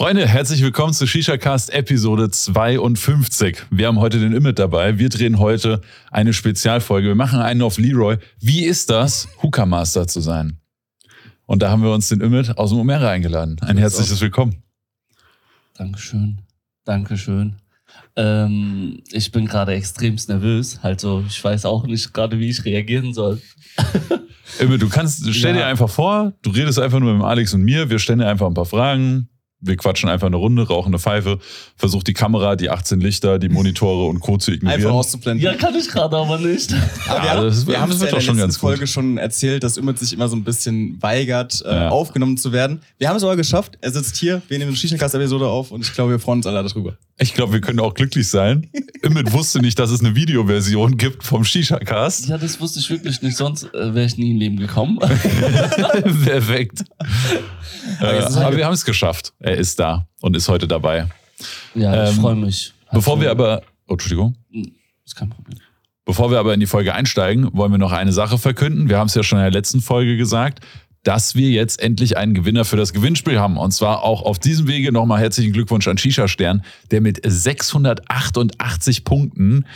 Freunde, herzlich willkommen zu Shisha Cast Episode 52. Wir haben heute den Imit dabei. Wir drehen heute eine Spezialfolge. Wir machen einen auf Leroy. Wie ist das, Hookah Master zu sein? Und da haben wir uns den Imit aus dem Omera eingeladen. Ein herzliches Willkommen. Dankeschön. Dankeschön. Ähm, ich bin gerade extremst nervös. Also ich weiß auch nicht gerade, wie ich reagieren soll. Imit, du kannst, stell dir Ja. einfach vor, du redest einfach nur mit Alex und mir. Wir stellen dir einfach ein paar Fragen. Wir quatschen einfach eine Runde, rauchen eine Pfeife, versuch die Kamera, die 18 Lichter, die Monitore und Co. zu ignorieren. Einfach auszublenden. Ja, kann ich gerade aber nicht. Aber Ja, wir, das- wir haben es ja in der schon letzten gut. Folge schon erzählt, dass Ümit sich immer so ein bisschen weigert, äh, Ja. aufgenommen zu werden. Wir haben es aber geschafft. Er sitzt hier, wir nehmen eine Shisha-Cast-Episode auf und ich glaube, wir freuen uns alle darüber. Ich glaube, wir können auch glücklich sein. Imit wusste nicht, dass es eine Videoversion gibt vom Shisha-Cast. Ja, das wusste ich wirklich nicht, sonst äh, wäre ich nie im Leben gekommen. Perfekt. Aber Äh, er aber wir haben es geschafft. Er ist da und ist heute dabei. ja, ich Ähm, freue mich. Bevor Also, wir aber, oh, Entschuldigung. Ist kein Problem. Bevor wir aber in die Folge einsteigen, wollen wir noch eine Sache verkünden. Wir haben es ja schon in der letzten Folge gesagt, dass wir jetzt endlich einen Gewinner für das Gewinnspiel haben. Und zwar auch auf diesem Wege nochmal herzlichen Glückwunsch an Shisha Stern, der mit 688 Punkten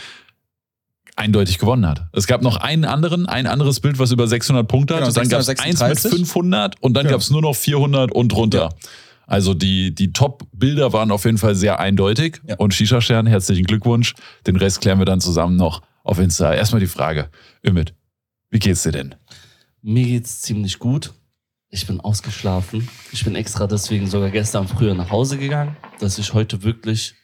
eindeutig gewonnen hat. Es gab noch einen anderen, ein anderes Bild, was über 600 Punkte Genau, hat. dann gab es eins mit 636. 500 und dann Ja. gab es nur noch 400 und drunter. Also die, die Top-Bilder waren auf jeden Fall sehr eindeutig. Ja. Und Shisha Stern, herzlichen Glückwunsch. Den Rest klären wir dann zusammen noch auf Insta. Erstmal die Frage, Ümit, wie geht's dir denn? Mir geht's ziemlich gut. Ich bin ausgeschlafen. Ich bin extra deswegen sogar gestern früher nach Hause gegangen, dass ich heute wirklich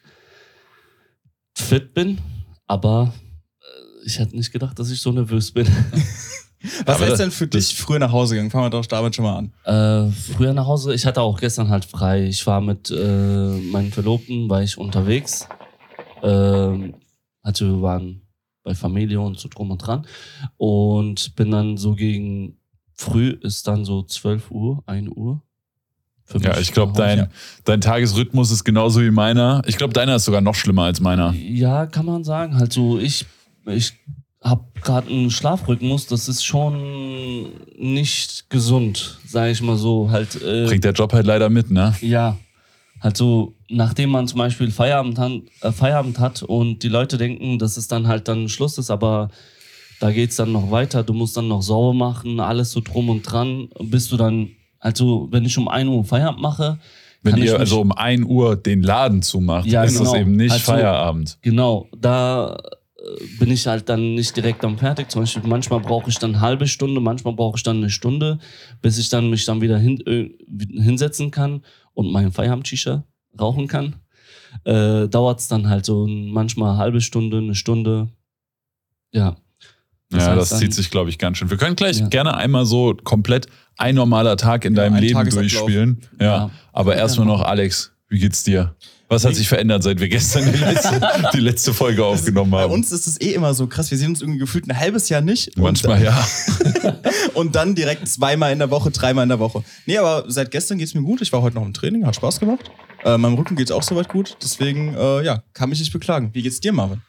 fit bin. Aber äh, ich hätte nicht gedacht, dass ich so nervös bin. Was Aber heißt denn für dich früher nach Hause gegangen? Fangen wir doch damit schon mal an. Äh, früher nach Hause, ich hatte auch gestern halt frei. Ich war mit äh, meinen Verlobten, war ich unterwegs. Ähm, also wir waren bei Familie und so drum und dran. Und bin dann so gegen früh ist dann so 12 Uhr, 1 Uhr. Für Ja, ich glaube, dein, dein Tagesrhythmus ist genauso wie meiner. Ich glaube, deiner ist sogar noch schlimmer als meiner. Ja, kann man sagen. Halt so, ich, ich habe gerade einen Schlafrhythmus, das ist schon nicht gesund, sage ich mal so. Halt, äh, Bringt der Job halt leider mit, ne? Ja, halt so, nachdem man zum Beispiel Feierabend, han- äh, Feierabend hat und die Leute denken, dass es dann halt dann Schluss ist, aber da geht's dann noch weiter, du musst dann noch sauber machen, alles so drum und dran, bis du dann, also wenn ich um 1 Uhr Feierabend mache, Wenn ihr also um 1 Uhr den Laden zumacht, Ja, ist das genau. eben nicht Also- Feierabend. Genau, da bin ich halt dann nicht direkt am fertig. Zum Beispiel manchmal brauche ich dann eine halbe Stunde, manchmal brauche ich dann eine Stunde, bis ich dann mich dann wieder hin, äh, hinsetzen kann und meinen Feierabend-Shisha rauchen kann. Äh, Dauert es dann halt so manchmal eine halbe Stunde, eine Stunde. Ja. Das ja, das dann- zieht sich, glaube ich, ganz schön. Wir können gleich Ja. gerne einmal so komplett ein normaler Tag in Ja, deinem ein Leben Tagesablauf. durchspielen. Ja. Ja. Aber erstmal genau. noch, Alex, wie geht's dir? Was hat sich verändert, seit wir gestern die letzte, die letzte Folge aufgenommen Bei haben? uns ist es eh immer so krass. Wir sehen uns irgendwie gefühlt ein halbes Jahr nicht. Und- Manchmal ja. Und dann direkt zweimal in der Woche, dreimal in der Woche. Nee, aber seit gestern geht's mir gut. Ich war heute noch im Training, hat Spaß gemacht. Äh, meinem Rücken geht's auch soweit gut. Deswegen, äh, ja, kann mich nicht beklagen. Wie geht's dir, Marvin?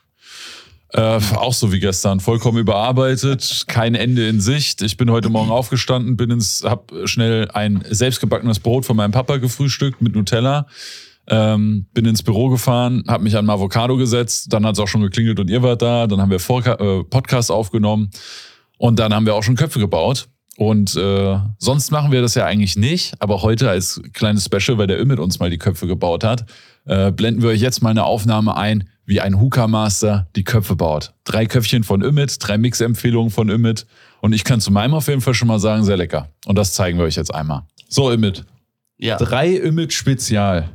Äh, auch so wie gestern, vollkommen überarbeitet, kein Ende in Sicht. Ich bin heute Morgen aufgestanden, bin ins, hab schnell ein selbstgebackenes Brot von meinem Papa gefrühstückt mit Nutella. Ähm, bin ins Büro gefahren, habe mich an ein Avocado gesetzt, dann hat es auch schon geklingelt und ihr wart da, dann haben wir Vorka äh, Podcast aufgenommen und dann haben wir auch schon Köpfe gebaut. Und äh, sonst machen wir das ja eigentlich nicht, aber heute als kleines Special, weil der Ümit uns mal die Köpfe gebaut hat, äh, blenden wir euch jetzt mal eine Aufnahme ein, wie ein Hookah Master die Köpfe baut. Drei Köpfchen von Ümit, drei Mix-Empfehlungen von Ümit und ich kann zu meinem auf jeden Fall schon mal sagen, sehr lecker. Und das zeigen wir euch jetzt einmal. So, Ümit. Ja. Drei Ümit Spezial.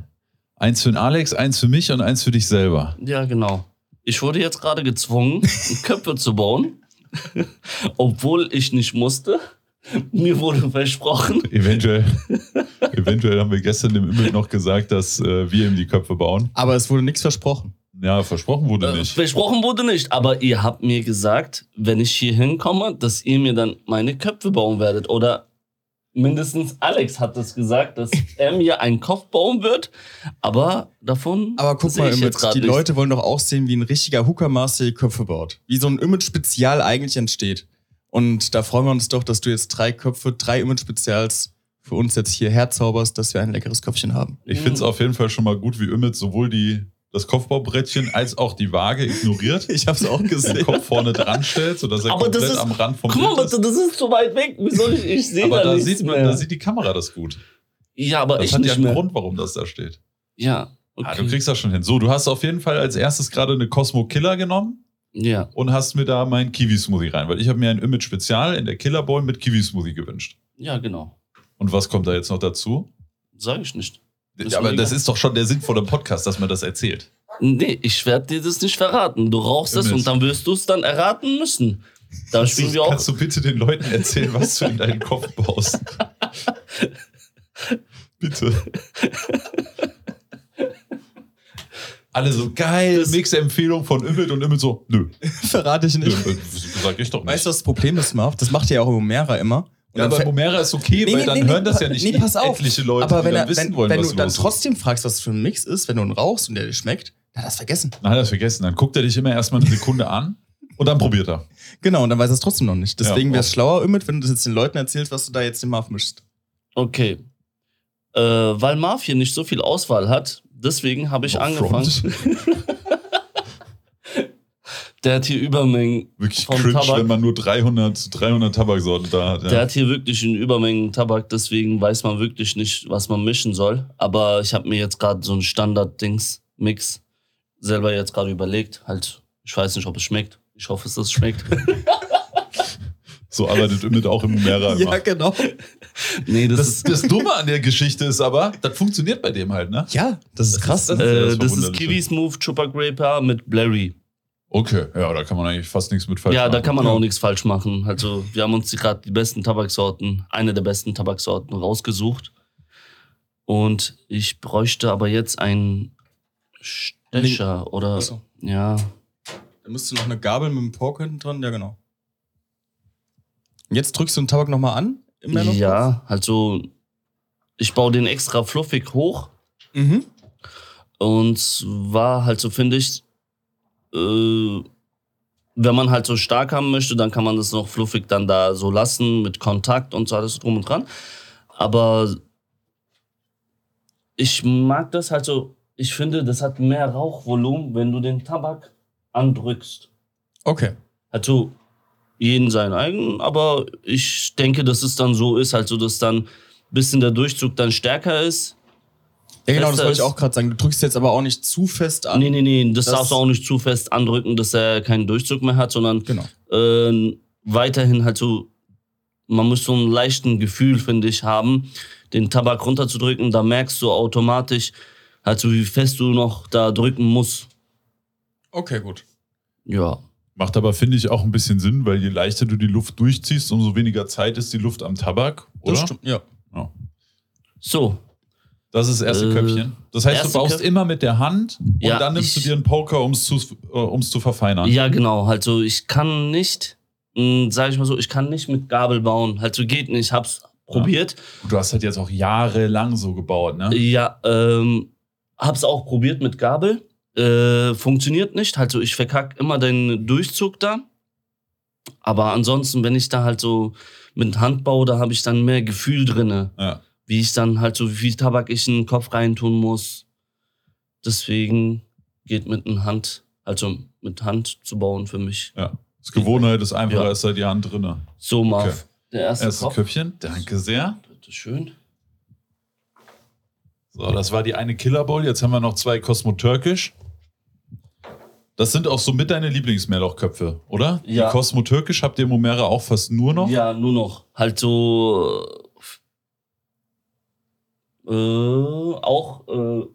Eins für den Alex, eins für mich und eins für dich selber. Ja, genau. Ich wurde jetzt gerade gezwungen, Köpfe zu bauen, obwohl ich nicht musste. Mir wurde versprochen. Eventuell, eventuell haben wir gestern dem Ümit noch gesagt, dass äh, wir ihm die Köpfe bauen. Aber es wurde nichts versprochen. Ja, versprochen wurde Äh, nicht. versprochen wurde nicht, aber ihr habt mir gesagt, wenn ich hier hinkomme, dass ihr mir dann meine Köpfe bauen werdet. Oder mindestens Alex hat es gesagt, dass er mir einen Kopf bauen wird. Aber davon Aber guck sehe mal, ich Ümit, jetzt grad die nichts. Leute wollen doch auch sehen, wie ein richtiger Hooker-Master die Köpfe baut. Wie so ein Image-Spezial eigentlich entsteht. Und da freuen wir uns doch, dass du jetzt drei Köpfe, drei Image-Spezials für uns jetzt hier herzauberst, dass wir ein leckeres Köpfchen haben. Ich finde es auf jeden Fall schon mal gut, wie Ümit sowohl die, das Kopfbaubrettchen als auch die Waage ignoriert. Ich habe es auch Den gesehen. Kopf vorne dran stellt, sodass er Aber komplett ist- am Rand vom Guck mal, Bild ist. das ist zu weit weg. Wie soll ich? Ich sehe Aber da da sieht, man, mehr. da sieht die Kamera das gut. ja, aber Das ich hat ja nicht einen mehr. Grund, warum das da steht. Ja, Ah, okay. du kriegst das schon hin. So, du hast auf jeden Fall als erstes gerade eine Cosmo Killer genommen ja, und hast mir da meinen Kiwi-Smoothie rein, weil ich habe mir ein Image Spezial in der Killer Bowl mit Kiwi-Smoothie gewünscht. ja, genau. Und was kommt da jetzt noch dazu? Sag ich nicht. Ist aber das ist doch schon der Sinn von dem Podcast, dass man das erzählt. Nee, ich werde dir das nicht verraten. Du rauchst es und dann wirst du es dann erraten müssen. Da spielen wir auch. Kannst du bitte den Leuten erzählen, was du in deinen Kopf baust? bitte. Alle so geil, Mix-Empfehlung von Immit und Immit so, nö, Verrate ich nö, nicht. sag ich doch nicht. Weißt du, was das Problem ist, Marv? Das macht ja auch Omera immer. Ja, aber Momera ist okay, Nee, weil nee, dann nee, hören nee, das ja nicht nee, pass auf. etliche Leute, aber wenn, die er, dann wissen wenn, wollen, wenn was du dann ist. trotzdem fragst, was für ein Mix ist, wenn du ihn rauchst und der dir schmeckt, dann hat er es vergessen. Dann hat er es vergessen. Dann guckt er dich immer erstmal eine Sekunde an und dann probiert er. Genau, und dann weiß er es trotzdem noch nicht. Deswegen Ja, wäre es schlauer, Ümit, wenn du das jetzt den Leuten erzählst, was du da jetzt im Marv mischst. Okay. Äh, weil Marv hier nicht so viel Auswahl hat, deswegen habe ich No angefangen. Der hat hier Übermengen Wirklich vom cringe, Tabak. wenn man nur 300, 300 Tabaksorten da hat. Der Ja. hat hier wirklich in Übermengen Tabak, deswegen weiß man wirklich nicht, was man mischen soll. Aber ich habe mir jetzt gerade so einen Standard-Dings-Mix selber jetzt gerade überlegt. Halt, ich weiß nicht, ob es schmeckt. Ich hoffe, dass es schmeckt. So arbeitet Ümit auch im Numera immer. genau. nee, das, Das, ist, das Dumme an der Geschichte ist aber, das funktioniert bei dem halt, ne? Ja, das ist krass. das- äh, das ist Verwunderliche. Kiwi Smooth Chupa Graper mit Blurry. Okay, ja, da kann man eigentlich fast nichts mit falsch Ja, machen. da kann man ja. auch nichts falsch machen. Also, wir haben uns gerade die besten Tabaksorten, eine der besten Tabaksorten rausgesucht. Und ich bräuchte aber jetzt einen Stecher oder. Achso. Ja, Da müsste noch eine Gabel mit dem Pork hinten dran. Ja, genau. Und jetzt drückst du den Tabak nochmal an? Ja, also ich baue den extra fluffig hoch. Mhm. Und war halt so, finde ich, äh, wenn man halt so stark haben möchte, dann kann man das noch fluffig dann da so lassen mit Kontakt und so alles drum und dran. Aber ich mag das halt so, ich finde, das hat mehr Rauchvolumen, wenn du den Tabak andrückst. Okay. Also jeden seinen eigenen, aber ich denke, dass es dann so ist, halt so, dass dann ein bisschen der Durchzug dann stärker ist. Ja, genau, das wollte ich auch gerade sagen. Du drückst jetzt aber auch nicht zu fest an. Nee, nee, nee, das, Das- darfst du auch nicht zu fest andrücken, dass er keinen Durchzug mehr hat, sondern Genau. äh, weiterhin halt so, man muss so einen leichten Gefühl, finde ich, haben, den Tabak runterzudrücken. Da merkst du automatisch, halt so, wie fest du noch da drücken musst. Okay, gut. Ja. Macht aber, finde ich, auch ein bisschen Sinn, weil je leichter du die Luft durchziehst, umso weniger Zeit ist die Luft am Tabak, oder? Das stimmt, ja. Ja. So, Das ist das erste Äh, Köpfchen. Das heißt, du baust Köpf- immer mit der Hand und Ja, dann nimmst ich- du dir einen Poker, um es zu, äh, um's zu verfeinern. ja, genau. Halt so, ich kann nicht, mh, sag ich mal so, ich kann nicht mit Gabel bauen. Halt so geht nicht. Ich hab's probiert. Du hast halt jetzt auch jahrelang so gebaut, ne? Ja, ähm, hab's auch probiert mit Gabel. Äh, funktioniert nicht. Also ich verkack immer den Durchzug da. Aber ansonsten, wenn ich da halt so mit Hand baue, da habe ich dann mehr Gefühl drinne. Ja. Wie ich dann halt so, wie viel Tabak ich in den Kopf reintun muss. Deswegen geht mit einer Hand, also mit Hand zu bauen für mich. ja. Das Gewohnheit ist einfacher, Ja. als da die Hand drin. So, Marv. Okay. Der erste, Erstes Kopf. Köpfchen, danke sehr. Bitte schön. So, das war die eine Killer Bowl. Jetzt haben wir noch zwei Cosmo Türkisch. Das sind auch so mit deine Lieblingsmeerlochköpfe, oder? Ja. Die Cosmo Türkisch habt ihr im Momera auch fast nur noch? Ja, nur noch. Halt so. Äh, auch. Äh,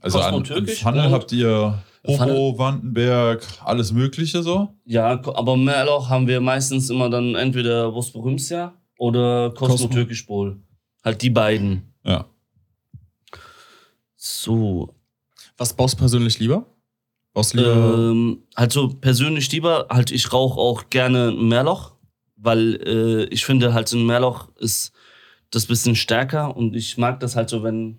also an, an Türkisch Funnel und- habt ihr Hobo, Funnel- Wandenberg, alles Mögliche so? ja, aber Meerloch haben wir meistens immer dann entweder Bosporymsia oder Cosmo. Türkisch Bowl. Halt die beiden. Ja. So. Was baust du persönlich lieber? Baust du lieber. Ähm, halt so persönlich lieber, halt ich rauche auch gerne ein Meerloch, weil äh, ich finde halt so ein Meerloch ist das bisschen stärker und ich mag das halt so, wenn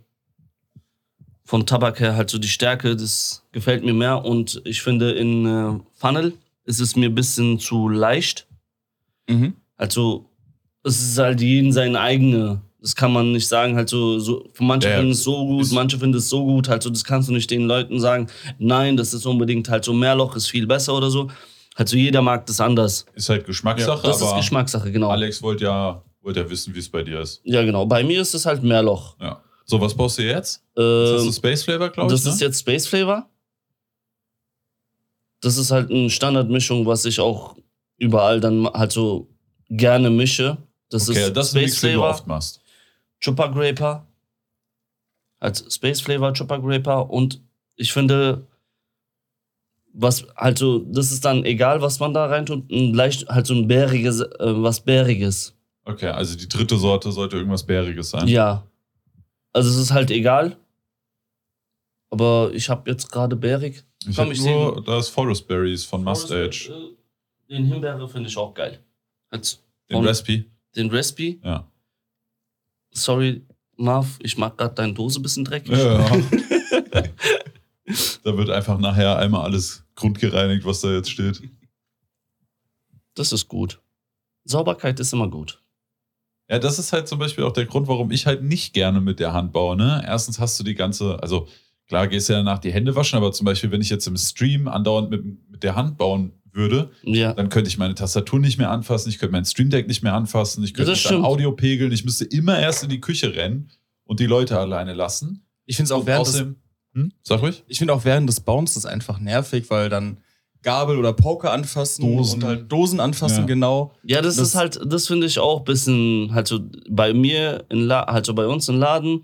von Tabak her halt so die Stärke, das gefällt mir mehr und ich finde in äh, Funnel ist es mir ein bisschen zu leicht. mhm. Also es ist halt jeden seine eigene Das kann man nicht sagen, halt so, so manche Ja, finden es so gut, manche finden es so gut, halt so, das kannst du nicht den Leuten sagen, nein, das ist unbedingt halt so, Mehrloch ist viel besser oder so. Halt so, jeder mag das anders. Ist halt Geschmackssache, Das ist Geschmackssache, genau. Alex wollte ja, wollte ja wissen, wie es bei dir ist. Ja, genau. Bei mir ist es halt Mehrloch. Ja. So, was baust du jetzt? Das Ähm, du Space Flavor, glaube ich. das ist ne? jetzt Space Flavor. Das ist halt eine Standardmischung, was ich auch überall dann halt so gerne mische. Das okay, ist das ist ein Space Mix, den du Flavor, oft machst. Chupa Graper. Als Space Flavor, Chupa Graper. Und ich finde, was halt so, das ist dann egal, was man da reintut, ein leicht, halt so ein bäriges, äh, was bäriges. Okay, also die dritte Sorte sollte irgendwas Bäriges sein. Ja. Also es ist halt egal. Aber ich habe jetzt gerade bärig. Ich Komm, ich nur seh- das Forest Berries von Mustache. Äh, Den Himbeere finde ich auch geil. Jetzt Den Recipe. den Recipe. Ja. Sorry, Marv, ich mag gerade deine Dose ein bisschen dreckig. ja. da wird einfach nachher einmal alles grundgereinigt, was da jetzt steht. Das ist gut. Sauberkeit ist immer gut. Ja, das ist halt zum Beispiel auch der Grund, warum ich halt nicht gerne mit der Hand baue. Ne? Erstens hast du die ganze, also klar gehst du ja danach die Hände waschen, aber zum Beispiel, wenn ich jetzt im Stream andauernd mit, mit der Hand bauen würde, Ja. dann könnte ich meine Tastatur nicht mehr anfassen, ich könnte mein Stream Deck nicht mehr anfassen, ich könnte stimmt. Audio pegeln, ich müsste immer erst in die Küche rennen und die Leute alleine lassen. Ich finde es auch während des, außerdem, hm? Sag ruhig. ich finde auch während des Bauens das einfach nervig, weil dann Gabel oder Poker anfassen Dosen. und halt Dosen anfassen, Ja. genau. Ja, das, Das- ist halt, das finde ich auch ein bisschen, halt so bei mir, in La halt so bei uns im Laden,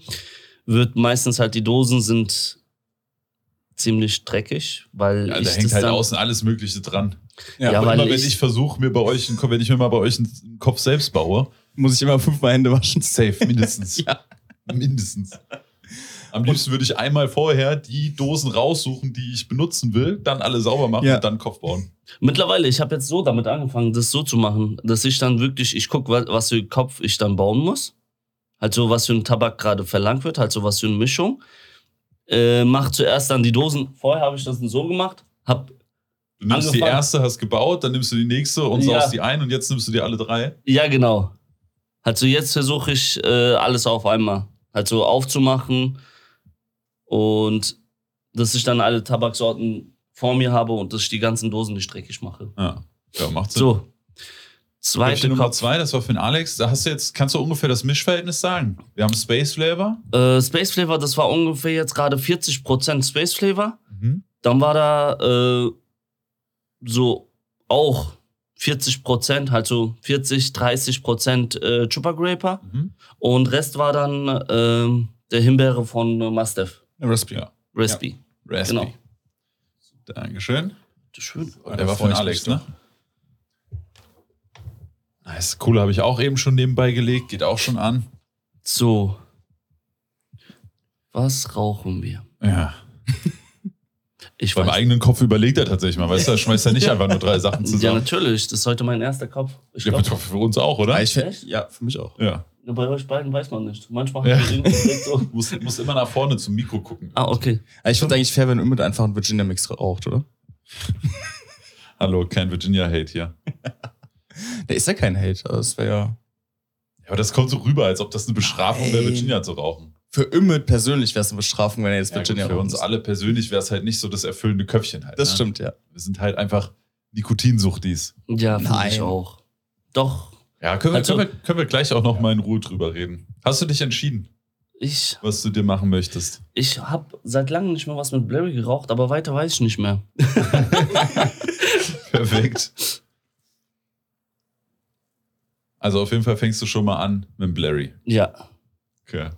wird meistens halt die Dosen sind ziemlich dreckig, weil Ja, ich da hängt das halt dann, außen alles Mögliche dran. Ja, Aber weil immer wenn ich- ich versuche, mir bei euch, einen- wenn ich mir mal bei euch einen Kopf selbst baue, Muss ich immer fünfmal Hände waschen. safe, mindestens. Ja. Mindestens. Am liebsten würde ich einmal vorher die Dosen raussuchen, die ich benutzen will, dann alle sauber machen Ja. und dann Kopf bauen. Mittlerweile, ich habe jetzt so damit angefangen, das so zu machen, dass ich dann wirklich, ich gucke, was, was für Kopf ich dann bauen muss. Halt so, was für ein Tabak gerade verlangt wird, halt so was für eine Mischung. Äh, mach zuerst dann die Dosen. Vorher habe ich das so gemacht, hab, Du nimmst die Angefangen- erste, hast gebaut, dann nimmst du die nächste und Ja. saust die ein und jetzt nimmst du dir alle drei. ja genau. Halt so, jetzt versuche ich äh, alles auf einmal. Halt so aufzumachen und dass ich dann alle Tabaksorten vor mir habe und dass ich die ganzen Dosen nicht dreckig mache. Ja, ja macht Sinn. So. Zweite Nummer zwei, das war für den Alex. Da hast du jetzt, kannst du ungefähr das Mischverhältnis sagen? Wir haben Space Flavor. Äh, Space Flavor, das war ungefähr jetzt gerade 40% Space Flavor. Mhm. Dann war da äh, so auch 40%, halt so 40, 30% äh, Chupa Graper. Mhm. Und Rest war dann ähm, der Himbeere von äh, Mastef. Recipe. Ja. Recipe. Recipe. Genau. Dankeschön. Schön. Der war von Alex, ne? Nice. Coole habe ich auch eben schon nebenbei gelegt. Geht auch schon an. So. Was rauchen wir? Ja. Ich Beim weiß. eigenen Kopf überlegt er tatsächlich mal. Weißt du, er schmeißt ja nicht einfach nur drei Sachen Ja, zusammen. natürlich. Das ist heute mein erster Kopf. Ich Ja, glaub, für uns auch, oder? Ja, ich, Echt? ja, für mich auch. Ja. Bei euch beiden weiß man nicht. Manchmal Ja. so. Muss, muss immer nach vorne zum Mikro gucken. Ah, okay. Ich finde eigentlich fair, wenn Ümit einfach einen Virginia Mix raucht, oder? Hallo, kein Virginia-Hate hier. Der ist ja kein Hate. aber Das wäre ja. Ja, aber das kommt so rüber, als ob das eine Bestrafung wäre. Virginia zu rauchen. Für Ümit persönlich wäre es eine Bestrafung, wenn er jetzt Ja, gut, Virginia für uns raucht. alle persönlich wäre es halt nicht so das erfüllende Köpfchen halt. Das ne? stimmt, ja. Wir sind halt einfach Nikotinsuchtis. Ja, finde ich auch. Doch, Ja, können wir, Also- können, wir, können wir gleich auch noch mal in Ruhe drüber reden. Hast du dich entschieden, ich, was du dir machen möchtest? ich habe seit langem nicht mehr was mit Blurry geraucht, aber weiter weiß ich nicht mehr. Perfekt. Also auf jeden Fall fängst du schon mal an mit Blurry. Ja. Okay.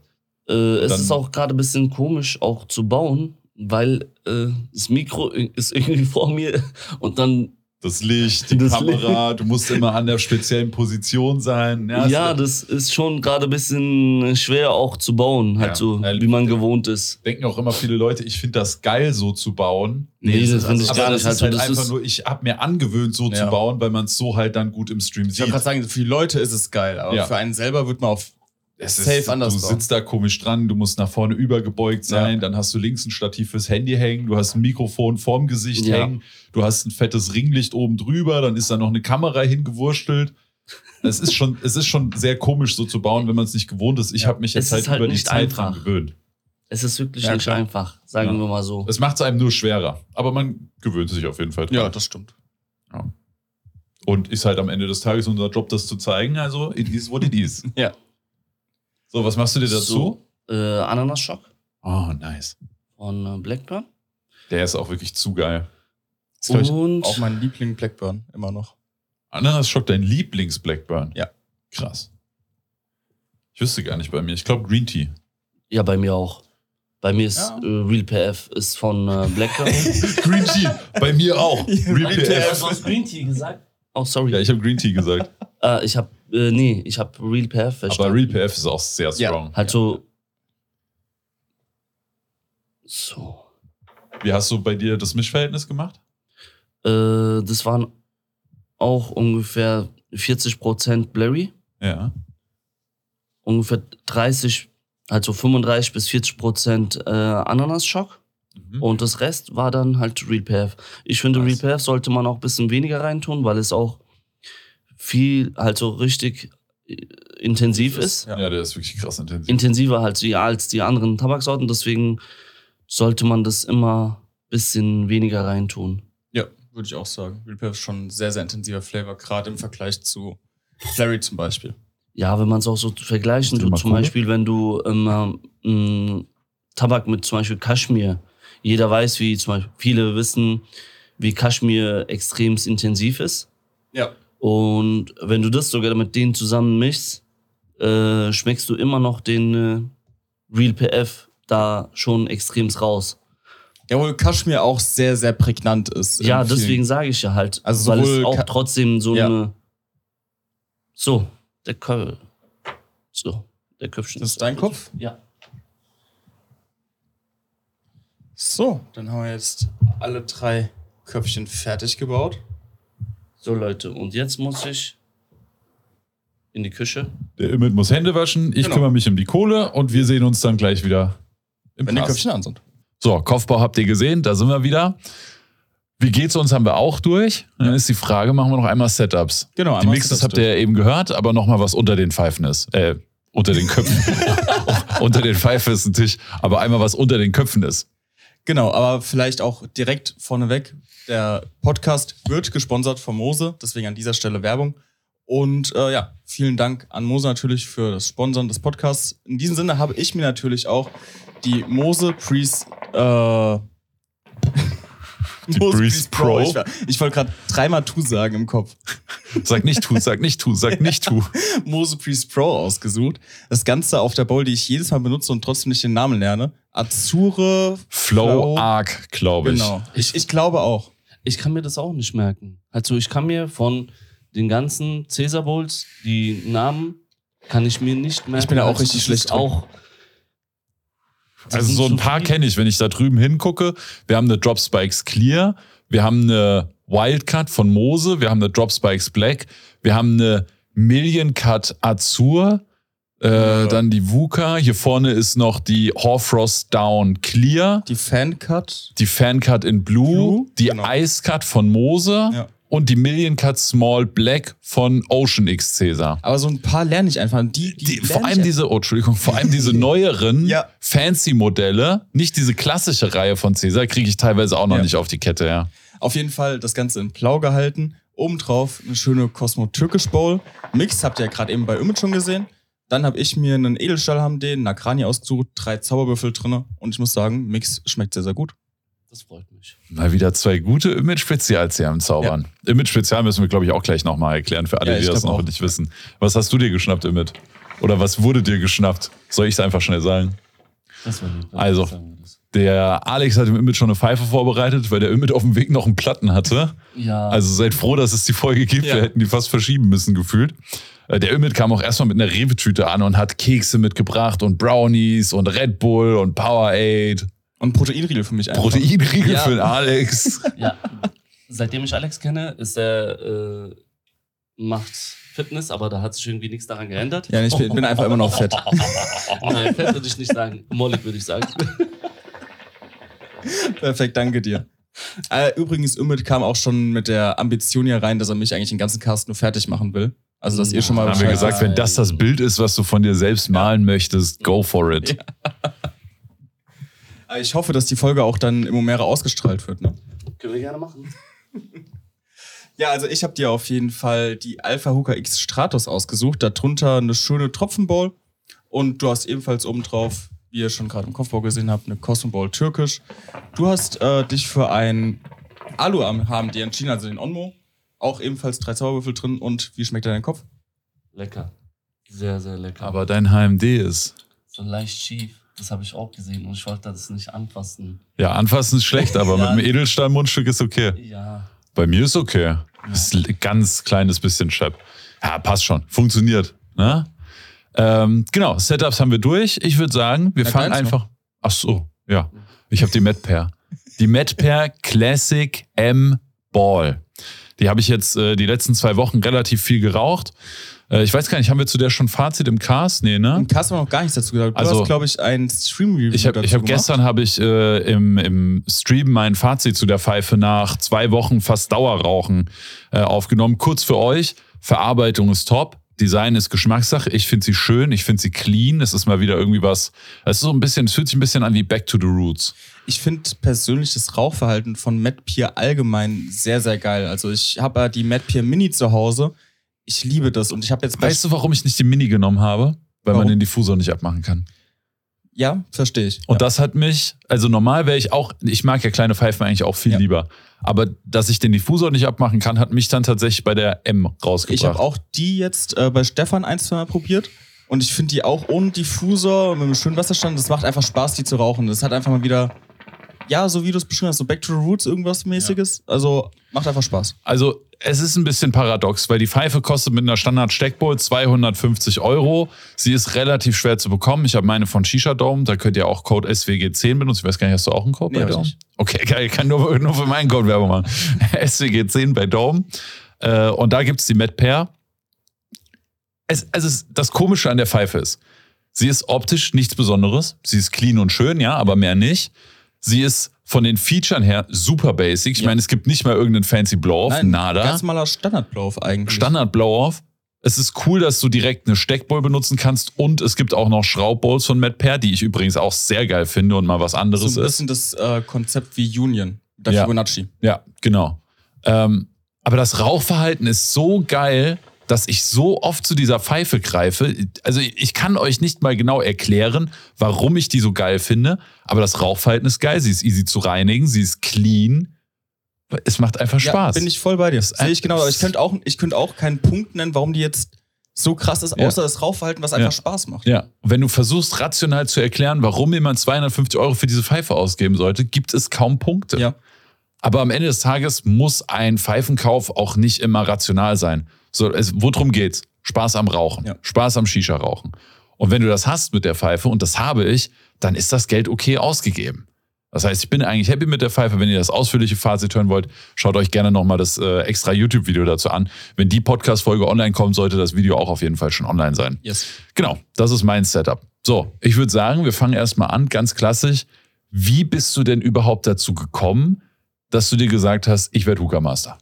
Äh, es ist auch gerade ein bisschen komisch, auch zu bauen, weil äh, das Mikro ist irgendwie vor mir und dann, Das Licht, die Das Kamera, du musst immer an der speziellen Position sein. ja, es- das ist schon gerade ein bisschen schwer auch zu bauen, halt Ja. so, Ja, wie man gewohnt ist. denken auch immer viele Leute, ich finde das geil, so zu bauen. Nee, das ist- finde ich gar das nicht. Halt ist so, halt das einfach ist, nur, ich habe mir angewöhnt, so zu Ja. bauen, weil man es so halt dann gut im Stream Ich sieht. wollte gerade sagen, für die Leute ist es geil, aber Ja. für einen selber wird man auf Es safe ist, anders du bauen. sitzt da komisch dran, du musst nach vorne übergebeugt sein, Ja. dann hast du links ein Stativ fürs Handy hängen, du hast ein Mikrofon vorm Gesicht Ja. hängen, du hast ein fettes Ringlicht oben drüber, dann ist da noch eine Kamera hingewurstelt. Es ist schon, es ist schon sehr komisch, so zu bauen, wenn man es nicht gewohnt ist. Ich habe mich jetzt halt, halt über die Zeit dran einfach. gewöhnt. Es ist wirklich Ja, nicht klar. einfach, sagen Ja. wir mal so. Es macht es einem nur schwerer. Aber man gewöhnt sich auf jeden Fall dran. Ja, das stimmt. Und ist halt am Ende des Tages unser Job, das zu zeigen. Also, it is what it is. Ja. So, was machst du dir dazu? So, äh, Ananasschock Oh, nice. von äh, Blackburn. Der ist auch wirklich zu geil. Ist, Und Auch mein Liebling Blackburn, immer noch. Ananas-Schock dein Lieblings-Blackburn? Ja. Krass. Ich wüsste gar nicht bei mir. Ich glaube Green Tea. ja, bei mir auch. Bei mir ist Ja. äh, Real PF ist von äh, Blackburn. Green Tea. bei mir auch. Real. PF. du hast Green Tea gesagt? Oh, sorry. Ja, ich habe Green Tea gesagt. äh, ich habe äh, nee, ich habe Real PF verstanden. Aber Real PF ist auch sehr Ja. strong. Halt so. So. Wie hast du bei dir das Mischverhältnis gemacht? Äh, das waren auch ungefähr 40% Blurry, Ja. ungefähr 30, also 35 bis 40% äh, Ananasschock Mhm. und das Rest war dann halt Real PF. Ich finde, Nice. Real PF sollte man auch ein bisschen weniger reintun, weil es auch viel, halt so richtig äh, intensiv ist. Ja. Der ist wirklich krass intensiv. Intensiver halt ja, als die anderen Tabaksorten, deswegen sollte man das immer ein bisschen weniger reintun. Ja, würde ich auch sagen. Real PF ist schon ein sehr, sehr intensiver Flavor, gerade im Vergleich zu Flurry zum Beispiel. Ja, wenn man es auch so vergleichen tut, zum? Beispiel, wenn du ähm, ähm, Tabak mit zum Beispiel Kaschmir, jeder weiß, wie zum Beispiel, viele wissen, wie Kaschmir extrem intensiv ist. Ja. Und wenn du das sogar mit denen zusammen mischst, äh, schmeckst du immer noch den äh, Real PF da schon extremst raus. Jawohl, Kaschmir auch sehr, sehr prägnant ist. Ja, deswegen sage ich ja halt, Also weil es auch Ka- trotzdem so Ja. eine. So, der Köpfchen. So, der Köpfchen. Das ist dein Kopf? Ja. So, dann haben wir jetzt alle drei Köpfchen fertig gebaut. So, Leute, und jetzt muss ich in die Küche. Der Imit muss Hände waschen, ich Genau. kümmere mich um die Kohle und wir sehen uns dann gleich wieder im Wenn die Cast. Köpfchen an sind. So, Kopfbau habt ihr gesehen, da sind wir wieder. Wie geht's uns, haben wir auch durch. Und dann ist die Frage, machen wir noch einmal Setups. Genau, Die einmal Mixes Setups habt ihr ja eben gehört, aber noch mal was unter den Pfeifen ist. Äh, unter den Köpfen. unter den Pfeifen ist ein Tisch, aber einmal was unter den Köpfen ist. Genau, aber vielleicht auch direkt vorneweg. Der Podcast wird gesponsert von Mose, deswegen an dieser Stelle Werbung. Und äh, ja, vielen Dank an Mose natürlich für das Sponsern des Podcasts. In diesem Sinne habe ich mir natürlich auch die Mose Priest äh, Die Breeze Pro. Ich, war- ich wollte gerade dreimal Tu sagen im Kopf. Sag nicht tu, sag nicht tu, sag nicht tu. Mose Priest Pro ausgesucht. Das Ganze auf der Bowl, die ich jedes Mal benutze und trotzdem nicht den Namen lerne. Azure Flow Arc, glaube ich. Genau. Ich, ich glaube auch. Ich kann mir das auch nicht merken. Also, ich kann mir von den ganzen Caesar Bowls die Namen kann ich mir nicht merken. bin da auch Also, richtig schlecht. Auch Also sind so ein paar kenne ich, wenn ich da drüben hingucke. Wir haben eine Drop Spikes Clear, wir haben eine Wildcat von Mose, wir haben eine Drop Spikes Black, wir haben eine Million Cut Azur, äh, Ja. dann die Vuka. Hier vorne ist noch die Horfrost Down Clear, Die Fan-Cut. die Fan Cut in Blue, Blue, die genau. Ice Cut von Mose Ja. und die Million Cut Small Black von Ocean X Caesar. Aber so ein paar lerne ich einfach. Die, die, Die, vor allem diese, oh, Entschuldigung, vor allem diese neueren Ja. fancy Modelle, nicht diese klassische Reihe von Cäsar, kriege ich teilweise auch noch Ja. nicht auf die Kette, ja. Auf jeden Fall das Ganze in Blau gehalten. Obendrauf eine schöne Cosmo Türkisch Bowl. Mix habt ihr ja gerade eben bei Ümit schon gesehen. Dann habe ich mir einen Edelstahl HMD, einen Nakrani ausgesucht, drei Zauberwürfel drinne und ich muss sagen, Mix schmeckt sehr, sehr gut. Das freut mich. Mal wieder zwei gute Image-Spezials hier am Zaubern. Image-Spezial müssen wir, glaube ich, auch gleich nochmal erklären für alle, Ja, die das noch auch. nicht wissen. Was hast du dir geschnappt, Image? Oder was wurde dir geschnappt? Soll ich es einfach schnell sagen? Das war lieb. Also. Der Alex hat im Image schon eine Pfeife vorbereitet, weil der Image auf dem Weg noch einen Platten hatte. Ja. Also seid froh, dass es die Folge gibt. Ja. Wir hätten die fast verschieben müssen, gefühlt. Äh, Der Ümit kam auch erstmal mit einer Rewe-Tüte an und hat Kekse mitgebracht und Brownies und Red Bull und Powerade. Und Proteinriegel für mich einfach. Proteinriegel Ja. für den Alex. ja. Seitdem ich Alex kenne, ist er äh, macht Fitness, aber da hat sich irgendwie nichts daran geändert. Ja, ich bin, bin einfach immer noch fett. Nein, fett würde ich nicht sagen. Mollig würde ich sagen. Perfekt, danke dir. Äh, übrigens, Ümit kam auch schon mit der Ambition hier rein, dass er mich eigentlich den ganzen Cast nur fertig machen will. Also, dass ihr schon mal haben wir gesagt, wenn das das Bild ist, was du von dir selbst malen möchtest, go for it. wisst. Ich hoffe, dass die Folge auch dann im Omera ausgestrahlt wird. Ne? Können wir gerne machen. Ja, also ich habe dir auf jeden Fall die Alpha Hooker X Stratos ausgesucht. Darunter eine schöne Tropfenball. Und du hast ebenfalls obendrauf, wie ihr schon gerade im Kopfbau gesehen habt, eine Cosmo Ball türkisch. Du hast äh, dich für ein Alu am HMD entschieden, also den Onmo. Auch ebenfalls drei Zauberwürfel drin. Und wie schmeckt dein Kopf? Lecker. Sehr, sehr lecker. Aber dein HMD ist. so leicht schief. Das habe ich auch gesehen und ich wollte das nicht anfassen. Ja, anfassen ist schlecht, aber Ja. mit dem Edelstahl-Mundstück ist okay. Ja. Bei mir ist okay. Ist ein ganz kleines bisschen Chap. Ja, passt schon. Funktioniert. Ne? Ähm, genau, Setups haben wir durch. Ich würde sagen, wir Ja, fangen einfach. Ach so, ja. Ich habe die MedPair. Die MedPair Classic M Ball. Die habe ich jetzt äh, die letzten zwei Wochen relativ viel geraucht. Äh, ich weiß gar nicht, haben wir zu der schon Fazit im Cast? Nee, ne? Im Cast haben wir noch gar nichts dazu gesagt. Du Also- hast, glaube ich, ein Stream-Review Ich habe dazu ich hab gestern habe ich äh, im, im Stream mein Fazit zu der Pfeife nach zwei Wochen fast Dauerrauchen äh, aufgenommen. Kurz für euch, Verarbeitung ist top. Design ist Geschmackssache. Ich finde sie schön, ich finde sie clean. Es ist mal wieder irgendwie was. Es ist so ein bisschen, es fühlt sich ein bisschen an wie Back to the Roots. Ich finde persönlich das Rauchverhalten von Mad Pier allgemein sehr, sehr geil. Also ich habe ja die Mad Pier Mini zu Hause. Ich liebe das und ich habe jetzt Weißt du, warum ich nicht die Mini genommen habe? Weil man Warum? den Diffusor nicht abmachen kann. Ja, verstehe ich. Und ja. das hat mich, also normal wäre ich auch, ich mag ja kleine Pfeifen eigentlich auch viel Ja. lieber. Aber dass ich den Diffusor nicht abmachen kann, hat mich dann tatsächlich bei der M rausgebracht. ich habe auch die jetzt äh, bei Stefan ein, zwei Mal probiert und ich finde die auch ohne Diffusor mit einem schönen Wasserstand. Das macht einfach Spaß, die zu rauchen. Das hat einfach mal wieder, ja, so wie du es beschrieben hast, so Back to the Roots irgendwas mäßiges. Also macht einfach Spaß. Also es ist ein bisschen paradox, weil die Pfeife kostet mit einer Standard-Steckbowl 250 Euro. Sie ist relativ schwer zu bekommen. Ich habe meine von Shisha Dome, da könnt ihr auch Code SWG10 benutzen. Ich weiß gar nicht, hast du auch einen Code Nee, bei Dome? Okay, geil, ich kann nur, nur für meinen Code Werbung machen. SWG10 bei Dome. Äh, und da gibt's die Met Pair. Es, also es, das Komische an der Pfeife ist, sie ist optisch nichts Besonderes. Sie ist clean und schön, ja, aber mehr nicht. Sie ist von den Features her super basic. Ich Ja. meine, es gibt nicht mal irgendeinen fancy Blow-Off, nada. Ganz maler Standardblauf eigentlich. Standard Blow-Off. Es ist cool, dass du direkt eine Steckbowl benutzen kannst und es gibt auch noch Schraubbowls von Matt Pair, die ich übrigens auch sehr geil finde und mal was anderes so ein ist. bisschen das äh, Konzept wie Union. Der Ja. Fibonacci. Ja, genau. Ähm, aber das Rauchverhalten ist so geil, dass ich so oft zu dieser Pfeife greife. Also ich kann euch nicht mal genau erklären, warum ich die so geil finde, aber das Rauchverhalten ist geil. Sie ist easy zu reinigen, sie ist clean. Es macht einfach Spaß. Ja, bin ich voll bei dir. Sehe ich genau. Aber ich könnte auch, ich könnte auch keinen Punkt nennen, warum die jetzt so krass ist, Ja. außer das Rauchverhalten, was einfach Ja. Spaß macht. Ja, und wenn du versuchst, rational zu erklären, warum jemand 250 Euro für diese Pfeife ausgeben sollte, gibt es kaum Punkte. Ja. Aber am Ende des Tages muss ein Pfeifenkauf auch nicht immer rational sein. So, es, worum geht's? Spaß am Rauchen, Ja. Spaß am Shisha-Rauchen. Und wenn du das hast mit der Pfeife, und das habe ich, dann ist das Geld okay ausgegeben. Das heißt, ich bin eigentlich happy mit der Pfeife. Wenn ihr das ausführliche Fazit hören wollt, schaut euch gerne nochmal das äh, extra YouTube-Video dazu an. Wenn die Podcast-Folge online kommt, sollte das Video auch auf jeden Fall schon online sein. Yes. Genau, das ist mein Setup. So, ich würde sagen, wir fangen erstmal an, ganz klassisch. Wie bist du denn überhaupt dazu gekommen, dass du dir gesagt hast, ich werde Hookah Master?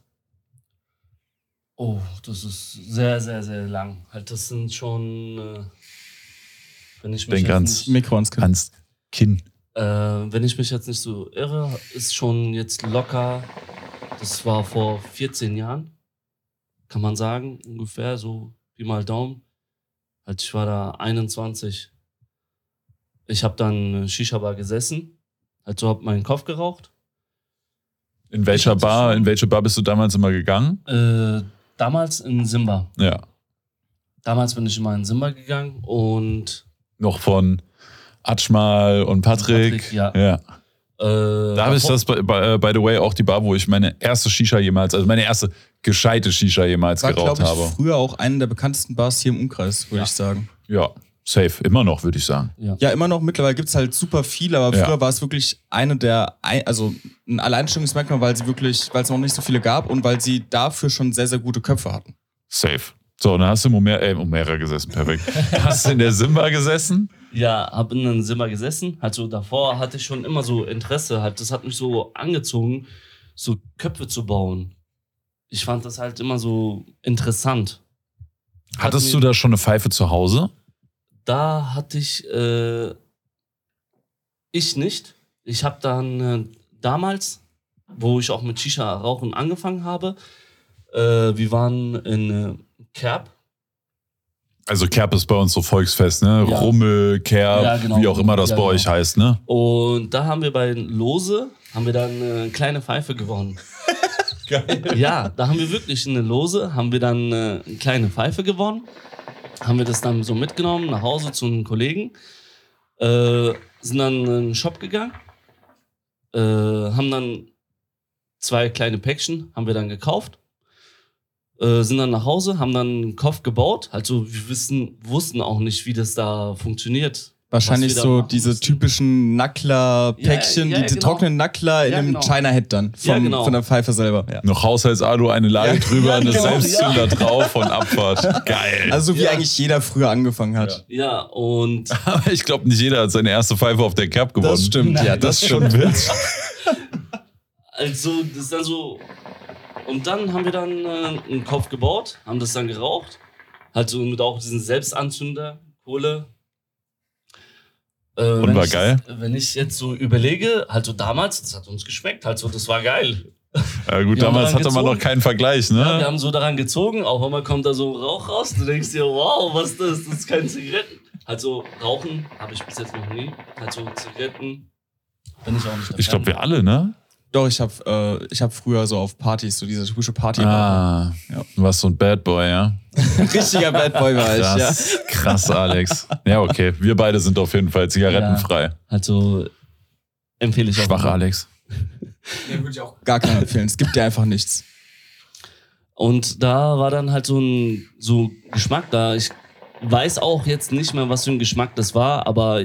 Oh, das ist sehr, sehr, sehr lang. Halt, das sind schon, äh, wenn ich mich Denk jetzt ans- nicht, Mikro ans Kinn. Ans Kinn. äh, wenn ich mich jetzt nicht so irre, ist schon jetzt locker. Das war vor 14 Jahren, kann man sagen, ungefähr so wie mal Daumen. Halt, ich war da 21. Ich habe dann Shisha-Bar gesessen, halt so hab meinen Kopf geraucht. In welcher Bar, in welche Bar bist du damals immer gegangen? Äh, damals in Simba. Ja. Damals bin ich immer in Simba gegangen und Noch von Atschmal und Patrick. Patrick, ja. ja. äh, Da habe ich das, by, by, by the way, auch die Bar, wo ich meine erste Shisha jemals, also meine erste gescheite Shisha jemals War, geraucht ich, habe. früher auch eine der bekanntesten Bars hier im Umkreis, würde Ja. ich sagen. Ja, safe. Immer noch, würde ich sagen. Ja. Ja, immer noch. Mittlerweile gibt es halt super viel, aber Ja. früher war es wirklich eine der, ein- also ein Alleinstellungsmerkmal, weil sie wirklich, weil es noch nicht so viele gab und weil sie dafür schon sehr, sehr gute Köpfe hatten. Safe. So, dann hast du im Umera, äh, Umera gesessen, perfekt. hast du in der Simba gesessen? Ja, hab in einem Zimmer gesessen. Halt so davor hatte ich schon immer so Interesse. Halt, das hat mich so angezogen, so Köpfe zu bauen. Ich fand das halt immer so interessant. Hattest Hat du da schon eine Pfeife zu Hause? Da hatte ich, äh, ich nicht. Ich habe dann äh, damals, wo ich auch mit Shisha-Rauchen angefangen habe, äh, wir waren in äh, Kerb. Also Kerb ist bei uns so Volksfest, ne? Ja. Rummel, Kerb, Ja, genau. wie auch immer das Ja, bei genau. euch heißt, ne? Und da haben wir bei Lose, haben wir dann äh, eine kleine Pfeife gewonnen. Geil. Ja, da haben wir wirklich eine Lose, haben wir dann äh, eine kleine Pfeife gewonnen. Haben wir das dann so mitgenommen nach Hause zu einem Kollegen. Äh, sind dann in den Shop gegangen. Äh, haben dann zwei kleine Päckchen, haben wir dann gekauft. Äh, sind dann nach Hause, haben dann einen Kopf gebaut. Also wir wissen, wussten auch nicht, wie das da funktioniert. Wahrscheinlich so diese mussten. typischen Nackler-Päckchen, Ja, ja, diese genau. trockenen Nackler in Ja, einem genau. China-Head dann. Vom, Ja, genau. Von der Pfeife selber. Ja. Noch Haushaltsalu, eine Lage Ja, drüber, ja, eine genau, Selbstzünder drauf und Abfahrt. Geil. Also wie Ja. eigentlich jeder früher angefangen hat. Ja, und Aber ich glaube, nicht jeder hat seine erste Pfeife auf der Kerb gewonnen. Das stimmt, ja, Nein, das, Das ist schon wild. Also, das ist dann so. Und dann haben wir dann äh, einen Kopf gebaut, haben das dann geraucht. Halt so mit auch diesen Selbstanzünder, Kohle. Äh, Und wenn war geil? Wenn ich jetzt so überlege, halt so damals, das hat uns geschmeckt, halt so, das war geil. Ja, gut, Wir damals hatte man noch keinen Vergleich, Wir ne? haben so daran gezogen, auf einmal kommt da so Rauch raus. Du denkst dir, wow, was ist das? Das ist kein Zigaretten. Halt so Rauchen habe ich bis jetzt noch nie. Halt so Zigaretten bin ich auch nicht. Ich glaube, wir alle, ne? Doch, ich habe äh, ich hab früher so auf Partys, so diese typische Party. Ah, Ja. du warst so ein Bad Boy, ja? Richtiger Bad Boy war ich, ja. Krass, Alex. Ja, okay. Wir beide sind auf jeden Fall zigarettenfrei. Halt so empfehle ich auch. Schwach, Alex. Den würde ich auch gar keinen empfehlen. Es gibt dir einfach nichts. Und da war dann halt so ein so Geschmack da. Ich weiß auch jetzt nicht mehr, was für ein Geschmack das war, aber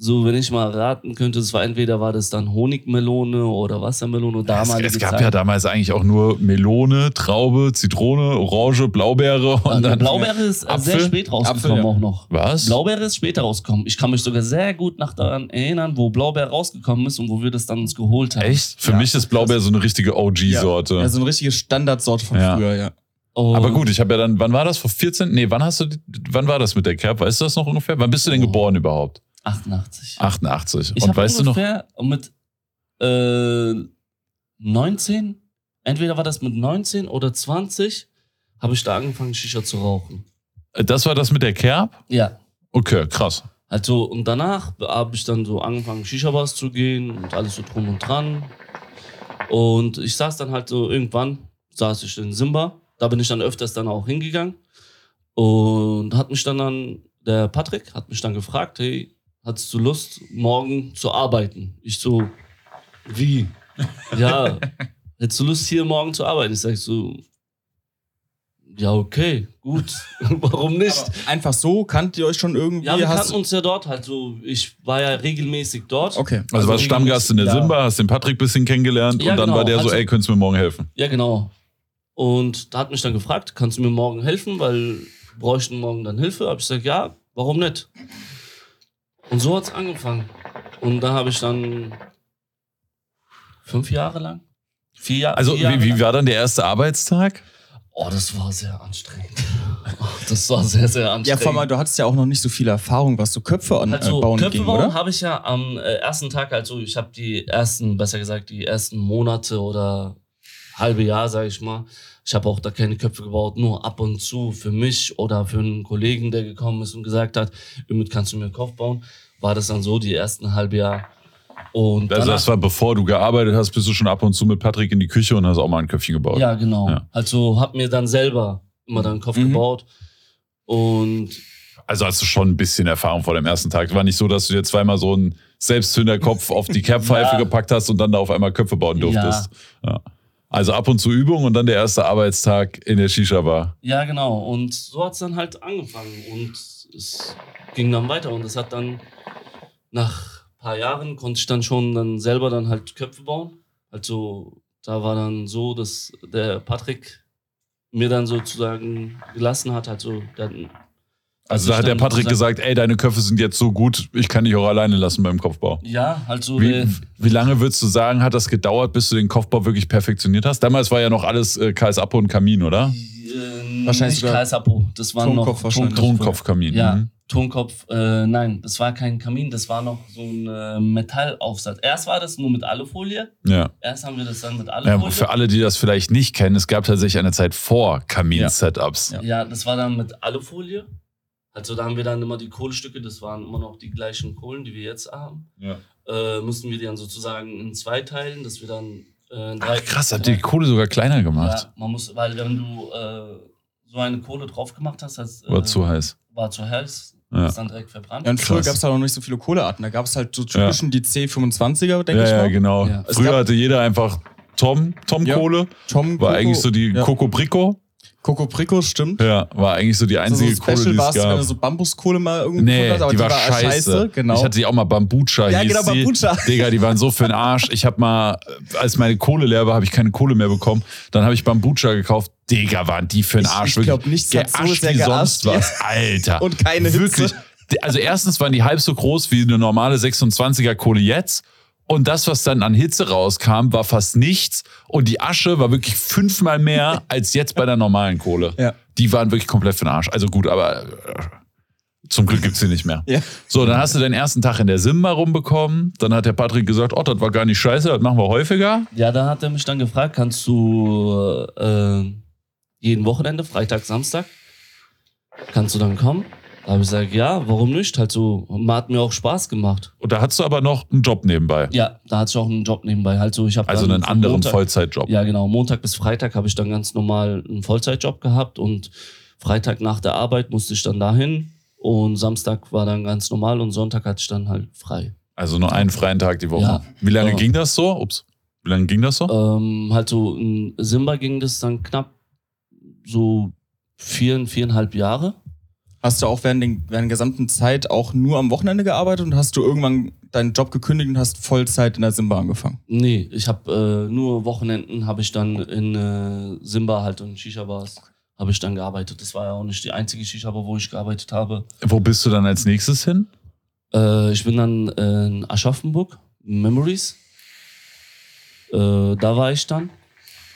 so, wenn ich mal raten könnte, es war entweder war das dann Honigmelone oder Wassermelone. Es, Damalige es gab Zeit. ja damals eigentlich auch nur Melone, Traube, Zitrone, Orange, Blaubeere und Also dann. Blaubeere ist äh, sehr Apfel? spät rausgekommen Apfel, ja. auch noch. Was? Blaubeere ist später rausgekommen. Ich kann mich sogar sehr gut nach daran erinnern, wo Blaubeere rausgekommen ist und wo wir das dann uns geholt haben. Echt? Für Ja, mich ist Blaubeer so eine richtige OG-Sorte. Also eine richtige Standardsorte von Ja. früher, ja. Und Aber gut, ich habe ja dann, wann war das? Vor 14? Nee, wann hast du, die- wann war das mit der Cap? Weißt du das noch ungefähr? Wann bist du denn Oh. geboren überhaupt? 88. 88. Ich Und weißt du noch? ungefähr mit äh, 19, entweder war das mit 19 oder 20, habe ich da angefangen, Shisha zu rauchen. Das war das mit der Kerb? Ja. Okay, krass. Also, und danach habe ich dann so angefangen, Shisha-Bars zu gehen und alles so drum und dran. Und ich saß dann halt so irgendwann, saß ich in Simba. Da bin ich dann öfters dann auch hingegangen. Und hat mich dann dann, der Patrick hat mich dann gefragt, hey, hast du Lust, morgen zu arbeiten? Ich so, wie? Ja, hättest du Lust, hier morgen zu arbeiten? Ich sag so, ja, okay, gut. Warum nicht? Einfach so, kannt ihr euch schon irgendwie? Ja, wir kannten uns ja dort halt so. Ich war ja regelmäßig dort. Okay. Also, warst Stammgast in der ja. Simba, hast den Patrick bisschen kennengelernt Ja, und dann genau. war der so, Also- ey, könntest du mir morgen helfen? Ja, genau. Und da hat mich dann gefragt, kannst du mir morgen helfen, weil wir bräuchten morgen dann Hilfe. Hab ich gesagt, ja, warum nicht? Und so hat's angefangen. Und da habe ich dann fünf Jahre lang, vier, Jahre. Also, vier Jahre wie, wie war dann der erste Arbeitstag? Oh, das war sehr anstrengend. Das war sehr, sehr Ja, anstrengend. vor allem, du hattest ja auch noch nicht so viel Erfahrung, was so Köpfe an, Also äh, bauen Köpfe ging, bauen oder? habe ich ja am äh, ersten Tag, also ich habe die ersten, besser gesagt, die ersten Monate oder halbe Jahr, sage ich mal. Ich habe auch da keine Köpfe gebaut, nur ab und zu für mich oder für einen Kollegen, der gekommen ist und gesagt hat, Ümit, kannst du mir einen Kopf bauen? War das dann so, die ersten halbe Jahr. Und Also, das war bevor du gearbeitet hast, bist du schon ab und zu mit Patrick in die Küche und hast auch mal ein Köpfchen gebaut. Ja, genau. Ja. Also habe mir dann selber immer dann einen Kopf Mhm. gebaut. Und Also hast du schon ein bisschen Erfahrung vor dem ersten Tag. War nicht so, dass du dir zweimal so einen Selbstzünderkopf auf die Kerbpfeife Ja. gepackt hast und dann da auf einmal Köpfe bauen durftest. Ja. Also ab und zu Übung und dann der erste Arbeitstag in der Shisha-Bar. Ja, genau. Und so hat es dann halt angefangen. Und es ging dann weiter. Und es hat dann nach ein paar Jahren konnte ich dann schon dann selber dann halt Köpfe bauen. Also da war dann so, dass der Patrick mir dann sozusagen gelassen hat. Also der, hat- als Also da hat der Patrick gesagt, ey, deine Köpfe sind jetzt so gut, ich kann dich auch alleine lassen beim Kopfbau. Ja, halt so. der, Wie, wie lange würdest du sagen, hat das gedauert, bis du den Kopfbau wirklich perfektioniert hast? Damals war ja noch alles äh, KS Apo und Kamin, oder? äh, Wahrscheinlich nicht Kaisapo. das war Tonkopf noch wahrscheinlich. Tonkopfkamin. Ja, Mhm. Tonkopf, äh, nein, das war kein Kamin, das war noch so ein äh, Metallaufsatz. Erst war das nur mit Alufolie, Ja. erst haben wir das dann mit ja. Alufolie. Für alle, die das vielleicht nicht kennen, es gab tatsächlich eine Zeit vor Kamin-Setups. Ja. Ja, das war dann mit Alufolie. Also da haben wir dann immer die Kohlestücke, das waren immer noch die gleichen Kohlen, die wir jetzt haben. Ja. Äh, mussten wir die dann sozusagen in zwei teilen, dass wir dann äh, in drei. Ach, krass, habt ihr die Kohle sogar kleiner gemacht? Ja, man muss, weil wenn du äh, so eine Kohle drauf gemacht hast, äh, War zu heiß. war zu heiß, Ja. ist dann direkt verbrannt. Ja, und früher gab es halt noch nicht so viele Kohlearten. Da gab es halt so typischen die C25er, denke ich Ja, ja, mal. genau. Ja. Es Früher hatte jeder einfach Tom, Tom Ja. Kohle. Tom War Coco- eigentlich so die ja. Coco Brico. Coco Prico, stimmt. Ja, war eigentlich so die Also einzige so Kohle, die war es es, wenn gab. du so Bambuskohle mal irgendwo Nee, hast, aber die, war scheiße. Genau. Ich hatte die auch mal Bambucha. Ja, genau, die. Bambucha. Digga, die waren so für den Arsch. Ich habe mal, als meine Kohle leer war, habe ich keine Kohle mehr bekommen. Dann habe ich Bambucha gekauft. Digga, waren die für den Ich- Arsch. ich wirklich glaub, nichts hat so geascht sehr wie geascht, sonst was. Alter. Und keine Hitze. Wirklich. Also erstens waren die halb so groß wie eine normale 26er Kohle jetzt. Und das, was dann an Hitze rauskam, war fast nichts. Und die Asche war wirklich fünfmal mehr als jetzt bei der normalen Kohle. Ja. Die waren wirklich komplett für den Arsch. Also gut, aber äh, zum Glück gibt's sie nicht mehr. Ja. So, dann hast du deinen ersten Tag in der Simba rumbekommen. Dann hat der Patrick gesagt, oh, das war gar nicht scheiße, das machen wir häufiger. Ja, da hat er mich dann gefragt, kannst du äh, jeden Wochenende, Freitag, Samstag, kannst du dann kommen? Da habe ich gesagt, ja, warum nicht? Halt so, hat mir auch Spaß gemacht. Und da hattest du aber noch einen Job nebenbei. Ja, da hatte ich auch einen Job nebenbei. Halt so, ich habe Also einen anderen Montag, Vollzeitjob. Ja, genau. Montag bis Freitag habe ich dann ganz normal einen Vollzeitjob gehabt und Freitag nach der Arbeit musste ich dann dahin und Samstag war dann ganz normal und Sonntag hatte ich dann halt frei. Also nur einen freien Tag die Woche. Ja. Wie lange Ja. ging das so? Ups. Wie lange ging das so? Ähm, halt so in Simba ging das dann knapp so vier, viereinhalb Jahre. Hast du auch während, den, während der gesamten Zeit auch nur am Wochenende gearbeitet und hast du irgendwann deinen Job gekündigt und hast Vollzeit in der Simba angefangen? Nee, ich habe äh, nur Wochenenden habe ich dann in äh, Simba halt und Shisha-Bars habe ich dann gearbeitet. Das war ja auch nicht die einzige Shisha-Bar, wo ich gearbeitet habe. Wo bist du dann als nächstes hin? Äh, ich bin dann in Aschaffenburg, Memories. Äh, da war ich dann.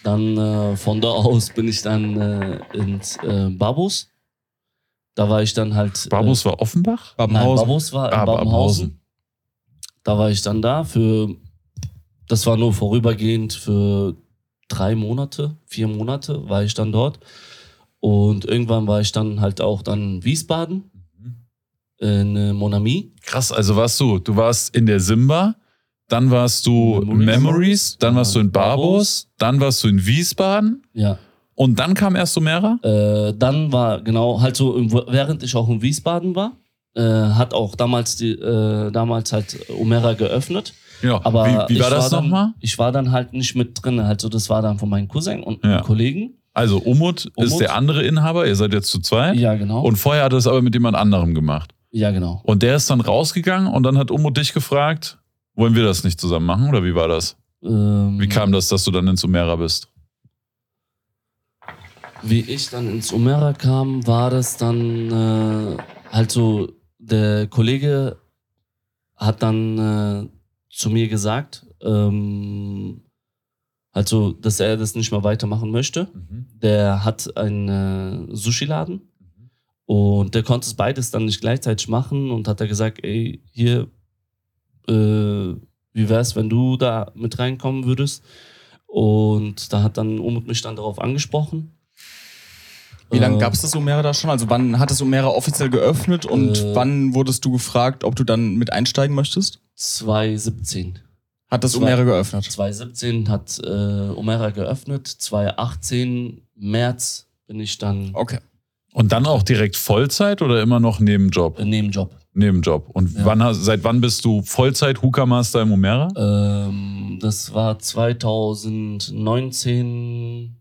Dann äh, von da aus bin ich dann äh, ins äh, Babus. Da war ich dann halt. Barbus war Offenbach? Äh, nein, Babenhausen. Babus war in Ah, Babenhausen. Babenhausen. Da war ich dann da für. Das war nur vorübergehend für drei Monate, vier Monate war ich dann dort. Und irgendwann war ich dann halt auch dann in Wiesbaden, in äh, Monami. Krass, also warst du, du warst in der Simba, dann warst du Memories. Memories, dann warst du in Barbus, dann warst du in Wiesbaden Ja. Und dann kam erst Omera? Äh, dann war genau, halt so, während ich auch in Wiesbaden war, äh, hat auch damals die, äh, damals halt Omera geöffnet. Ja, Aber wie, wie war ich das nochmal? Ich war dann halt nicht mit drin. Also das war dann von meinem Cousin und Ja. einem Kollegen. Also Umut, ist Umut. der andere Inhaber, ihr seid jetzt zu zweit. Ja, genau. Und vorher hat er es aber mit jemand anderem gemacht. ja, genau. Und der ist dann rausgegangen und dann hat Umut dich gefragt, wollen wir das nicht zusammen machen oder wie war das? Ähm, Wie kam das, dass du dann in Sumera bist? Wie ich dann ins Omera kam, war das dann äh, halt so, der Kollege hat dann äh, zu mir gesagt, ähm, halt so, dass er das nicht mehr weitermachen möchte. Der hat einen äh, Sushi-Laden und der konnte es beides dann nicht gleichzeitig machen und hat er gesagt, ey, hier, äh, wie wär's, wenn du da mit reinkommen würdest? Und da hat dann Umut mich dann darauf angesprochen. Wie lange Äh, gab es das Omera da schon? Also wann hat das Omera offiziell geöffnet und Äh. wann wurdest du gefragt, ob du dann mit einsteigen möchtest? 2017. Hat das Omera geöffnet? 2017 hat äh, Omera geöffnet. 2018 März bin ich dann Okay. Und dann auch direkt Vollzeit oder immer noch Nebenjob? äh, Nebenjob. Nebenjob. Und Ja. wann, hast- seit wann bist du Vollzeit Hookah Master im Omera? Ähm, das war 2019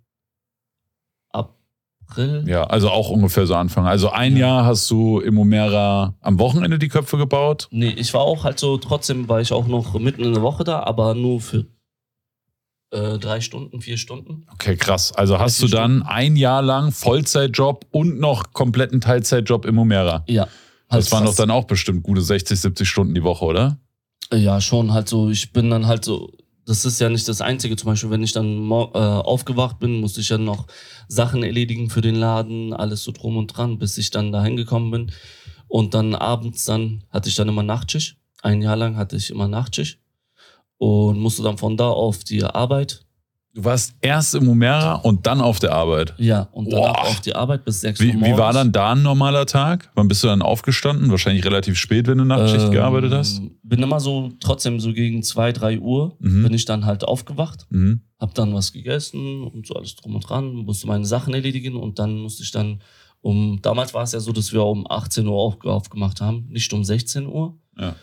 April. Ja, also auch ungefähr so Anfang. Also ein Ja. Jahr hast du im Omera am Wochenende die Köpfe gebaut. Nee, ich war auch halt so, trotzdem war ich auch noch mitten in der Woche da, aber nur für äh, drei Stunden, vier Stunden. Okay, krass. Also hast du dann ein Jahr lang Vollzeitjob und noch kompletten Teilzeitjob im Omera. Ja. Das waren doch dann auch bestimmt gute 60, 70 Stunden die Woche, oder? Ja, schon halt so. Ich bin dann halt so. Das ist ja nicht das Einzige. Zum Beispiel, wenn ich dann äh, aufgewacht bin, musste ich ja noch Sachen erledigen für den Laden, alles so drum und dran, bis ich dann dahin gekommen bin. Und dann abends dann hatte ich dann immer Nachtschicht. Ein Jahr lang hatte ich immer Nachtschicht und musste dann von da auf die Arbeit. Du warst erst im Humera und dann auf der Arbeit. Ja, und danach Boah. auf die Arbeit bis 6 Uhr Wie, morgens. wie war dann da ein normaler Tag? Wann bist du dann aufgestanden? Wahrscheinlich relativ spät, wenn du Nachtschicht Ähm, gearbeitet hast. Bin immer so, trotzdem so gegen 2, 3 Uhr Mhm. bin ich dann halt aufgewacht. Mhm. hab dann was gegessen und so alles drum und dran, musste meine Sachen erledigen und dann musste ich dann um, damals war es ja so, dass wir um 18 Uhr auf, aufgemacht haben, nicht um 16 Uhr. Ja.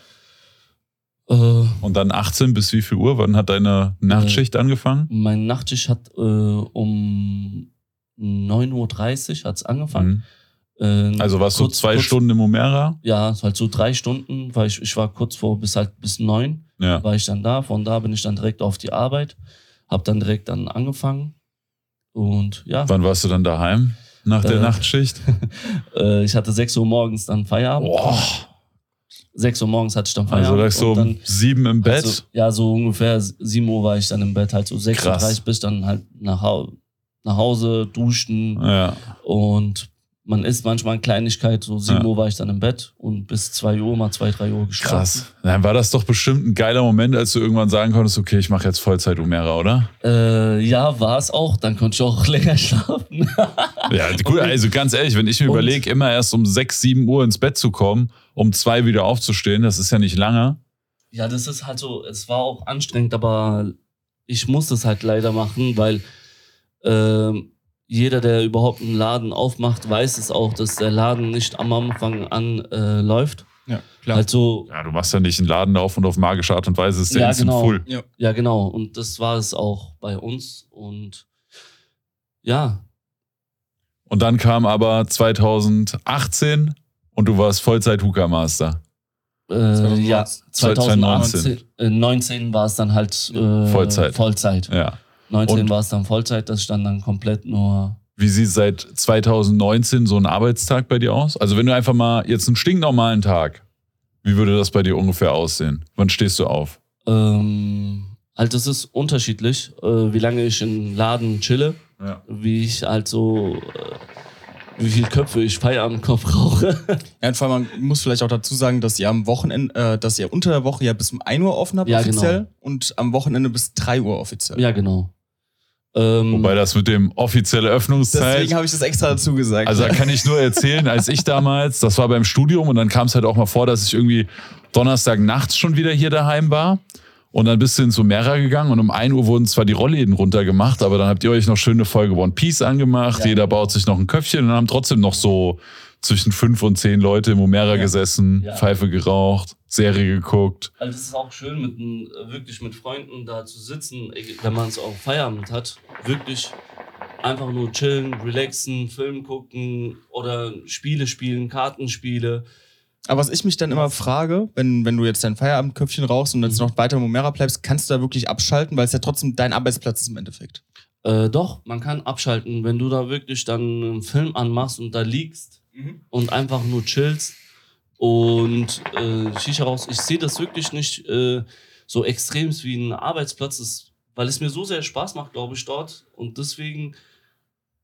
Äh, Und dann 18 bis wie viel Uhr? Wann hat deine Nachtschicht angefangen? mein Nachttisch hat äh, um 9.30 Uhr hat's angefangen. Mhm. Äh, Also warst du kurz- zwei kurz- Stunden im Humera? Ja, halt so drei Stunden, weil ich, ich war kurz vor bis halt bis neun Ja. war ich dann da. Von da bin ich dann direkt auf die Arbeit, hab dann direkt dann angefangen und ja, Wann warst du dann daheim? Nach der Äh, Nachtschicht? äh, ich hatte 6 Uhr morgens dann Feierabend. Boah. 6 Uhr morgens hatte ich dann Also Feierabend. lagst du und um dann, sieben im Bett? Also, ja, so ungefähr 7 Uhr war ich dann im Bett, halt so 6.30 Krass. Uhr bis dann halt nach, nach Hause, duschen ja. und man isst manchmal eine Kleinigkeit, so 7 Ja. Uhr war ich dann im Bett und bis 2 Uhr, mal 2, 3 Uhr geschlafen. Krass. Dann war das doch bestimmt ein geiler Moment, als du irgendwann sagen konntest, okay, ich mache jetzt Vollzeit Humera, oder? Äh, ja, war es auch. Dann konnte ich auch länger schlafen. Ja, gut, also ganz ehrlich, wenn ich mir überlege, immer erst um sechs, sieben Uhr ins Bett zu kommen, um zwei wieder aufzustehen, das ist ja nicht lange. ja, das ist halt so, es war auch anstrengend, aber ich muss es halt leider machen, weil ähm, jeder, der überhaupt einen Laden aufmacht, weiß es auch, dass der Laden nicht am Anfang an äh, läuft. Ja, klar. Halt so, Ja, du machst ja nicht einen Laden auf und auf magische Art und Weise ist der Ja, instant genau. full. ja. ja genau. Und das war es auch bei uns. Und ja, Und dann kam aber 2018 und du warst Vollzeit Hookah Master. äh, ja, 2019. 2019 äh, 19 war es dann halt äh, Vollzeit. Vollzeit. Ja. 19 Und- war es dann Vollzeit, dass ich dann, komplett nur Wie sieht seit 2019 so ein Arbeitstag bei dir aus? Also wenn du einfach mal jetzt einen stinknormalen Tag, wie würde das bei dir ungefähr aussehen? Wann stehst du auf? Ähm, halt, es ist unterschiedlich, äh, wie lange ich im Laden chille, Ja. wie ich halt so, äh, wie viel Köpfe ich Feierabendkopf rauche. Ja, und vor allem, man muss vielleicht auch dazu sagen, dass ihr am Wochenende, äh, dass ihr unter der Woche ja bis um 1 Uhr offen habt Ja, offiziell genau. und am Wochenende bis 3 Uhr offiziell. ja, genau. Ähm, Wobei das mit dem offizielle Öffnungszeit. Deswegen habe ich das extra dazu gesagt. Also da kann ich nur erzählen, als ich damals, das war beim Studium und dann kam es halt auch mal vor, dass ich irgendwie Donnerstag nachts schon wieder hier daheim war. Und dann bist du ins Sumera gegangen und um 1 Uhr wurden zwar die Rollläden runtergemacht, aber dann habt ihr euch noch schöne Folge One Piece angemacht. Ja. Jeder baut sich noch ein Köpfchen und dann haben trotzdem noch so zwischen fünf und zehn Leute im Umera Ja. gesessen, Ja. Pfeife geraucht, Serie geguckt. Also es ist auch schön, mit, wirklich mit Freunden da zu sitzen, wenn man es auch Feierabend hat. Wirklich einfach nur chillen, relaxen, Film gucken oder Spiele spielen, Kartenspiele. Aber was ich mich dann immer frage, wenn, wenn du jetzt dein Feierabendköpfchen rauchst und jetzt Mhm. noch weiter im Momera bleibst, kannst du da wirklich abschalten, weil es ja trotzdem dein Arbeitsplatz ist im Endeffekt. Äh, doch, man kann abschalten, wenn du da wirklich dann einen Film anmachst und da liegst und einfach nur chillst und äh, Shisha raus. Ich sehe das wirklich nicht äh, so extrem wie ein Arbeitsplatz, ist, weil es mir so sehr Spaß macht, glaube ich, dort. Und deswegen,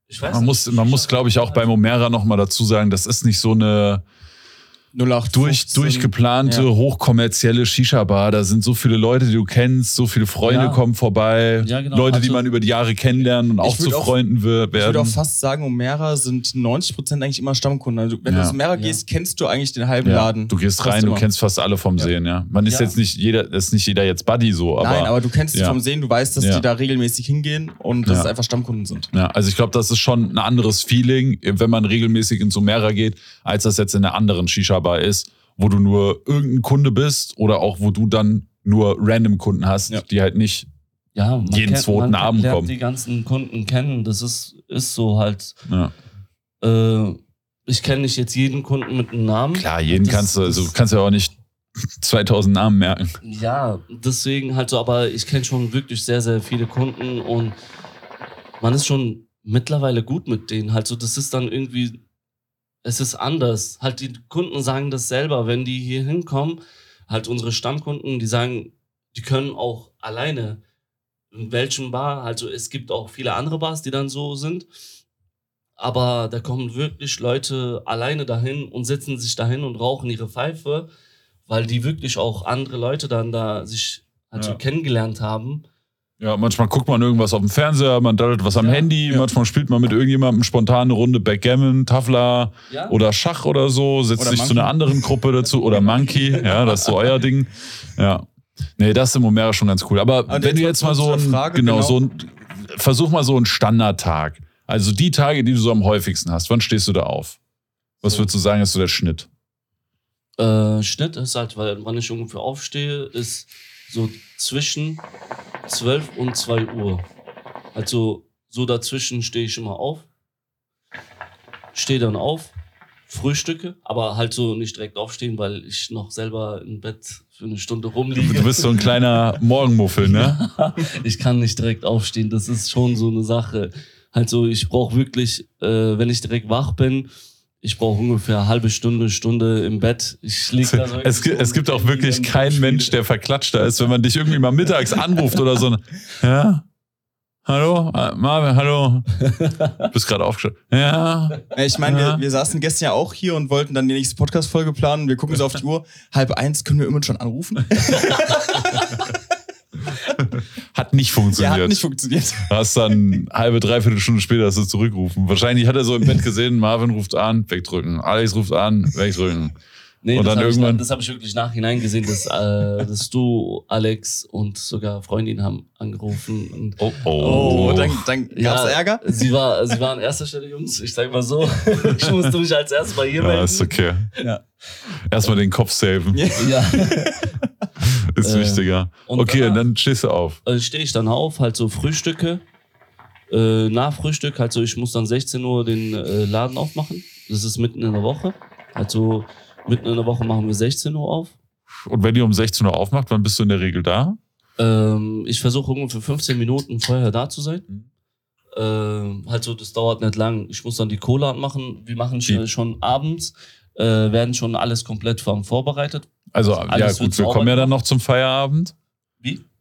ich weiß Man nicht, muss, man muss glaube ich, auch beim Umera nochmal dazu sagen, das ist nicht so eine 08 durch, durchgeplante, Ja. hochkommerzielle Shisha-Bar. Da sind so viele Leute, die du kennst, so viele Freunde Ja. kommen vorbei, Ja, genau. Leute, die Also- man über die Jahre kennenlernen und auch zu auch- Freunden wir- Ich würde werden. auch fast sagen, Omera sind 90% eigentlich immer Stammkunden. Also wenn Ja. du ins Omera Ja. gehst, kennst du eigentlich den halben ja, Laden. du gehst rein, du immer. kennst fast alle vom Ja. Sehen, ja. Man ist Ja. jetzt nicht jeder, ist nicht jeder jetzt Buddy so, aber. Nein, aber du kennst Ja. es vom Sehen, du weißt, dass Ja. die da regelmäßig hingehen und dass Ja. es einfach Stammkunden sind. Ja, also ich glaube, das ist schon ein anderes Feeling, wenn man regelmäßig ins Sumera geht, als das jetzt in einer anderen Shisha-Bar ist, wo du nur irgendein Kunde bist oder auch wo du dann nur random Kunden hast, Ja. die halt nicht. ja, man jeden kennt- zweiten man Abend kommen. die ganzen Kunden kennen. Das ist, ist so halt. Ja. Äh, ich kenne nicht jetzt jeden Kunden mit einem Namen. Klar, jeden Das- kannst du, also kannst ja auch nicht 2000 Namen merken. Ja, deswegen halt so, aber ich kenne schon wirklich sehr, sehr viele Kunden und man ist schon mittlerweile gut mit denen. Halt so, das ist dann irgendwie, es ist anders. Halt die Kunden sagen das selber, wenn die hier hinkommen, halt unsere Stammkunden, die sagen, die können auch alleine in welchem Bar. Also es gibt auch viele andere Bars, die dann so sind. Aber da kommen wirklich Leute alleine dahin und setzen sich dahin und rauchen ihre Pfeife, weil die wirklich auch andere Leute dann da sich also Ja. kennengelernt haben. Ja, manchmal guckt man irgendwas auf dem Fernseher, man daddelt was am Ja, Handy, ja. manchmal spielt man mit irgendjemandem spontan eine Runde Backgammon, Tafla Ja? oder Schach oder so, setzt Oder sich zu Monkey. einer anderen Gruppe dazu oder Monkey, ja, das ist so euer Ding. Ja. Nee, das ist im Momera schon ganz cool. Aber, Aber wenn du jetzt mal zu so ein, Frage, genau, genau. so ein, versuch mal so einen Standardtag. Also die Tage, die du so am häufigsten hast, wann stehst du da auf? Was So. würdest du sagen, ist so der Schnitt? Äh, Schnitt ist halt, weil wann ich ungefähr aufstehe, ist so zwischen 12 und 2 Uhr. Also so dazwischen stehe ich immer auf, stehe dann auf, frühstücke, aber halt so nicht direkt aufstehen, weil ich noch selber im Bett für eine Stunde rumliege. Du bist so ein kleiner Morgenmuffel, ne? ich kann nicht direkt aufstehen. Das ist schon so eine Sache. Also ich brauche wirklich, äh, wenn ich direkt wach bin, ich brauche ungefähr eine halbe Stunde, Stunde im Bett. Ich lieg da so Es, gibt- es gibt auch wirklich keinen Mensch, der verklatschter ist, wenn man dich irgendwie mal mittags anruft oder so. Ja? Hallo? Äh, Marvin, hallo? Du bist gerade aufgestanden. Ja? Ja, Ich meine, Ja. wir, wir saßen gestern ja auch hier und wollten dann die nächste Podcast-Folge planen. Wir gucken so auf die Uhr. Halb eins können wir immer schon anrufen. Nicht funktioniert. hat nicht funktioniert. Hast dann halbe, dreiviertel Stunde später hast du zurückgerufen. Wahrscheinlich hat er so im Bett gesehen, Marvin ruft an, wegdrücken. Alex ruft an, wegdrücken. Nee, Und das habe ich, das hab ich wirklich nachhinein gesehen, dass, äh, dass du, Alex und sogar Freundin haben angerufen. Und Oh, Oh, dann, dann gab's Ärger? Sie war, sie war an erster Stelle, Jungs. Ich sag mal so. ich musste mich als erstes bei ihr Ja, melden. ist okay. Ja. Erstmal den Kopf saven. Ja. Ja. Ist Äh, wichtiger. und Okay, danach- und dann stehst du auf. Also stehe ich dann auf, halt so Frühstücke. Äh, nach Frühstück, halt so, ich muss dann 16 Uhr den äh, Laden aufmachen. Das ist mitten in der Woche. Also mitten in der Woche machen wir 16 Uhr auf. Und wenn ihr um 16 Uhr aufmacht, wann bist du in der Regel da? Ähm, ich versuche ungefähr 15 Minuten vorher da zu sein. Mhm. Ähm, halt so, das dauert nicht lang. Ich muss dann die Cola anmachen. Wir machen schon, schon abends, äh, werden schon alles komplett vor- vorbereitet. Also, Alles ja gut, wir kommen ja dann noch zum Feierabend.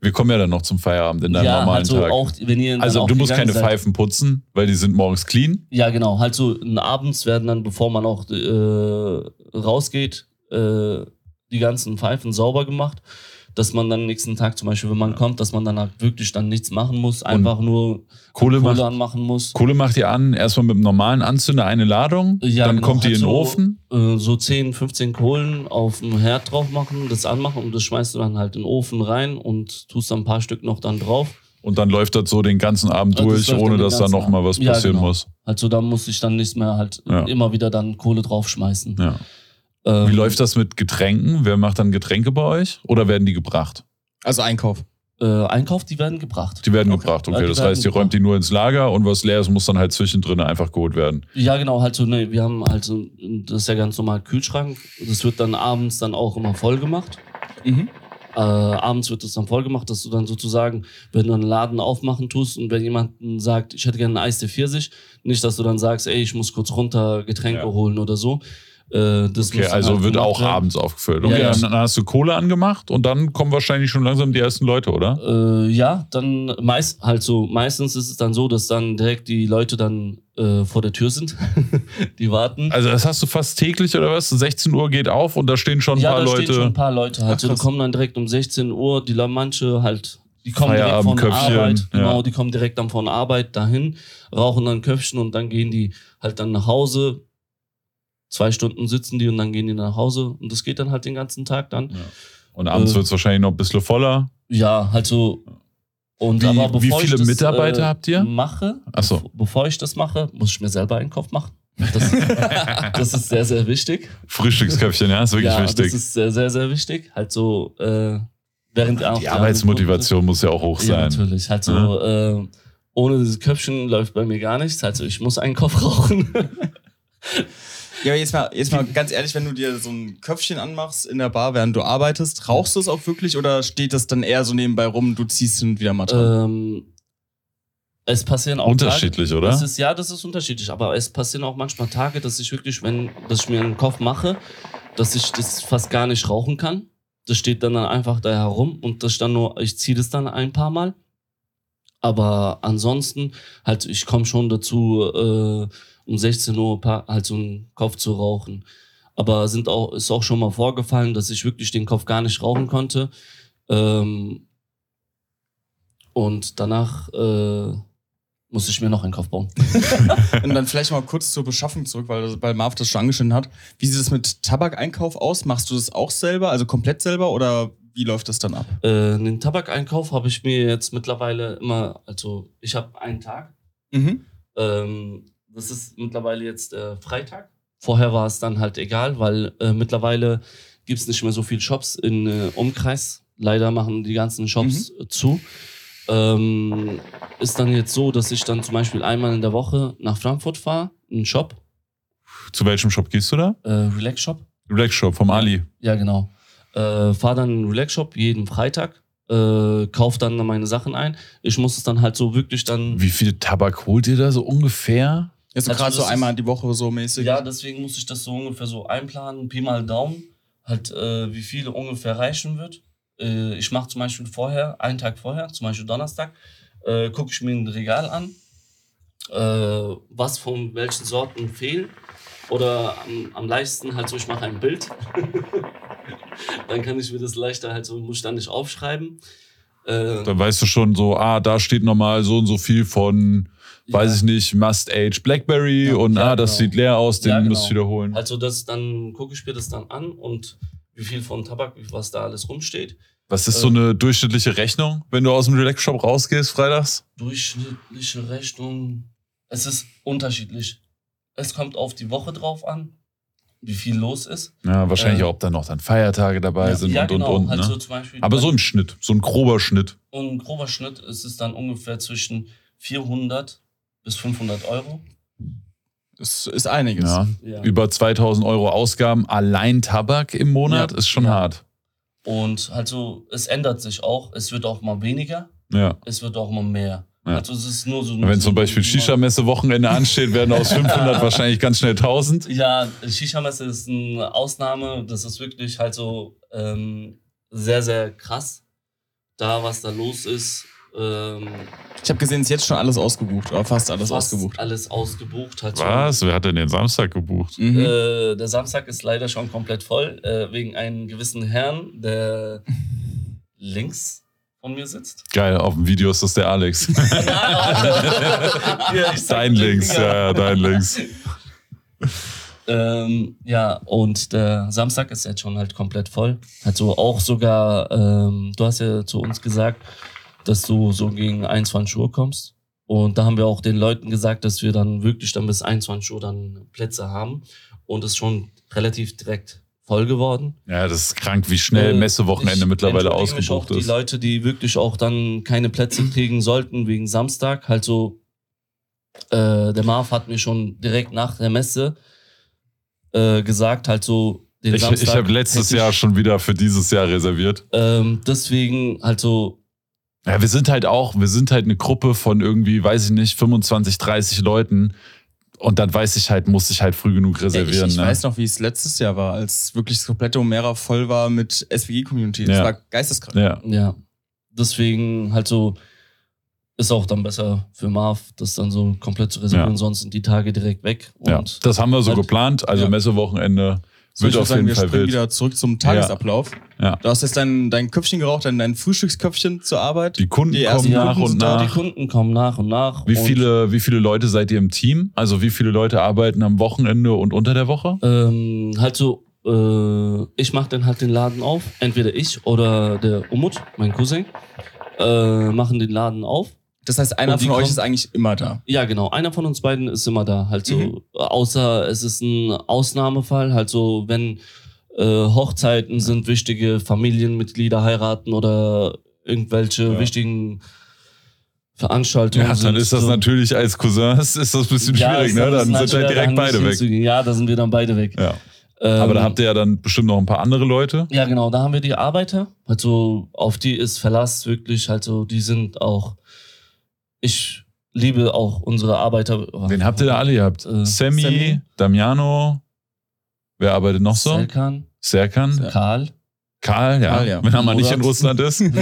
Wir kommen ja dann noch zum Feierabend in deinem ja, normalen halt so Tag. auch, wenn ihr also auch du musst keine seid. Pfeifen putzen, weil die sind morgens clean. Ja, genau. Halt so abends werden dann, bevor man auch äh, rausgeht, äh, die ganzen Pfeifen sauber gemacht. Dass man dann nächsten Tag zum Beispiel, wenn man kommt, dass man dann halt wirklich dann nichts machen muss, einfach nur Kohle, Kohle macht, anmachen muss. Kohle macht ihr an, erstmal mit einem normalen Anzünder eine Ladung, Ja, dann genau, kommt die halt in den so, Ofen. Äh, so 10, 15 Kohlen auf dem Herd drauf machen, das anmachen und das schmeißt du dann halt in den Ofen rein und tust dann ein paar Stück noch dann drauf. Und dann läuft das so den ganzen Abend Ja, das durch, läuft ohne dass da ganzen noch mal Abend. was Ja, passieren genau. muss. Also da muss ich dann nichts mehr halt Ja. immer wieder dann Kohle draufschmeißen. Ja. Ähm, Wie läuft das mit Getränken? Wer macht dann Getränke bei euch? Oder werden die gebracht? Also Einkauf. Äh, Einkauf, die werden gebracht. Die werden Okay. gebracht, okay. Ja, das heißt, ihr räumt die nur ins Lager und was leer ist, muss dann halt zwischendrin einfach geholt werden. Ja, genau, halt so, ne, wir haben halt so, das ist ja ganz normal Kühlschrank. Das wird dann abends dann auch immer voll gemacht. Mhm. Äh, abends wird das dann voll gemacht, dass du dann sozusagen, wenn du einen Laden aufmachen tust und wenn jemand sagt, ich hätte gerne einen Eis der Pfirsich, nicht, dass du dann sagst, ey, ich muss kurz runter Getränke Ja. holen oder so. Äh, das Okay, also halt wird auch werden. abends aufgefüllt. Ja, Okay, ja. Dann, dann hast du Kohle angemacht und dann kommen wahrscheinlich schon langsam die ersten Leute, oder? Äh, ja, dann meist halt so, meistens ist es dann so, dass dann direkt die Leute dann äh, vor der Tür sind. die warten. Also das hast du fast täglich oder was? 16 Uhr geht auf und da stehen schon ein ja, paar da Leute. stehen schon ein paar Leute halt. Ach, so, die krass. kommen dann direkt um 16 Uhr, die manche halt, die kommen direkt von Feierabendköpfchen, Arbeit, genau, ja. die kommen direkt dann von der Arbeit dahin, rauchen dann Köpfchen und dann gehen die halt dann nach Hause. Zwei Stunden sitzen die und dann gehen die nach Hause und das geht dann halt den ganzen Tag dann. Und abends Äh, wird es wahrscheinlich noch ein bisschen voller. Ja, halt so. Und Wie- aber wie viele ich das, Mitarbeiter äh, habt ihr? Mache, Ach so. bev- bevor ich das mache, muss ich mir selber einen Kopf machen. Das, das ist sehr, sehr wichtig. Frühstücksköpfchen, ja, ist wirklich ja, wichtig. das ist sehr, sehr, sehr wichtig. Halt so, äh, während auch die Arbeitsmotivation muss ja auch hoch Ja, sein. natürlich. Halt so, äh, ohne dieses Köpfchen läuft bei mir gar nichts. Also ich muss einen Kopf rauchen. Ja, aber jetzt mal, jetzt mal ganz ehrlich, wenn du dir so ein Köpfchen anmachst in der Bar, während du arbeitest, rauchst du es auch wirklich oder steht das dann eher so nebenbei rum, du ziehst hin und wieder mal dran? ähm, es passieren auch Unterschiedlich, Tage, oder? Das ist, ja, das ist unterschiedlich. Aber es passieren auch manchmal Tage, dass ich wirklich, wenn, dass ich mir einen Kopf mache, dass ich das fast gar nicht rauchen kann. Das steht dann einfach da herum und das dann nur, ich ziehe das dann ein paar Mal. Aber ansonsten, halt, ich komme schon dazu, äh, um 16 Uhr halt so einen Kopf zu rauchen. Aber sind auch, ist auch schon mal vorgefallen, dass ich wirklich den Kopf gar nicht rauchen konnte. Ähm, und danach äh, musste ich mir noch einen Kopf bauen. Und dann vielleicht mal kurz zur Beschaffung zurück, weil, weil Marv das schon angeschnitten hat. Wie sieht es mit Tabakeinkauf aus? Machst du das auch selber, also komplett selber oder wie läuft das dann ab? Äh, den Tabakeinkauf habe ich mir jetzt mittlerweile immer, also ich habe einen Tag. Mhm. Ähm, das ist mittlerweile jetzt äh, Freitag. Vorher war es dann halt egal, weil äh, mittlerweile gibt es nicht mehr so viele Shops in äh, Umkreis. Leider machen die ganzen Shops äh, zu. Ähm, ist dann jetzt so, dass ich dann zum Beispiel einmal in der Woche nach Frankfurt fahre, einen Shop, Zu welchem Shop gehst du da? äh, Relax Shop. Relax Shop vom Ali. Ja, genau. Äh, fahr dann in den Relax Shop jeden Freitag, äh, kauf dann meine Sachen ein. Ich muss es dann halt so wirklich dann. Wie viel Tabak holt ihr da so ungefähr? Jetzt Also gerade so einmal die Woche so mäßig. Ja, deswegen muss ich das so ungefähr so einplanen, Pi mal Daumen, halt äh, wie viel ungefähr reichen wird. Äh, ich mache zum Beispiel vorher, einen Tag vorher, zum Beispiel Donnerstag, äh, gucke ich mir ein Regal an, äh, was von welchen Sorten fehlen. Oder am, am leichtesten halt so, ich mache ein Bild. dann kann ich mir das leichter halt so, muss ich dann nicht aufschreiben. Äh, Dann weißt du schon so, ah, da steht nochmal so und so viel von, weiß ja. ich nicht, Must Age Blackberry Ja, und ja, ah, das genau. sieht leer aus, den Ja, genau. musst du wiederholen. Also das, dann gucke ich mir das dann an und wie viel von Tabak, was da alles rumsteht. Was ist so eine durchschnittliche Rechnung, wenn du aus dem Relax Shop rausgehst freitags? Durchschnittliche Rechnung. Es ist unterschiedlich. Es kommt auf die Woche drauf an, wie viel los ist. Ja, wahrscheinlich Äh, auch, ob da noch dann Feiertage dabei ja. sind ja, und genau. und und. halt Ne? Beispiel Aber so im Schnitt, so ein grober Schnitt. und ein grober Schnitt ist es dann ungefähr zwischen 400 bis 500 Euro. Das ist einiges. Ja. Ja. Über 2000 Euro Ausgaben allein Tabak im Monat Ja. ist schon Ja. hart. Und halt so, es ändert sich auch. Es wird auch mal weniger, Ja. es wird auch mal mehr. Ja. Also es ist nur so. Wenn so zum Beispiel Shisha-Messe-Wochenende ansteht, werden aus 500 wahrscheinlich ganz schnell 1000. Ja, Shisha-Messe ist eine Ausnahme. Das ist wirklich halt so ähm, sehr, sehr krass. Da, was da los ist. Ähm, Ich habe gesehen, es ist jetzt schon alles ausgebucht, oder fast alles fast ausgebucht. Alles ausgebucht. So. Was? Wer hat denn den Samstag gebucht? Mhm. Äh, der Samstag ist leider schon komplett voll, äh, wegen einem gewissen Herrn, der links von mir sitzt. Geil, auf dem Video ist das der Alex. ja, ich sag dein links, ja, ja, dein links. Ähm, ja, und der Samstag ist jetzt schon halt komplett voll. Also auch sogar, ähm, du hast ja zu uns gesagt, dass du so gegen 21 Uhr kommst. Und da haben wir auch den Leuten gesagt, dass wir dann wirklich dann bis 21 Uhr dann Plätze haben. Und es ist schon relativ direkt voll geworden. Ja, das ist krank, wie schnell Äh, Messewochenende mittlerweile ausgebucht ist. Die Leute, die wirklich auch dann keine Plätze kriegen sollten wegen Samstag, halt so, äh, der Marv hat mir schon direkt nach der Messe äh, gesagt, halt so, den Ich, Samstag. ich habe letztes Jahr schon wieder für dieses Jahr reserviert. Ähm, deswegen halt so, Ja, wir sind halt auch, wir sind halt eine Gruppe von irgendwie, weiß ich nicht, 25, 30 Leuten. Und dann weiß ich halt, muss ich halt früh genug reservieren. ich ich ne? weiß noch, wie es letztes Jahr war, als wirklich das komplette Omera voll war mit SWG-Community. Das Ja. war geisteskrank. Ja. ja, deswegen halt so, ist auch dann besser für Marv, das dann so komplett zu reservieren, Ja. sonst sind die Tage direkt weg. ja, das haben wir so halt- geplant. Also Ja. Messewochenende So, ich wird würde auf sagen, jeden wir Fall springen wild. wieder zurück zum Tagesablauf. Ja. Du hast jetzt dein, dein Köpfchen geraucht, dein, dein Frühstücksköpfchen zur Arbeit. Die Kunden Die kommen ersten nach Kunden und da, die nach. Kunden kommen nach und nach. Wie und viele, wie viele Leute seid ihr im Team? Also wie viele Leute arbeiten am Wochenende und unter der Woche? Ähm, halt so, äh, ich mache dann halt den Laden auf. Entweder ich oder der Umut, mein Cousin, äh, machen den Laden auf. Das heißt, einer von euch ist eigentlich immer da. Ja, genau. Einer von uns beiden ist immer da. Halt so, Mhm. außer es ist ein Ausnahmefall. Halt so, wenn äh, Hochzeiten sind, wichtige Familienmitglieder heiraten oder irgendwelche Ja. wichtigen Veranstaltungen. Ja, dann ist das so. natürlich als Cousins ist das ein bisschen Ja, schwierig, ne? Dann sind halt direkt beide weg. Ja, da sind wir dann beide weg. Ja. Ähm, Aber da habt ihr ja dann bestimmt noch ein paar andere Leute. Ja, genau, da haben wir die Arbeiter. Also auf die ist Verlass wirklich, halt so, die sind auch. Ich liebe auch unsere Arbeiter. Wen habt ihr da alle? Ihr habt Äh, Sammy, Sammy. Damiano. Wer arbeitet noch so? Serkan, Ja. Karl. Karl, ja. Karl, ja. Wenn er mal nicht in. Russland ist. Der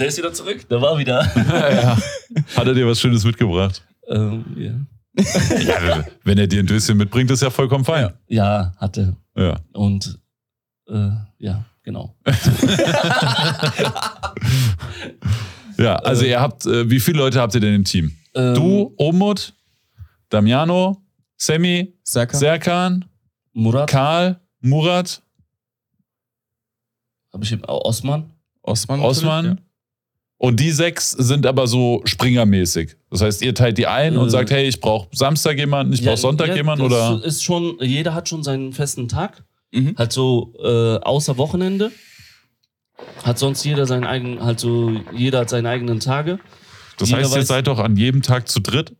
ist wieder zurück. Der war wieder. ja. Hat er dir was Schönes mitgebracht? ähm, ja. Ja, wenn er dir ein Döschen mitbringt, ist ja vollkommen fein. ja, hatte. Ja. Und äh, ja, genau. Ja, also ihr habt, äh, wie viele Leute habt ihr denn im Team? Ähm, Du, Omut, Damiano, Sammy, Serkan? Serkan, Murat, Karl, Murat, habe ich eben, Osman. Osman? Osman. Und die sechs sind aber so Springermäßig. Das heißt, ihr teilt die ein und Äh, sagt, hey, ich brauche Samstag jemanden, ich brauche Sonntag ja, jemanden oder. Ist schon, jeder hat schon seinen festen Tag. Ja. Mhm. Halt so äh, außer Wochenende. Hat sonst jeder seinen eigenen, halt so, jeder hat seine eigenen Tage. Das jeder heißt, ihr seid doch an jedem Tag zu dritt.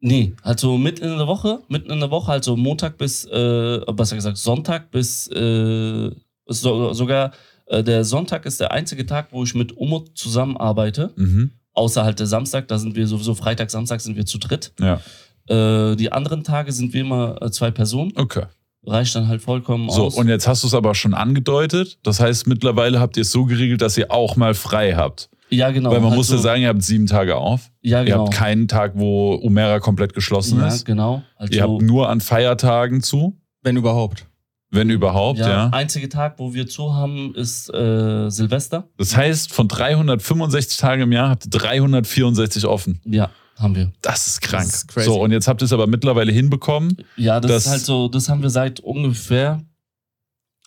Nee, also mitten in der Woche, mitten in der Woche, also Montag bis, äh, besser gesagt, Sonntag bis, äh, so, sogar äh, der Sonntag ist der einzige Tag, wo ich mit Umut zusammenarbeite. Mhm. Außer halt der Samstag, da sind wir sowieso Freitag, Samstag sind wir zu dritt. Ja, Äh, die anderen Tage sind wir immer äh, zwei Personen. okay. Reicht dann halt vollkommen So, aus. und jetzt hast du es aber schon angedeutet. Das heißt, mittlerweile habt ihr es so geregelt, dass ihr auch mal frei habt. ja, genau. Weil man halt muss ja so- sagen, ihr habt sieben Tage auf. ja, Ihr genau. habt keinen Tag, wo Umera komplett geschlossen ja, ist. genau. Also, Ihr habt nur an Feiertagen zu, Wenn überhaupt. wenn überhaupt, ja. ja, einzige Tag, wo wir zu haben, ist äh, Silvester. Das heißt, von 365 Tagen im Jahr habt ihr 364 offen. Ja, haben wir. Das ist krank. Das ist crazy. so, und jetzt habt ihr es aber mittlerweile hinbekommen. Ja, das, ist halt so, das haben wir seit ungefähr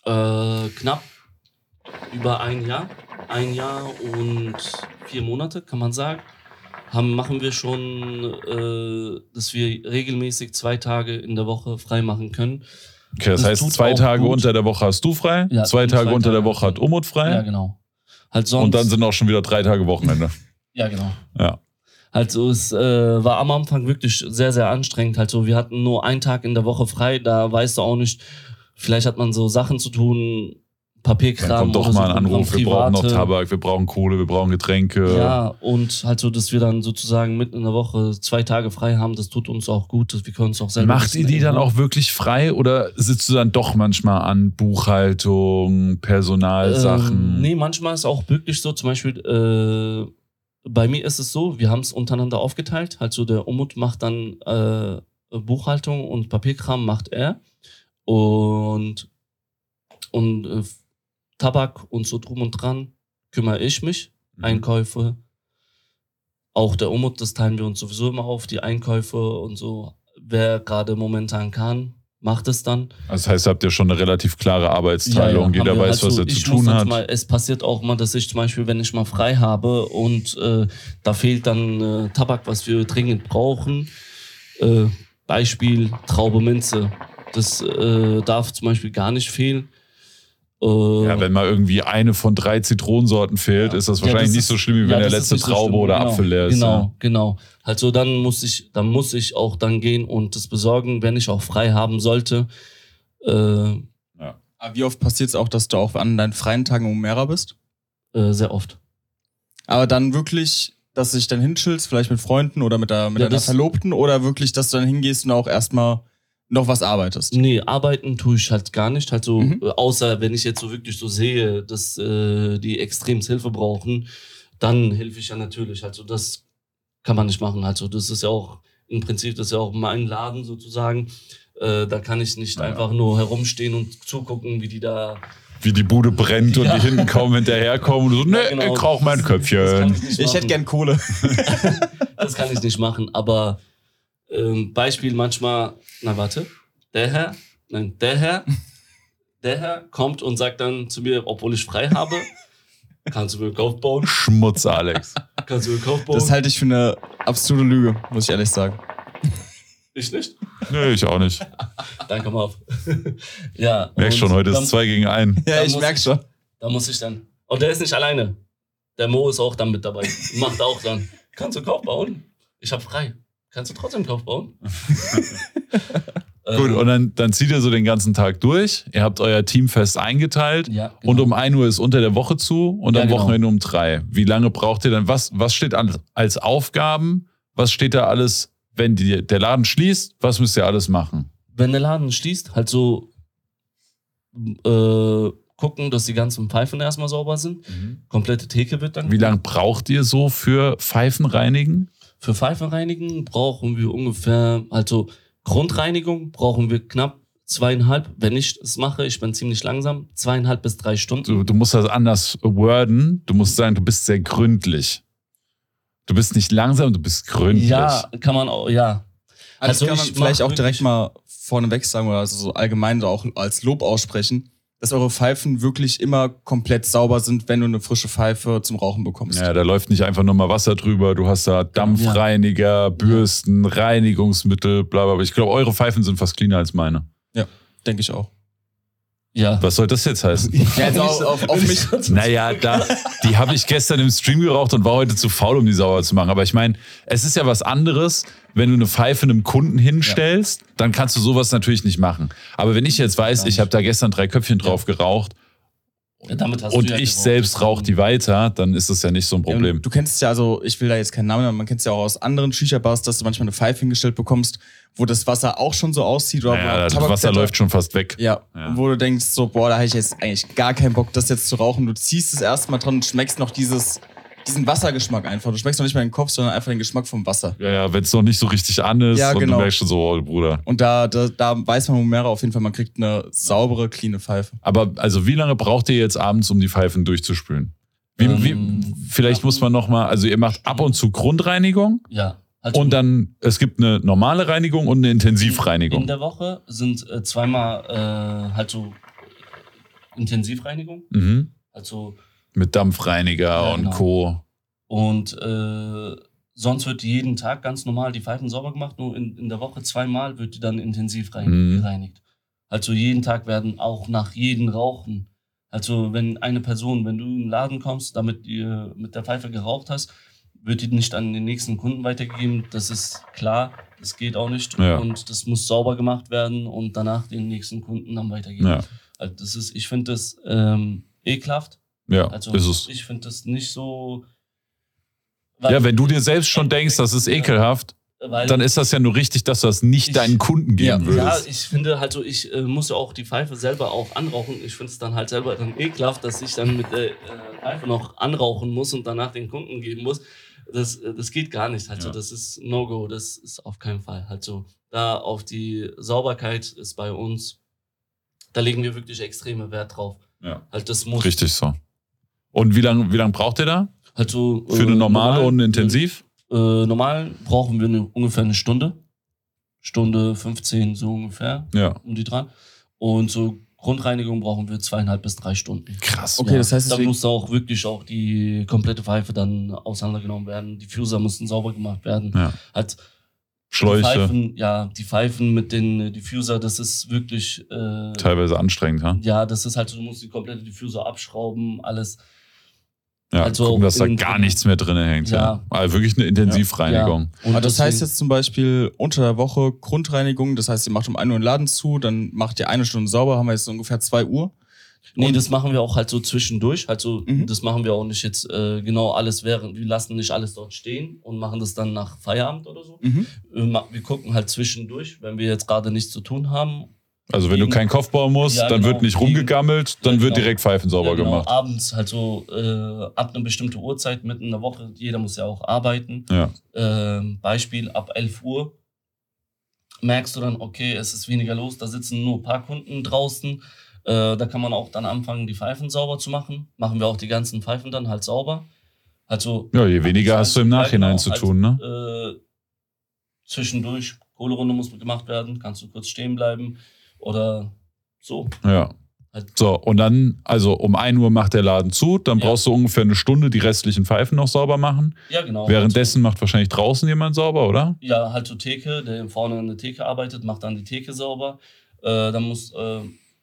äh, knapp über ein Jahr, ein Jahr und vier Monate, kann man sagen, haben, machen wir schon, äh, dass wir regelmäßig zwei Tage in der Woche frei machen können. Okay, das, Das heißt, zwei Tage gut. unter der Woche hast du frei, Ja, zwei Tage zwei unter der Tage- Woche hat Umut frei Ja, genau. Halt sonst, und dann sind auch schon wieder drei Tage Wochenende. ja, genau. ja. Also es äh, war am Anfang wirklich sehr, sehr anstrengend. Halt so, wir hatten nur einen Tag in der Woche frei, da weißt du auch nicht, vielleicht hat man so Sachen zu tun, Papierkram. Dann kommt doch mal ein Anruf, wir brauchen noch Tabak, wir brauchen Kohle, wir brauchen Getränke. Ja, und halt so, dass wir dann sozusagen mitten in der Woche zwei Tage frei haben, das tut uns auch gut, wir können uns auch selber. Macht ihr die dann auch wirklich frei oder sitzt du dann doch manchmal an Buchhaltung, Personalsachen? Ähm, nee, manchmal ist auch wirklich so, zum Beispiel, äh, bei mir ist es so, wir haben es untereinander aufgeteilt. Halt so, der Umut macht dann äh, Buchhaltung und Papierkram macht er. Und, und äh, Tabak und so drum und dran kümmere ich mich. Mhm. Einkäufe. Auch der Umut, das teilen wir uns sowieso immer auf, die Einkäufe und so. Wer gerade momentan kann, macht es dann. Also das heißt, habt ihr schon eine relativ klare Arbeitsteilung, haben jeder wir. weiß, was Also er zu tun hat. manchmal- es passiert auch mal, dass ich zum Beispiel, wenn ich mal frei habe und äh, da fehlt dann äh, Tabak, was wir dringend brauchen. Äh, Beispiel Traube Minze. Das äh, darf zum Beispiel gar nicht fehlen. Äh, Ja, wenn mal irgendwie eine von drei Zitronensorten fehlt, Ja. ist das Ja, wahrscheinlich das nicht ist- so schlimm, wie ja, wenn der letzte so Traube schlimm. oder genau, Apfel leer ist. Genau, genau. Halt so, dann muss ich, dann muss ich auch dann gehen und das besorgen, wenn ich auch frei haben sollte. Äh, Aber wie oft passiert es auch, dass du auch an deinen freien Tagen Umera bist? äh, sehr oft. Aber dann wirklich, dass du dich dann hinschillst, vielleicht mit Freunden oder mit, der, mit Ja, deiner Verlobten oder wirklich, dass du dann hingehst und auch erstmal noch was arbeitest? Nee, arbeiten tue ich halt gar nicht. Halt so, Mhm. äh, außer wenn ich jetzt so wirklich so sehe, dass äh, die extremst Hilfe brauchen, dann helfe ich ja natürlich. Also das kann man nicht machen. Also das ist ja auch im Prinzip, das ist ja auch mein Laden sozusagen. Äh, da kann ich nicht Ja. einfach nur herumstehen und zugucken, wie die da. Wie die Bude brennt und Ja. die hinten kaum hinterherkommen und so, ne, Ja, genau. ich rauch mein Köpfchen. ich Ich hätte gern Kohle. Das kann ich nicht machen, aber ähm, Beispiel manchmal, na warte, der Herr, nein, der Herr, der Herr kommt und sagt dann zu mir, obwohl ich frei habe, kannst du mir einen Kauf bauen? Schmutz, Alex. Kannst du mir einen Kauf bauen? Das halte ich für eine absolute Lüge, muss ich ehrlich sagen. ich nicht? Nee, ich auch nicht. Dann komm auf. ja. Merkst schon, heute dann, ist zwei gegen ein. Ja, ich ich- schon. Da muss ich dann. Und der ist nicht alleine. Der Mo ist auch dann mit dabei. Macht auch dann. Kannst du Kauf bauen? Ich hab frei. Kannst du trotzdem Kauf bauen? Gut, Ähm, und dann, dann zieht ihr so den ganzen Tag durch. Ihr habt euer Team fest eingeteilt. ja, Und genau. um 1 Uhr ist unter der Woche zu und Ja, am genau. Wochenende um 3. Wie lange braucht ihr dann? Was, was steht an, als Aufgaben? Was steht da alles, wenn die, der Laden schließt? Was müsst ihr alles machen? wenn der Laden schließt, halt so äh, gucken, dass die ganzen Pfeifen erstmal sauber sind. Komplette Theke wird dann. Wie lange braucht ihr so für Pfeifenreinigen? Für Pfeifen reinigen brauchen wir ungefähr, also Grundreinigung brauchen wir knapp zweieinhalb, wenn ich es mache, ich bin ziemlich langsam, zweieinhalb bis drei Stunden. Du, du musst das anders worden. Du musst sagen, du bist sehr gründlich. Du bist nicht langsam, du bist gründlich. Ja, kann man auch, ja. Also, Also kann man ich vielleicht auch direkt mal vorneweg sagen oder also so allgemein auch als Lob aussprechen, dass eure Pfeifen wirklich immer komplett sauber sind, wenn du eine frische Pfeife zum Rauchen bekommst. Ja, da läuft nicht einfach nur mal Wasser drüber. Du hast da Dampfreiniger, Bürsten, Reinigungsmittel, bla bla. bla. Ich glaube, eure Pfeifen sind fast cleaner als meine. Denke ich auch. Ja. Was soll das jetzt heißen? Ja, also auf, auf, auf mich. Naja, da, die habe ich gestern im Stream geraucht und war heute zu faul, um die sauber zu machen. Aber ich meine, es ist ja was anderes, wenn du eine Pfeife einem Kunden hinstellst, dann kannst du sowas natürlich nicht machen. Aber wenn ich jetzt weiß, ich habe da gestern drei Köpfchen drauf geraucht Ja, damit hast und du ja ich geraucht. selbst rauche die weiter, dann ist das ja nicht so ein Problem. Du kennst ja, also ich will da jetzt keinen Namen, aber man kennt es ja auch aus anderen Shisha-Bars, dass du manchmal eine Pfeife hingestellt bekommst, wo das Wasser auch schon so aussieht. Oder Ja, das Wasser läuft schon fast weg. Ja, Ja. wo du denkst, so, boah, da habe ich jetzt eigentlich gar keinen Bock, das jetzt zu rauchen. Du ziehst es erstmal dran und schmeckst noch dieses, diesen Wassergeschmack einfach. Du schmeckst noch nicht mal den Kopf, sondern einfach den Geschmack vom Wasser. Ja, ja, wenn es noch nicht so richtig an ist Ja, und genau. du merkst schon so, oh, Bruder. Und da, da, da weiß man Mumera auf jeden Fall, man kriegt eine saubere, cleane Pfeife. Aber also wie lange braucht ihr jetzt abends, um die Pfeifen durchzuspülen? Wie, Ähm, wie, vielleicht muss man noch mal, also ihr macht ab und zu Grundreinigung Ja. Also und dann, es gibt eine normale Reinigung und eine In Intensivreinigung. der Woche sind äh, zweimal äh, halt so Intensivreinigung. Mhm. Also Mit Dampfreiniger Ja, und genau. Co. und äh, sonst wird jeden Tag ganz normal die Pfeifen sauber gemacht. Nur in, in der Woche zweimal wird die dann intensiv rein, Mhm. gereinigt. Also jeden Tag werden auch nach jedem Rauchen. Also wenn eine Person, wenn du in den Laden kommst, damit ihr mit der Pfeife geraucht hast, wird die nicht an den nächsten Kunden weitergegeben. Das ist klar, das geht auch nicht. Ja. Und das muss sauber gemacht werden und danach den nächsten Kunden dann weitergeben. Ja, Also das ist, ich finde das ähm, ekelhaft. Ja Also ist es. ich finde das nicht so. Ja, wenn du dir selbst schon denkst, das ist ekelhaft, weil, dann ist das ja nur richtig, dass du das nicht Ich- deinen Kunden geben Ja. Ja, würdest. ich finde halt so, ich äh, muss ja auch die Pfeife selber auch anrauchen. Ich finde es dann halt selber dann ekelhaft, dass ich dann mit der äh, Pfeife noch anrauchen muss und danach den Kunden geben muss. Das, äh, das geht gar nicht. Also Ja. das ist No-Go, das ist auf keinen Fall. Also da auf die Sauberkeit ist bei uns, da legen wir wirklich extreme Wert drauf. Ja. Halt das muss. Richtig so. Und wie lange wie lang braucht ihr da? Also, Für eine äh, normale normal- und eine intensiv? Äh, normal brauchen wir eine, ungefähr eine Stunde. Stunde 15 so ungefähr, Ja. um die dran. Und so Grundreinigung brauchen wir zweieinhalb bis drei Stunden. Krass. Okay, das heißt, da muss auch wirklich auch die komplette Pfeife dann auseinandergenommen werden. Die Fuser müssen sauber gemacht werden. Ja. Halt die Schläuche, Pfeifen, ja, die Pfeifen mit den Diffuser, das ist wirklich, äh, teilweise anstrengend, ha? ja, das ist halt, so, du musst die komplette Diffuser abschrauben, alles. Ja, Also gucken, dass da gar nichts mehr drin hängt. Ja. Ja. Also wirklich eine Intensivreinigung. Und Aber das heißt jetzt zum Beispiel unter der Woche Grundreinigung, das heißt, ihr macht um 1 Uhr den Laden zu, dann macht ihr eine Stunde sauber, haben wir jetzt ungefähr 2 Uhr. Nee, Und- das machen wir auch halt so zwischendurch. Halt so, Mhm. das machen wir auch nicht jetzt äh, genau alles während. Wir lassen nicht alles dort stehen und machen das dann nach Feierabend oder so. Mhm. Wir, ma- wir gucken halt zwischendurch, wenn wir jetzt gerade nichts zu tun haben. Also wenn du keinen Kopf bauen musst, Ja, dann genau. wird nicht rumgegammelt, dann Ja, wird genau. direkt Pfeifen sauber Ja, genau, gemacht. Abends halt so äh, ab einer bestimmten Uhrzeit mitten in der Woche. Jeder muss ja auch arbeiten. Ähm, Beispiel ab 11 Uhr merkst du dann, okay, es ist weniger los, da sitzen nur ein paar Kunden draußen. Äh, da kann man auch dann anfangen, die Pfeifen sauber zu machen. Machen wir auch die ganzen Pfeifen dann halt sauber. Also, Ja, je weniger hast du im Ja, Nachhinein genau, zu halt, tun, ne? Äh, zwischendurch, Kohlerunde muss gemacht werden, kannst du kurz stehen bleiben oder so. Ja. Halt, So, und dann, also um 1 Uhr macht der Laden zu, dann Ja. brauchst du ungefähr eine Stunde die restlichen Pfeifen noch sauber machen. ja, genau. Währenddessen macht wahrscheinlich draußen jemand sauber, oder? Ja, halt so Theke, der vorne an der Theke arbeitet, macht dann die Theke sauber. Äh, dann muss, äh,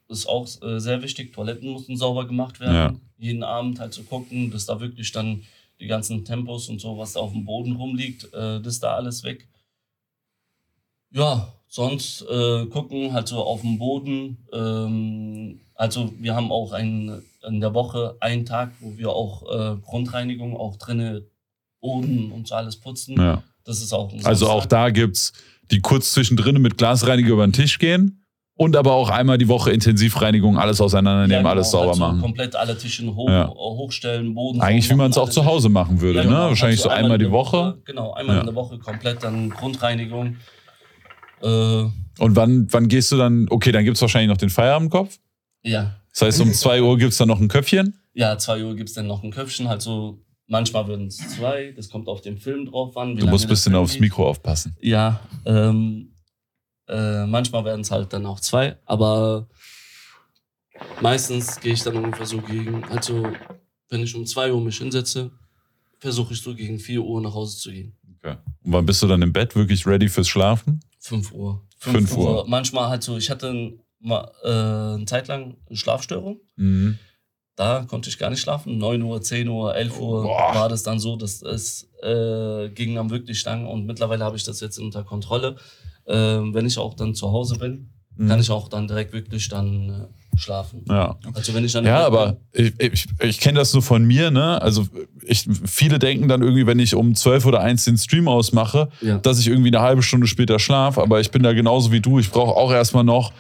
ist auch äh, sehr wichtig, Toiletten mussten sauber gemacht werden. Ja. Jeden Abend halt zu gucken, dass da wirklich dann die ganzen Tempos und so, was da auf dem Boden rumliegt, äh, das da alles weg. Ja, sonst äh, gucken halt so auf dem Boden. Ähm, also wir haben auch ein, in der Woche einen Tag, wo wir auch äh, Grundreinigung auch drinne Boden und so alles putzen. Ja. Das ist auch ein Also auch da gibt's die kurz zwischendrin mit Glasreiniger über den Tisch gehen Und aber auch einmal die Woche Intensivreinigung, alles auseinandernehmen, Ja, alles genau, sauber halt so machen. Komplett alle Tische hoch, Ja. hochstellen, Boden. Eigentlich, wie sauber man es auch zu. Hause machen würde, Ja, ne? genau, Wahrscheinlich halt so einmal in die der Woche. Genau, einmal in der Woche komplett dann Grundreinigung. Äh, Und wann, wann gehst du dann? Okay, dann gibt's wahrscheinlich noch den Feierabendkopf. ja. Das heißt, um 2 Uhr gibt's dann noch ein Köpfchen. Ja, 2 Uhr gibt es dann noch ein Köpfchen, halt so, manchmal würden es zwei, das kommt auf den Film drauf an. Du musst ein bisschen aufs geht. Mikro aufpassen. Ja, ähm, äh, manchmal werden es halt dann auch zwei, aber meistens gehe ich dann ungefähr so gegen, also wenn ich um 2 Uhr mich hinsetze, versuche ich so gegen 4 Uhr nach Hause zu gehen. Okay. Und wann bist du dann im Bett wirklich ready fürs Schlafen? 5 Uhr. Fünf Uhr. Manchmal halt so, ich hatte mal, äh, eine Zeit lang eine Schlafstörung. Mhm. Da konnte ich gar nicht schlafen. 9 Uhr, 10 Uhr, 11 Uhr Boah. war das dann so, dass es äh, ging dann wirklich lang. Und mittlerweile habe ich das jetzt unter Kontrolle. Ähm, wenn ich auch dann zu Hause bin, Mhm. kann ich auch dann direkt wirklich dann äh, schlafen. Ja. Also wenn ich dann Ja, Bett aber ich, ich, ich kenne das nur von mir, ne? Also ich, viele denken dann irgendwie, wenn ich um 12 oder 1 den Stream ausmache, ja. dass ich irgendwie eine halbe Stunde später schlaf, aber ich bin da genauso wie du. Ich brauche auch erstmal noch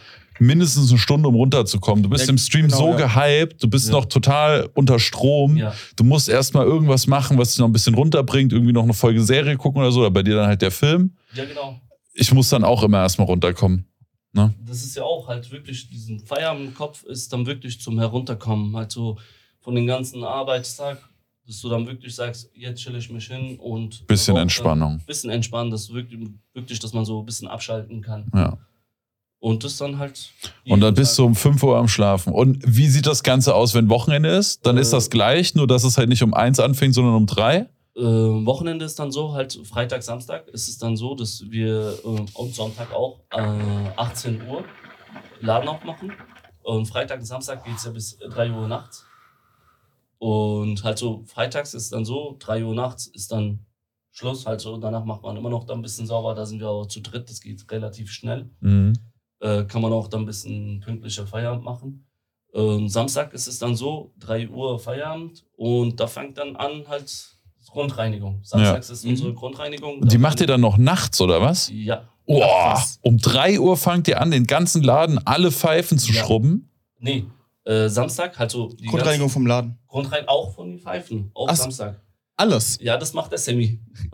mindestens eine Stunde, um runterzukommen. Du bist Ja, im Stream genau, so ja. gehypt, du bist Ja. noch total unter Strom. ja. Du musst erstmal irgendwas machen, was dich noch ein bisschen runterbringt, irgendwie noch eine Folge Serie gucken oder so, oder bei dir dann halt der Film. ja, genau. Ich muss dann auch immer erstmal runterkommen. Das ist ja auch halt wirklich, diesen Feierabend im Kopf ist dann wirklich zum Herunterkommen. Halt so von den ganzen Arbeitstag, dass du dann wirklich sagst, jetzt chill ich mich hin und. Bisschen Entspannung. Bisschen entspannen, dass wirklich, wirklich, dass man so ein bisschen abschalten kann. Ja. Und das dann halt. Und dann bist du um 5 Uhr am Schlafen. Und wie sieht das Ganze aus, wenn Wochenende ist? Dann ist Äh. das gleich, nur dass es halt nicht um eins anfängt, sondern um drei. Äh, Wochenende ist dann so, halt Freitag, Samstag ist es dann so, dass wir äh, und Sonntag auch äh, 18 Uhr Laden aufmachen. Und Freitag und Samstag geht es ja bis 3 Uhr nachts. Und halt so, freitags ist dann so, 3 Uhr nachts ist dann Schluss. Halt so, danach macht man immer noch dann ein bisschen sauber. Da sind wir aber zu dritt, das geht relativ schnell. Mhm. Äh, kann man auch dann ein bisschen pünktlicher Feierabend machen. Ähm, Samstag ist es dann so, 3 Uhr Feierabend und da fängt dann an halt Grundreinigung. Samstags ist Mhm. unsere Grundreinigung. Die macht ihr dann noch nachts, oder was? Ja. Oh, krass. um 3 Uhr fangt ihr an, den ganzen Laden alle Pfeifen zu Ja. schrubben. Nee, äh, Samstag, halt so die Grundreinigung vom Laden. ganzen- Grundrein auch von den Pfeifen, auch Ach. Samstag. Alles. Ja, das macht der Sammy.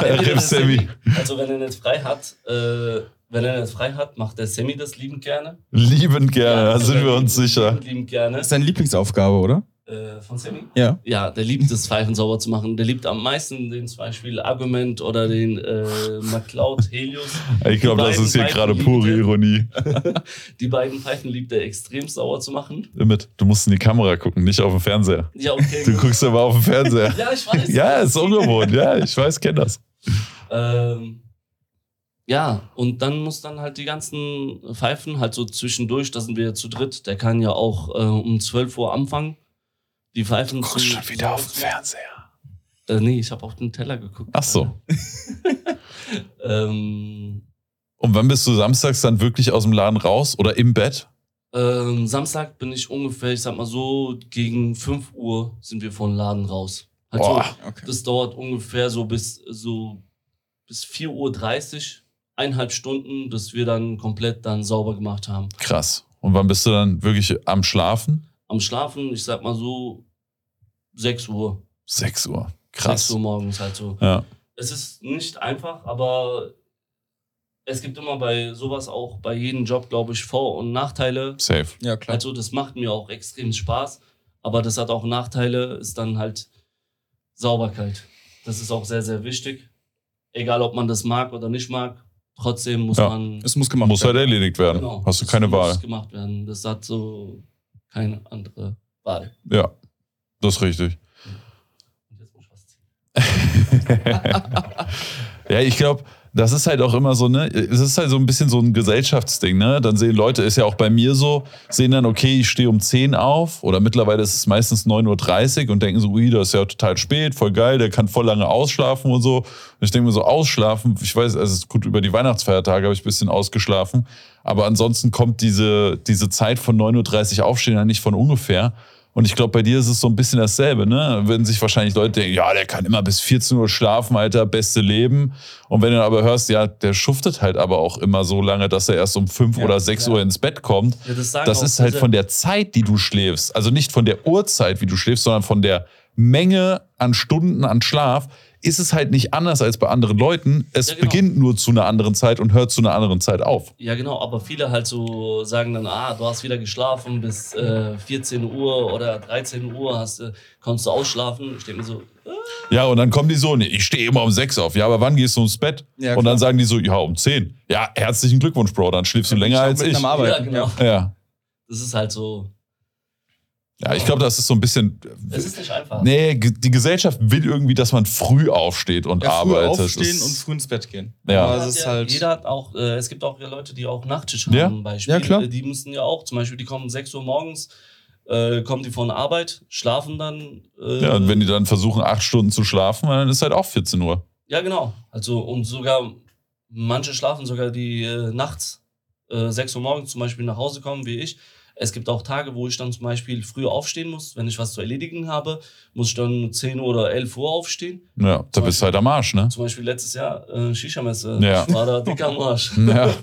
Rip Sammy. Also wenn er nicht frei hat, äh, wenn er nicht frei hat, macht der Sammy das liebend gerne. Liebend gerne, da also sind wir der uns liebend- sicher. Liebend gerne. Das ist deine Lieblingsaufgabe, oder? Äh, von Sammy? Ja. Ja, der liebt es, Pfeifen sauber zu machen. Der liebt am meisten den zum Beispiel Argument oder den äh, McCloud Helios. Ich glaube, das ist hier Pfeifen gerade pure. Ironie. Die beiden Pfeifen liebt er extrem sauber zu machen. Mit, du musst in die Kamera gucken, nicht auf den Fernseher. Ja, okay. Du guckst aber auf den Fernseher. ja, ich weiß. Ja, ist ungewohnt. Ja, ich weiß, kenn das. Ähm, ja, und dann muss dann halt die ganzen Pfeifen halt so zwischendurch, da sind wir ja zu dritt, der kann ja auch äh, um 12 Uhr anfangen. Die Pfeifen Du guckst schon wieder auf den Fernseher. Äh, nee, ich habe auf den Teller geguckt. Ach so. ähm, Und wann bist du samstags dann wirklich aus dem Laden raus oder im Bett? Ähm, Samstag bin ich ungefähr, ich sag mal so, gegen 5 Uhr sind wir vom Laden raus. Also, Boah. Okay. das dauert ungefähr so bis, so bis 4.30 Uhr, eineinhalb Stunden, dass wir dann komplett dann sauber gemacht haben. Krass. Und wann bist du dann wirklich am Schlafen? Am Schlafen, ich sag mal so, 6 Uhr. 6 Uhr. 6 Krass. Uhr morgens halt so. Ja. Es ist nicht einfach, aber es gibt immer bei sowas auch bei jedem Job, glaube ich, Vor- und Nachteile. Safe. Ja, klar. Also das macht mir auch extrem Spaß, aber das hat auch Nachteile, ist dann halt Sauberkeit. Das ist auch sehr, sehr wichtig. Egal, ob man das mag oder nicht mag, trotzdem muss Ja. man... Es muss gemacht Muss halt werden. erledigt werden. Genau, Hast du das keine muss Wahl. gemacht werden. Das hat so keine andere Wahl. Ja. Das ist richtig. Ja, ich glaube, das ist halt auch immer so, ne? Es ist halt so ein bisschen so ein Gesellschaftsding, ne? Dann sehen Leute, ist ja auch bei mir so, sehen dann, okay, ich stehe um 10 auf oder mittlerweile ist es meistens 9.30 Uhr und denken so, ui, das ist ja total spät, voll geil, der kann voll lange ausschlafen und so. Und ich denke mir so, ausschlafen, ich weiß, also es ist gut, über die Weihnachtsfeiertage habe ich ein bisschen ausgeschlafen, aber ansonsten kommt diese, diese Zeit von 9.30 Uhr aufstehen ja nicht von ungefähr. Und ich glaube, bei dir ist es so ein bisschen dasselbe, ne? Wenn sich wahrscheinlich Leute denken, ja, der kann immer bis 14 Uhr schlafen, Alter, beste Leben. Und wenn du aber hörst, ja, der schuftet halt aber auch immer so lange, dass er erst um 5 Ja, oder 6 ja. Uhr ins Bett kommt. Ja, das Das ist halt von der Zeit, die du schläfst. Also nicht von der Uhrzeit, wie du schläfst, sondern von der Menge an Stunden an Schlaf. Ist es halt nicht anders als bei anderen Leuten. Es Ja, genau. beginnt nur zu einer anderen Zeit und hört zu einer anderen Zeit auf. Ja, genau, aber viele halt so sagen dann, ah, du hast wieder geschlafen bis äh, 14 Uhr oder 13 Uhr, hast, äh, konntest du ausschlafen. Ich denke mir so, äh, Ja, und dann kommen die so, nee, ich stehe immer um sechs auf. Ja, aber wann gehst du ins Bett? Ja, und dann sagen die so, ja, um zehn. Ja, herzlichen Glückwunsch, Bro, dann schläfst du länger als ich. ja, genau. Ja. Das ist halt so, Ja, ich glaube, das ist so ein bisschen. es ist nicht einfach. Nee, die Gesellschaft will irgendwie, dass man früh aufsteht und Ja, früh arbeitet. aufstehen Das- und früh ins Bett gehen. Ja. Aber Jeder es hat ist ja, halt. jeder hat auch, äh, es gibt auch ja Leute, die auch Nachtschicht Ja. haben, Beispiel. Ja, klar. Äh, Die müssen ja auch, zum Beispiel, die kommen um 6 Uhr morgens, äh, kommen die von der Arbeit, schlafen dann. Äh, ja, und wenn die dann versuchen, acht Stunden zu schlafen, dann ist halt auch 14 Uhr. Ja, genau. Also, und sogar, manche schlafen sogar die äh, nachts, äh, 6 Uhr morgens zum Beispiel nach Hause kommen, wie ich. Es gibt auch Tage, wo ich dann zum Beispiel früh aufstehen muss. Wenn ich was zu erledigen habe, muss ich dann 10 Uhr oder 11 Uhr aufstehen. Ja, da bist du halt am Arsch, ne? Zum Beispiel letztes Jahr äh, Shisha-Messe. Ja. Ich war da dick am Arsch. Ja,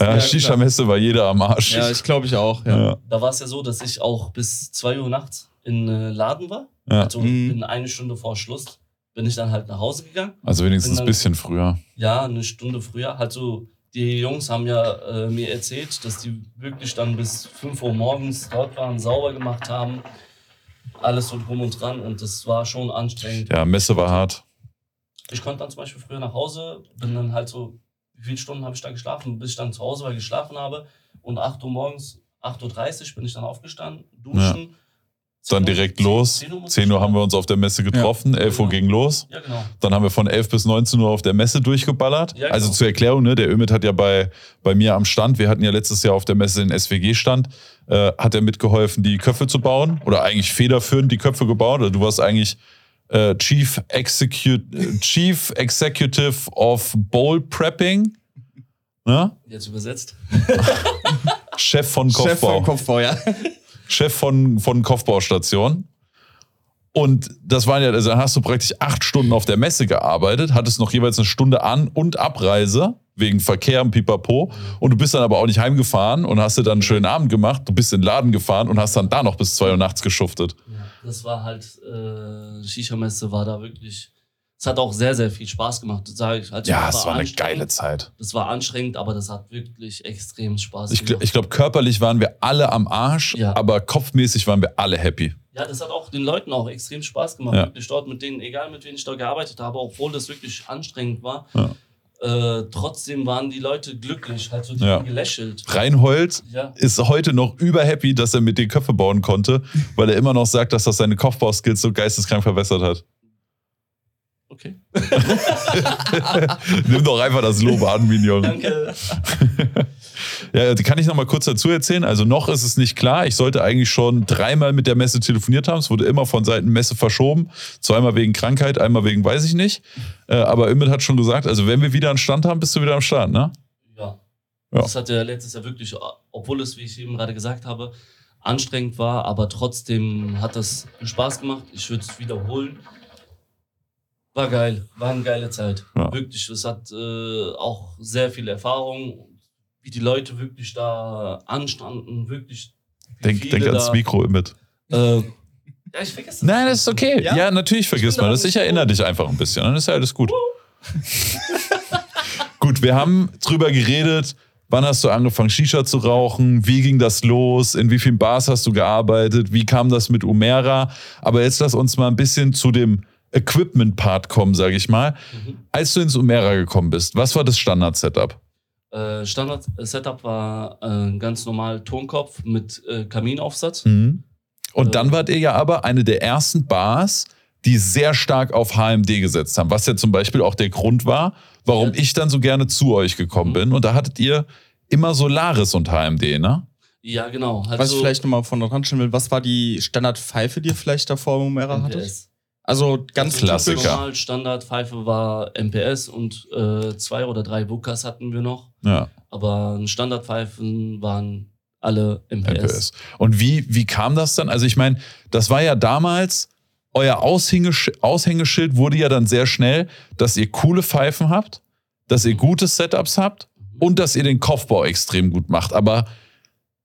ja Shisha-Messe war jeder am Arsch. Ja, ich glaube ich auch. Ja. ja. da war es ja so, dass ich auch bis 2 Uhr nachts in äh, Laden war. Ja. Also Mhm. bin eine Stunde vor Schluss bin ich dann halt nach Hause gegangen. Also wenigstens ein bisschen früher. Ja, eine Stunde früher. Halt so, die Jungs haben ja äh, mir erzählt, dass die wirklich dann bis 5 Uhr morgens dort waren, sauber gemacht haben. Alles so drum und dran und das war schon anstrengend. Ja, Messe war hart. Ich konnte dann zum Beispiel früher nach Hause, bin dann halt so, wie viele Stunden habe ich da geschlafen, bis ich dann zu Hause war, geschlafen habe. Und 8 Uhr morgens, 8.30 Uhr bin ich dann aufgestanden, duschen. Dann 10 Uhr- direkt 10 los. 10 Uhr muss 10 Uhr ich haben wir uns auf der Messe getroffen, 11 Uhr ging los. Ja, genau. Dann haben wir von 11 bis 19 Uhr auf der Messe durchgeballert. Ja, genau. Also zur Erklärung, ne, der Ümit hat ja bei, bei mir am Stand, wir hatten ja letztes Jahr auf der Messe den SWG-Stand, äh, hat er mitgeholfen, die Köpfe zu bauen oder eigentlich federführend die Köpfe gebaut. Oder du warst eigentlich äh, Chief, Execute, äh, Chief Executive of Bowl Prepping, ne? Jetzt übersetzt. Chef von Kopfbau. Chef vom Kopfbau, ja. Chef von, von Kopfbaustation. Und das waren ja, also dann hast du praktisch acht Stunden auf der Messe gearbeitet, hattest noch jeweils eine Stunde An- und Abreise wegen Verkehr und Pipapo. Und du bist dann aber auch nicht heimgefahren und hast dir dann einen schönen Abend gemacht. Du bist in den Laden gefahren und hast dann da noch bis zwei Uhr nachts geschuftet. Ja, das war halt, äh, Shisha-Messe war da wirklich, es hat auch sehr, sehr viel Spaß gemacht, sage ich. Also Ja, es war eine anstrengend. geile Zeit. Das war anstrengend, aber das hat wirklich extrem Spaß Ich, gl- gemacht. ich glaube, körperlich waren wir alle am Arsch, Ja. aber kopfmäßig waren wir alle happy. ja, das hat auch den Leuten auch extrem Spaß gemacht, Ja. wirklich dort mit denen, egal mit wem ich dort gearbeitet habe, obwohl das wirklich anstrengend war. Ja. Äh, trotzdem waren die Leute glücklich, halt so die Ja. haben gelächelt. Reinhold Ja, ist heute noch überhappy, dass er mit den Köpfe bauen konnte, weil er immer noch sagt, dass das seine Kopfbauskills so geisteskrank verbessert hat. Okay. Nimm doch einfach das Lob an, Minion. Danke. Ja, kann ich noch mal kurz dazu erzählen? Also noch ist es nicht klar. Ich sollte eigentlich schon dreimal mit der Messe telefoniert haben. Es wurde immer von Seiten Messe verschoben. Zweimal wegen Krankheit, einmal wegen weiß ich nicht. Äh, aber Ümit hat schon gesagt, also wenn wir wieder einen Stand haben, bist du wieder am Start, ne? Ja. Ja. Das hat ja letztes Jahr wirklich, obwohl es, wie ich eben gerade gesagt habe, anstrengend war, aber trotzdem hat das Spaß gemacht. Ich würde es wiederholen. War geil, war eine geile Zeit. Ja. Wirklich, es hat äh, auch sehr viel Erfahrung, wie die Leute wirklich da anstanden, wirklich. Denk, denk ans Mikro, Ümit. Äh, ja, ich vergesse das. Nein, das ist okay. Ja, Ja? natürlich vergisst man da das. Ich erinnere dich einfach ein bisschen. Dann ist ja alles gut. gut, wir haben drüber geredet. Wann hast du angefangen, Shisha zu rauchen? Wie ging das los? In wie vielen Bars hast du gearbeitet? Wie kam das mit Umera? Aber jetzt lass uns mal ein bisschen zu dem Equipment-Part kommen, sage ich mal. Mhm. Als du ins Umera gekommen bist, was war das Standard-Setup? Äh, Standard-Setup war äh, ein ganz normal Tonkopf mit äh, Kaminaufsatz. Mhm. Und dann wart ihr ja aber eine der ersten Bars, die sehr stark auf HMD gesetzt haben, was ja zum Beispiel auch der Grund war, warum Ja. ich dann so gerne zu euch gekommen Mhm. bin. Und da hattet ihr immer Solaris und HMD, ne? Ja, genau. Also, Was ich vielleicht nochmal von dran stellen will, was war die Standardpfeife, die ihr vielleicht davor im Umera hattet? Also ganz Also Klassiker. Normal Standardpfeife war MPS und äh, zwei oder drei Bukas hatten wir noch. Ja. Aber Standardpfeifen waren alle MPS. MPS. Und wie, wie kam das dann? Also ich meine, das war ja damals, euer Aushängesch Aushängeschild wurde ja dann sehr schnell, dass ihr coole Pfeifen habt, dass ihr gute Setups habt und dass ihr den Kopfbau extrem gut macht. Aber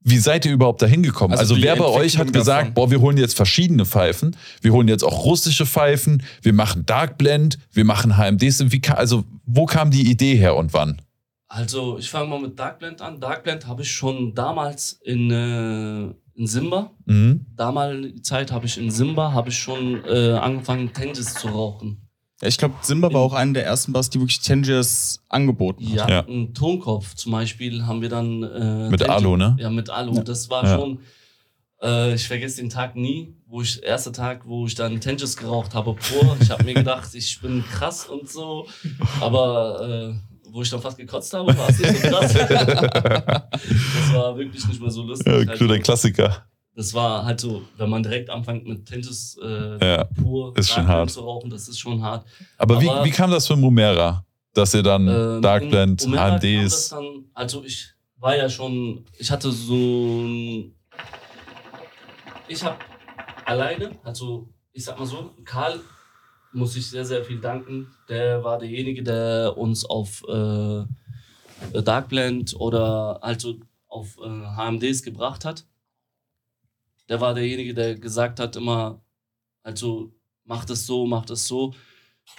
wie seid ihr überhaupt dahin gekommen? Also Also, wer bei euch hat gesagt, davon. boah, wir holen jetzt verschiedene Pfeifen, wir holen jetzt auch russische Pfeifen, wir machen Dark Blend, wir machen HMDs. Wie, also wo kam die Idee her und wann? Also, ich fange mal mit Darkblend an. Darkblend habe ich schon damals in, äh, in Simba. Mhm. Damalige Zeit habe ich in Simba habe ich schon äh, angefangen, Tangis zu rauchen. Ja, ich glaube, Simba war auch einer der ersten Bass, die wirklich Tangiers angeboten hat. Ja, Ja. ein Tonkopf zum Beispiel haben wir dann. Äh, Mit Alu, ne? Ja, mit Alu. Ja. Das war Ja. schon. Äh, ich vergesse den Tag nie, wo ich, erster Tag, wo ich dann Tangis geraucht habe, pur. Ich habe mir gedacht, ich bin krass und so. Aber äh, wo ich dann fast gekotzt habe, war es nicht so krass. das war wirklich nicht mehr so lustig. Ja, Halt so- Klassiker. Das war halt so, wenn man direkt anfängt mit Tangis äh, Ja, pur ist schon hart. zu rauchen, das ist schon hart. Aber, wie, Aber- wie kam das für Mumera? Dass ihr dann Ähm, Dark Blend, HMDs. Dann, also ich war ja schon, ich hatte so ein, ich habe alleine, also ich sag mal so, Karl muss ich sehr, sehr viel danken. Der war derjenige, der uns auf äh, Dark Blend oder also auf äh, HMDs gebracht hat. Der war derjenige, der gesagt hat immer, also mach das so, mach das so.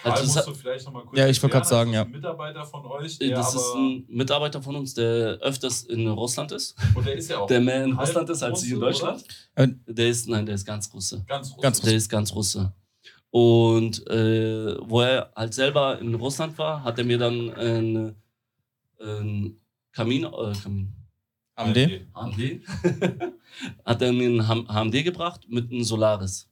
Also es hat, vielleicht noch mal kurz Ja, ich wollte grad sagen, ja. ein Mitarbeiter von euch, das ist ein Mitarbeiter von uns, der öfters in Russland ist. und der ist ja auch Der mehr in Russland ist als ich in Deutschland. Äh, Der ist, nein, der ist ganz Russe. Ganz Ganz Der ist ganz Russe. Und äh, wo er halt selber in Russland war, hat er mir dann ein, ein Kamin, äh, Kamin, AMD? AMD, hat er mir ein HMD gebracht mit einem Solaris.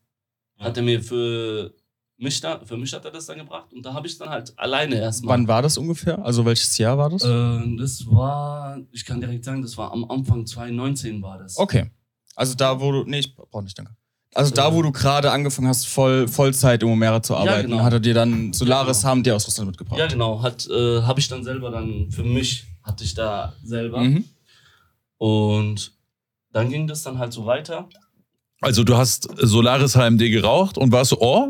Ja. Hat er mir für mich, da, für mich hat er das dann gebracht und da habe ich dann halt alleine erstmal. Wann war das ungefähr? Also welches Jahr war das? Äh, das war, ich kann direkt sagen, das war am Anfang 2019 war das. Okay. Also da, wo du. Nee, ich brauch nicht, danke. Also da, wo du gerade angefangen hast, voll, Vollzeit im Omera zu arbeiten, genau. hat er dir dann Solaris genau. HMD aus Russland mitgebracht. Ja, genau. Hat, äh, habe ich dann selber dann, für mich hatte ich da selber. Mhm. Und dann ging das dann halt so weiter. Also du hast Solaris HMD geraucht und warst so, oh,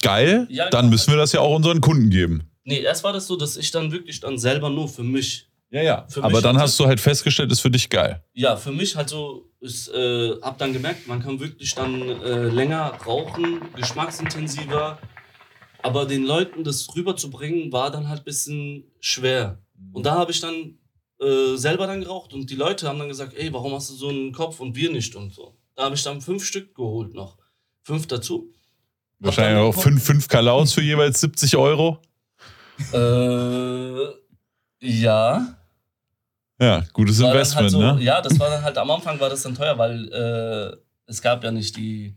geil, Ja, dann genau. müssen wir das ja auch unseren Kunden geben. Nee, erst war das so, dass ich dann wirklich dann selber nur für mich, Ja, ja. Für Aber dann hast du halt festgestellt, ist für dich geil. ja, für mich halt so, ich äh, hab dann gemerkt, man kann wirklich dann äh, länger rauchen, geschmacksintensiver. Aber den Leuten das rüberzubringen, war dann halt ein bisschen schwer. Und da habe ich dann äh, selber dann geraucht und die Leute haben dann gesagt, ey, warum hast du so einen Kopf und wir nicht und so. Da habe ich dann fünf Stück geholt noch. Fünf dazu. Wahrscheinlich auch fünf, fünf Kalaus für jeweils 70 Euro. Äh, ja. Ja, gutes War dann Investment, halt so, ne? Ja, das war dann halt am Anfang war das dann teuer, weil äh, es gab ja nicht die.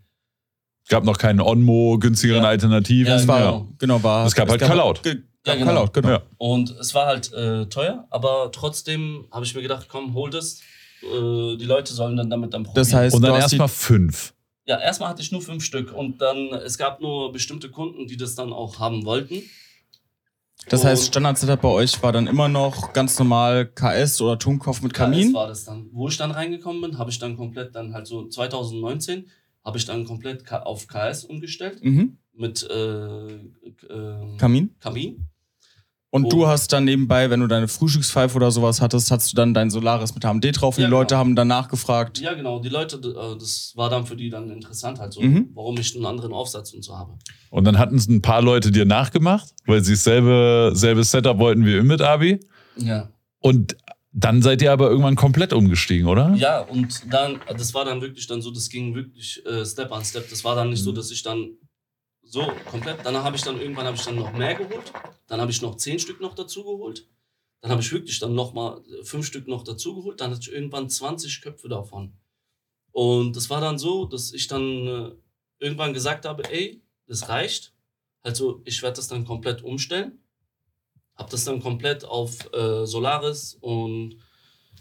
Es gab noch keine Onmo, günstigeren Ja. Alternativen. Ja, Das war, genau. genau, war. Es gab halt Kalaut. Ja, ja, genau. Kalaut, genau. Ja. Und es war halt äh, teuer, aber trotzdem habe ich mir gedacht, komm, hol das. Äh, die Leute sollen dann damit dann probieren. Das heißt, Und dann erstmal fünf. ja, erstmal hatte ich nur fünf Stück und dann es gab nur bestimmte Kunden, die das dann auch haben wollten. Das Und- heißt, Standard-Setup bei euch war dann immer noch ganz normal KS oder Tunkopf mit KS Kamin. war das dann. Wo ich dann reingekommen bin, habe ich dann komplett dann halt so 2019 habe ich dann komplett auf KS umgestellt Mhm. mit äh, äh, Kamin. Kamin. Und Oh. du hast dann nebenbei, wenn du deine Frühstückspfeife oder sowas hattest, hast du dann dein Solaris mit HMD drauf und Ja, die Leute genau. haben dann nachgefragt. Ja, genau. Die Leute, äh, das war dann für die dann interessant, halt so, Mhm. warum ich einen anderen Aufsatz und so habe. Und dann hatten es ein paar Leute dir nachgemacht, weil sie dasselbe selbe Setup wollten wie mit Abi. Ja. Und dann seid ihr aber irgendwann komplett umgestiegen, oder? Ja, und dann, das war dann wirklich dann so, das ging wirklich äh, Step an Step. Das war dann nicht so, Mhm. dass ich dann so komplett, dann habe ich dann irgendwann habe ich dann noch mehr geholt. Dann habe ich noch zehn Stück noch dazu geholt. Dann habe ich wirklich dann noch mal fünf Stück noch dazu geholt. Dann hatte ich irgendwann 20 Köpfe davon. Und das war dann so, dass ich dann äh, irgendwann gesagt habe, ey, das reicht. Also ich werde das dann komplett umstellen. Hab das dann komplett auf äh, Solaris und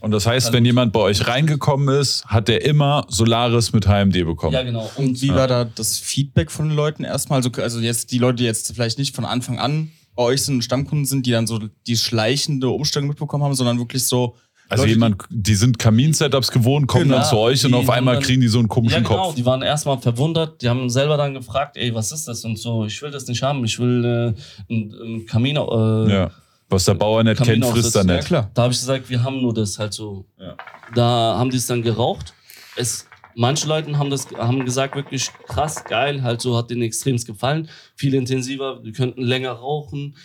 Und das heißt, wenn jemand bei euch reingekommen ist, hat der immer Solaris mit HMD bekommen. ja genau. Und wie Ja. war da das Feedback von den Leuten erstmal? Also, also jetzt die Leute, die jetzt vielleicht nicht von Anfang an bei euch sind, Stammkunden sind, die dann so die schleichende Umstellung mitbekommen haben, sondern wirklich so, Also Leute, jemand, die sind Kamin-Setups gewohnt, kommen Genau. dann zu euch und auf einmal dann- kriegen die so einen Ja, komischen genau, Kopf. die waren erstmal verwundert, die haben selber dann gefragt, ey, was ist das und so, ich will das nicht haben, ich will äh, einen, einen Kamin, äh, Ja. Was der Bauer nicht kennt, frisst er. Ja, nicht. klar. Da habe ich gesagt, wir haben nur das halt so. Ja. Da haben die es dann geraucht. Es, manche Leute haben das haben gesagt, wirklich krass, geil, halt so hat denen extremst gefallen. Viel intensiver, die könnten länger rauchen.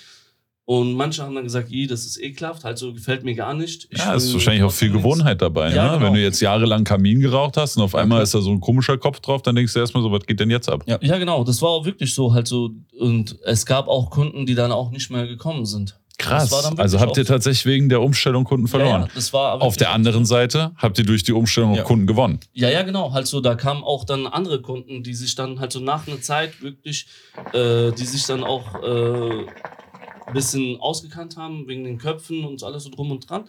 Und manche haben dann gesagt, "Ih, das ist ekelhaft, halt so gefällt mir gar nicht. Ich Ja, ist wahrscheinlich auch viel trotzdem nichts." Gewohnheit dabei. Ja, ne? genau. Wenn du jetzt jahrelang Kamin geraucht hast und auf einmal ist da so ein komischer Kopf drauf, dann denkst du erstmal so, was geht denn jetzt ab? Ja. Ja, genau, das war auch wirklich so, halt so. Und es gab auch Kunden, die dann auch nicht mehr gekommen sind. Krass. Also habt ihr tatsächlich wegen der Umstellung Kunden verloren. Ja, das war Auf der anderen. Seite habt ihr durch die Umstellung Ja. Kunden gewonnen. Ja, ja, genau. Halt so, da kamen auch dann andere Kunden, die sich dann halt so nach einer Zeit wirklich, äh, die sich dann auch äh, ein bisschen ausgekannt haben wegen den Köpfen und so alles so drum und dran.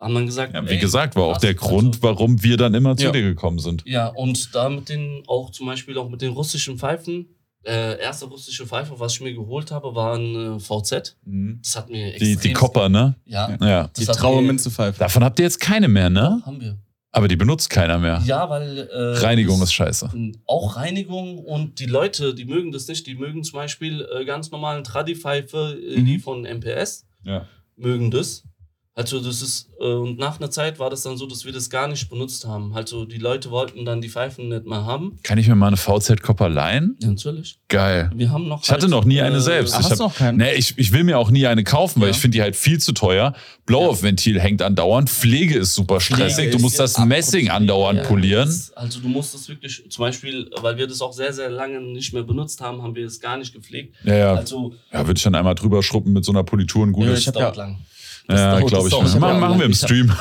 Haben dann gesagt, Ja, wie ey, gesagt, war auch der also- Grund, warum wir dann immer zu dir gekommen sind. Ja, und da mit den, auch zum Beispiel auch mit den russischen Pfeifen. Äh, erste russische Pfeife, was ich mir geholt habe, war ein äh, VZ. Das hat mir Die, die extrem- Copper, ne? Ja, Ja. Die traue mir- Minze Pfeife. Davon habt ihr jetzt keine mehr, ne? haben wir. Aber die benutzt keiner mehr. Ja, weil. Äh, Reinigung ist scheiße. Auch Reinigung und die Leute, die mögen das nicht. Die mögen zum Beispiel äh, ganz normalen Tradi-Pfeife, äh, Mhm. die von MPS, Ja. mögen das. Also das ist, äh, und nach einer Zeit war das dann so, dass wir das gar nicht benutzt haben. Also die Leute wollten dann die Pfeifen nicht mehr haben. Kann ich mir mal eine VZ-Copper leihen? Ja, natürlich. Geil. Wir haben noch. Ich hatte halt, noch nie eine selbst. Ach, ich hast hab, du noch keinen? Nee, ich, ich will mir auch nie eine kaufen, weil Ja. ich finde die halt viel zu teuer. Blow-off-Ventil hängt andauernd. Pflege ist super stressig. Du ist musst das. Messing andauernd Ja, polieren. das- Also du musst das wirklich, zum Beispiel, weil wir das auch sehr, sehr lange nicht mehr benutzt haben, haben wir es gar nicht gepflegt. Ja, ja. Also ja würde ich dann einmal drüber schruppen mit so einer Politur und gut Ja, ist. ich das hab dauert ja- lang. Ja, glaube ich. nicht. dauert- Machen, machen wir im Ich Stream.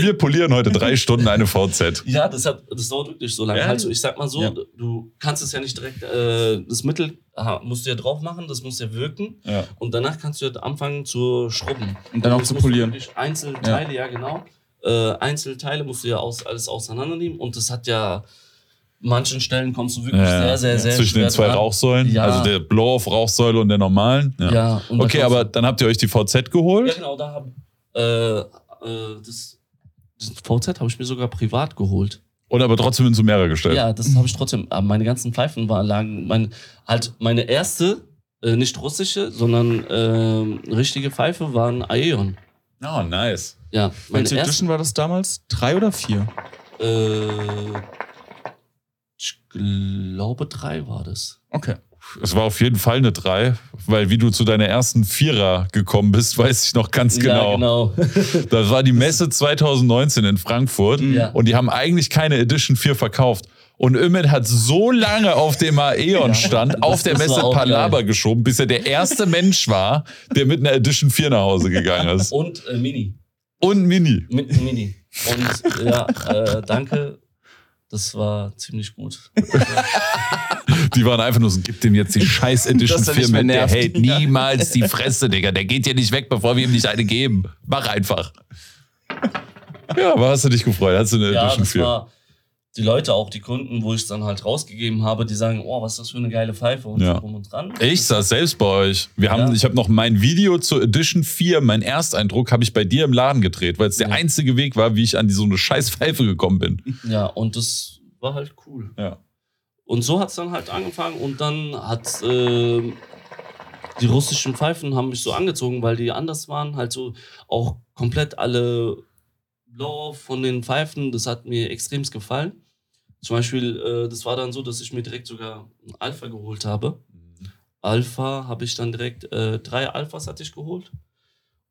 wir polieren heute drei Stunden eine VZ. Ja, das, hat, das dauert wirklich so lange. Ja. Also ich sag mal so, Ja. du kannst es ja nicht direkt, äh, das Mittel aha, musst du ja drauf machen, das muss ja wirken. Ja. Und danach kannst du ja anfangen zu schrubben. Und dann auch das zu polieren. Einzelteile, ja, genau. Äh, Einzelteile musst du ja aus, alles auseinandernehmen. Und das hat ja, manchen Stellen kommst du wirklich Ja, sehr, sehr, sehr Zwischen den zwei dran. Rauchsäulen, Ja. also der Blow-off-Rauchsäule und der normalen. Ja. Ja, Okay, aber dann habt ihr euch die VZ geholt. Ja, genau, da hab, äh, äh, das, das VZ habe ich mir sogar privat geholt. Oder aber trotzdem in Sumera gestellt. Ja, das habe ich trotzdem. Aber meine ganzen Pfeifen waren lagen. Mein, halt meine erste, äh, nicht russische, sondern ähm, richtige Pfeife war ein Aeon. Oh, nice. Ja, meine Welche erste. Edition war das damals? Drei oder vier? Äh, glaube drei war das. Okay. Es war auf jeden Fall eine 3, weil wie du zu deiner ersten Vierer gekommen bist, weiß ich noch ganz genau. Ja, genau. Das war die Messe 2019 in Frankfurt Ja. und die haben eigentlich keine Edition 4 verkauft. Und Ümit hat so lange auf dem Aeon-Stand auf der Messe Palaber geil. geschoben, bis er der erste Mensch war, der mit einer Edition 4 nach Hause gegangen ist. Und äh, Mini. Und Mini. Mit Mini. Und ja, äh, danke. Das war ziemlich gut. Die waren einfach nur so, gib dem jetzt die scheiß Edition Dass er 4 nicht mehr mit, der hält niemals die Fresse, Digga. Der geht hier nicht weg, bevor wir ihm nicht eine geben. Mach einfach. Ja, aber hast du dich gefreut? Hast du eine ja, Edition das 4? war die Leute, auch die Kunden, wo ich es dann halt rausgegeben habe, die sagen, oh, was ist das für eine geile Pfeife und Ja. so rum und dran. Ich saß selbst bei euch. Wir haben, Ja. Ich habe noch mein Video zur Edition 4, mein Ersteindruck, habe ich bei dir im Laden gedreht, weil es der Ja. einzige Weg war, wie ich an die, so eine scheiß Pfeife gekommen bin. Ja, und das war halt cool. Ja. Und so hat es dann halt angefangen und dann hat ähm, die russischen Pfeifen haben mich so angezogen, weil die anders waren, halt so auch komplett alle Blau von den Pfeifen, das hat mir extremst gefallen. Zum Beispiel, äh, das war dann so, dass ich mir direkt sogar ein Alpha geholt habe. Alpha habe ich dann direkt, äh, drei Alphas hatte ich geholt.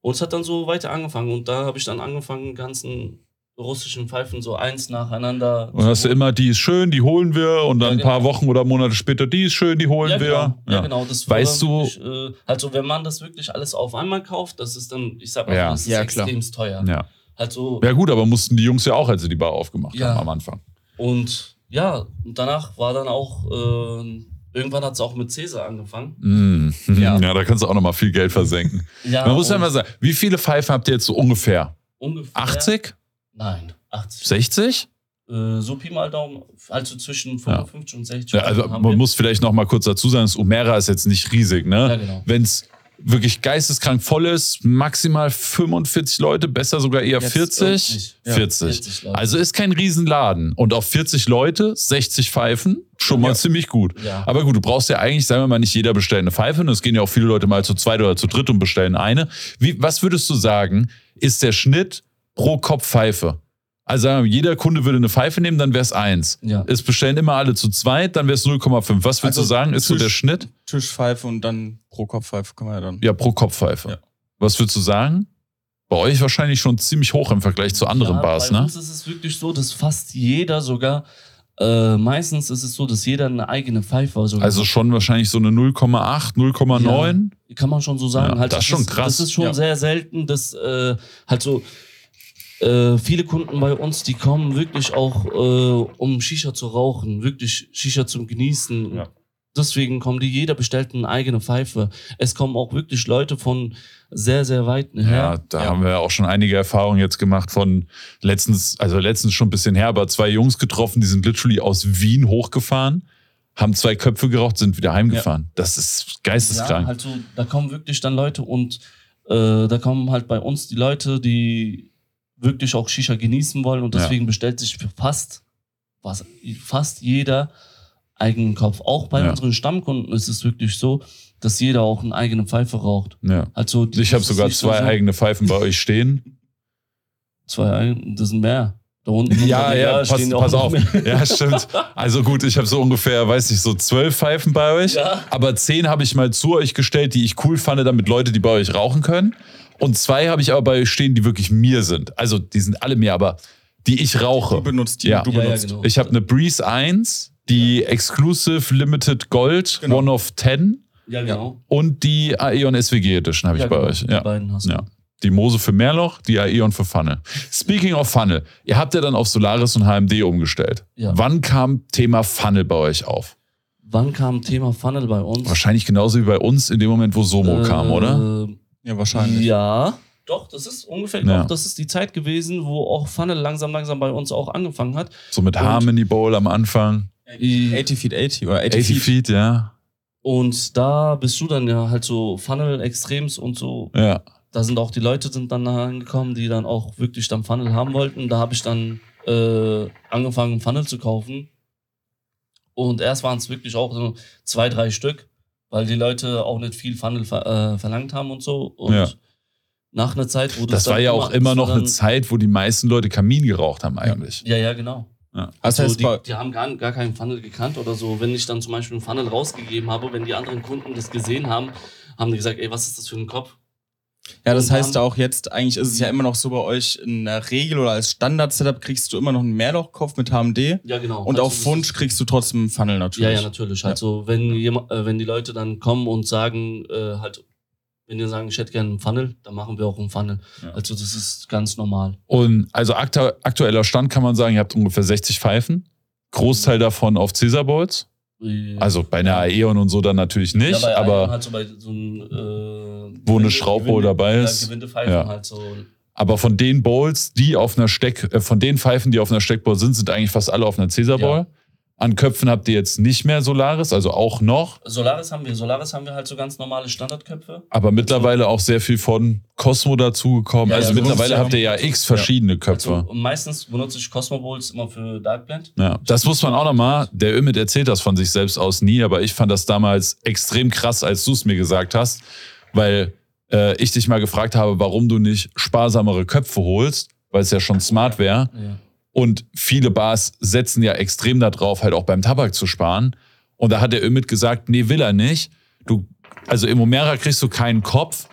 Und es hat dann so weiter angefangen. Und da habe ich dann angefangen, ganzen russischen Pfeifen so eins nacheinander. Und hast du immer, die ist schön, die holen wir und dann Ja, ein paar genau. Wochen oder Monate später, die ist schön, die holen ja, wir. genau. Ja, genau. Das war Weißt du- wirklich, äh, also wenn man das wirklich alles auf einmal kauft, das ist dann, ich sag mal, Ja. das ist Ja, klar. extremst teuer. Ja. Halt so, ja gut, aber mussten die Jungs ja auch, als sie die Bar aufgemacht Ja. haben am Anfang. und ja, und danach war dann auch, äh, irgendwann hat es auch mit Cäsar angefangen. Mm. Ja. Ja. da kannst du auch nochmal viel Geld versenken. Ja, Man muss ja mal sagen, wie viele Pfeifen habt ihr jetzt so ungefähr? ungefähr, 80? Nein, 80. 60? Äh, so Pi mal Daumen, also zwischen 55 und 60. Ja, also man muss vielleicht noch mal kurz dazu sagen, das Umera ist jetzt nicht riesig, ne? Ja, genau. Wenn es wirklich geisteskrank voll ist, maximal 45 Leute, besser sogar eher Jetzt 40. Ja, 40. 40 Leute. Also ist kein Riesenladen. Und auf 40 Leute, 60 Pfeifen, schon mal Ja. ziemlich gut. Ja. Aber gut, du brauchst ja eigentlich, sagen wir mal, nicht jeder bestellt eine Pfeife. Und es gehen ja auch viele Leute mal zu zweit oder zu dritt und bestellen eine. Wie, was würdest du sagen, ist der Schnitt pro Kopf Pfeife? Also wir, jeder Kunde würde eine Pfeife nehmen, dann wäre es eins. Ja. Es bestellen immer alle zu zweit, dann wäre es 0,5. Was würdest Also du sagen, ist so Tisch- der Schnitt? Tischpfeife und dann pro Kopfpfeife kann man ja dann. Ja, pro Kopfpfeife. Ja. Was würdest du sagen? Bei euch wahrscheinlich schon ziemlich hoch im Vergleich zu anderen ja, Bars, bei ne? uns ist es wirklich so, dass fast jeder sogar, äh, meistens ist es so, dass jeder eine eigene Pfeife sogar Also hat. schon wahrscheinlich so eine 0,8, 0,9. Kann man schon so sagen. Halt, das ist schon krass. Das ist schon sehr selten, dass äh, halt so äh, viele Kunden bei uns, die kommen wirklich auch, äh, um Shisha zu rauchen, wirklich Shisha zum Genießen. Ja. Deswegen kommen die, jeder bestellt eine eigene Pfeife. Es kommen auch wirklich Leute von sehr, sehr weit Ja, her. da Ja. haben wir auch schon einige Erfahrungen jetzt gemacht von letztens, also letztens schon ein bisschen her, aber zwei Jungs getroffen, die sind literally aus Wien hochgefahren, haben zwei Köpfe geraucht, sind wieder heimgefahren. Das ist Ja, geisteskrank. halt so, da kommen wirklich dann Leute und äh, da kommen halt bei uns die Leute, die wirklich auch Shisha genießen wollen und Ja. deswegen bestellt sich für fast, was, fast jeder eigenen Kopf. Auch bei Ja. unseren Stammkunden ist es wirklich so, dass jeder auch eine eigene Pfeife raucht. ja. Also Ich habe sogar zwei so, eigene Pfeifen bei euch stehen. Zwei eigene, das sind mehr. Da unten Ja, ja, pass, pass auf. Ja, stimmt. Also gut, ich habe so ungefähr, weiß nicht, so zwölf Pfeifen bei euch. Ja. Aber zehn habe ich mal zu euch gestellt, die ich cool fand, damit Leute, die bei euch rauchen können. Und zwei habe ich aber bei euch stehen, die wirklich mir sind. Also die sind alle mir, aber die ich rauche. Du benutzt die, Ja. du Ja, ja, benutzt. genau. Ich habe eine Breeze 1, die Exclusive Limited Gold, Genau. One of 10 Ja, genau. und die Aeon SWG Edition habe ich ja, bei genau. euch. Die Ja. beiden hast du. ja. Die Mose für Mehrloch, die Aeon für Funnel. Speaking of Funnel, ihr habt ja dann auf Solaris und HMD umgestellt. Ja. Wann kam Thema Funnel bei euch auf? Wann kam Thema Funnel bei uns? Wahrscheinlich genauso wie bei uns in dem Moment, wo Somo kam, oder? Äh, Ja, wahrscheinlich. Ja, doch, das ist ungefähr, Ja. auch, das ist die Zeit gewesen, wo auch Funnel langsam, langsam bei uns auch angefangen hat. So mit und- Harmony Bowl am Anfang. 80 Feet 80 oder 80, 80 Feet. Feet, ja. Und da bist du dann ja halt so Funnel Extrems und so. Ja. Da sind auch die Leute sind dann angekommen, die dann auch wirklich dann Funnel haben wollten. Da habe ich dann äh, angefangen, Funnel zu kaufen. Und erst waren es wirklich auch so zwei, drei Stück, weil die Leute auch nicht viel Funnel ver äh, verlangt haben und so. Und Ja. nach einer Zeit, wo Das dann war ja auch immer das noch eine Zeit, wo die meisten Leute Kamin geraucht haben eigentlich. Ja, ja, genau. Ja. Das Also heißt, die, die haben gar, gar keinen Funnel gekannt oder so. Wenn ich dann zum Beispiel einen Funnel rausgegeben habe, wenn die anderen Kunden das gesehen haben, haben die gesagt, ey, was ist das für ein Kopf? Ja, das heißt auch jetzt, eigentlich ist es ja immer noch so bei euch in der Regel oder als Standard-Setup kriegst du immer noch einen Mehrlochkopf mit HMD. Ja, genau. Und Also auf Wunsch kriegst du trotzdem einen Funnel natürlich. Ja, ja, natürlich. Also wenn jemand, äh, wenn die Leute dann kommen und sagen, äh, halt, wenn die sagen, ich hätte gerne einen Funnel, dann machen wir auch einen Funnel. Ja. Also das ist ganz normal. Und also aktu aktueller Stand kann man sagen, ihr habt ungefähr 60 Pfeifen. Großteil davon auf Caesar Bowls. Also bei einer Aeon und so dann natürlich nicht, ja, aber, halt so bei so einem, äh, Wo eine Schraubbowl dabei ist. Ja. halt so. aber von den Bowls, die auf einer Steck, äh, von den Pfeifen, die auf einer Steckbowl sind, sind eigentlich fast alle auf einer Caesar Bowl. Ja. An Köpfen habt ihr jetzt nicht mehr Solaris, also auch noch, Solaris haben wir. Solaris haben wir halt so ganz normale Standardköpfe. aber mittlerweile auch sehr viel von Cosmo dazugekommen. Ja, also ja, so mittlerweile habt ihr ja x verschiedene Köpfe. Also, und meistens benutze ich Cosmo Bowls immer für Dark Blend. Ja, das muss man auch nochmal. Der Ümit erzählt das von sich selbst aus nie, aber ich fand das damals extrem krass, als du es mir gesagt hast, weil äh, ich dich mal gefragt habe, warum du nicht sparsamere Köpfe holst, weil es ja schon smart wäre. Ja. Und viele Bars setzen ja extrem darauf, halt auch beim Tabak zu sparen. Und da hat der Ümit gesagt, nee, will er nicht. Du, also im Omera kriegst du keinen Kopf,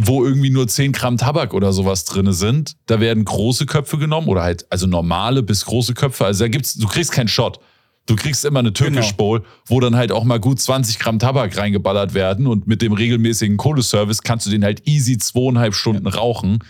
wo irgendwie nur 10 Gramm Tabak oder sowas drinne sind. Da werden große Köpfe genommen oder halt, also normale bis große Köpfe. Also da gibt's, du kriegst keinen Shot. Du kriegst immer eine Türkisch Genau. Bowl, wo dann halt auch mal gut 20 Gramm Tabak reingeballert werden und mit dem regelmäßigen Kohleservice kannst du den halt easy zweieinhalb Stunden rauchen.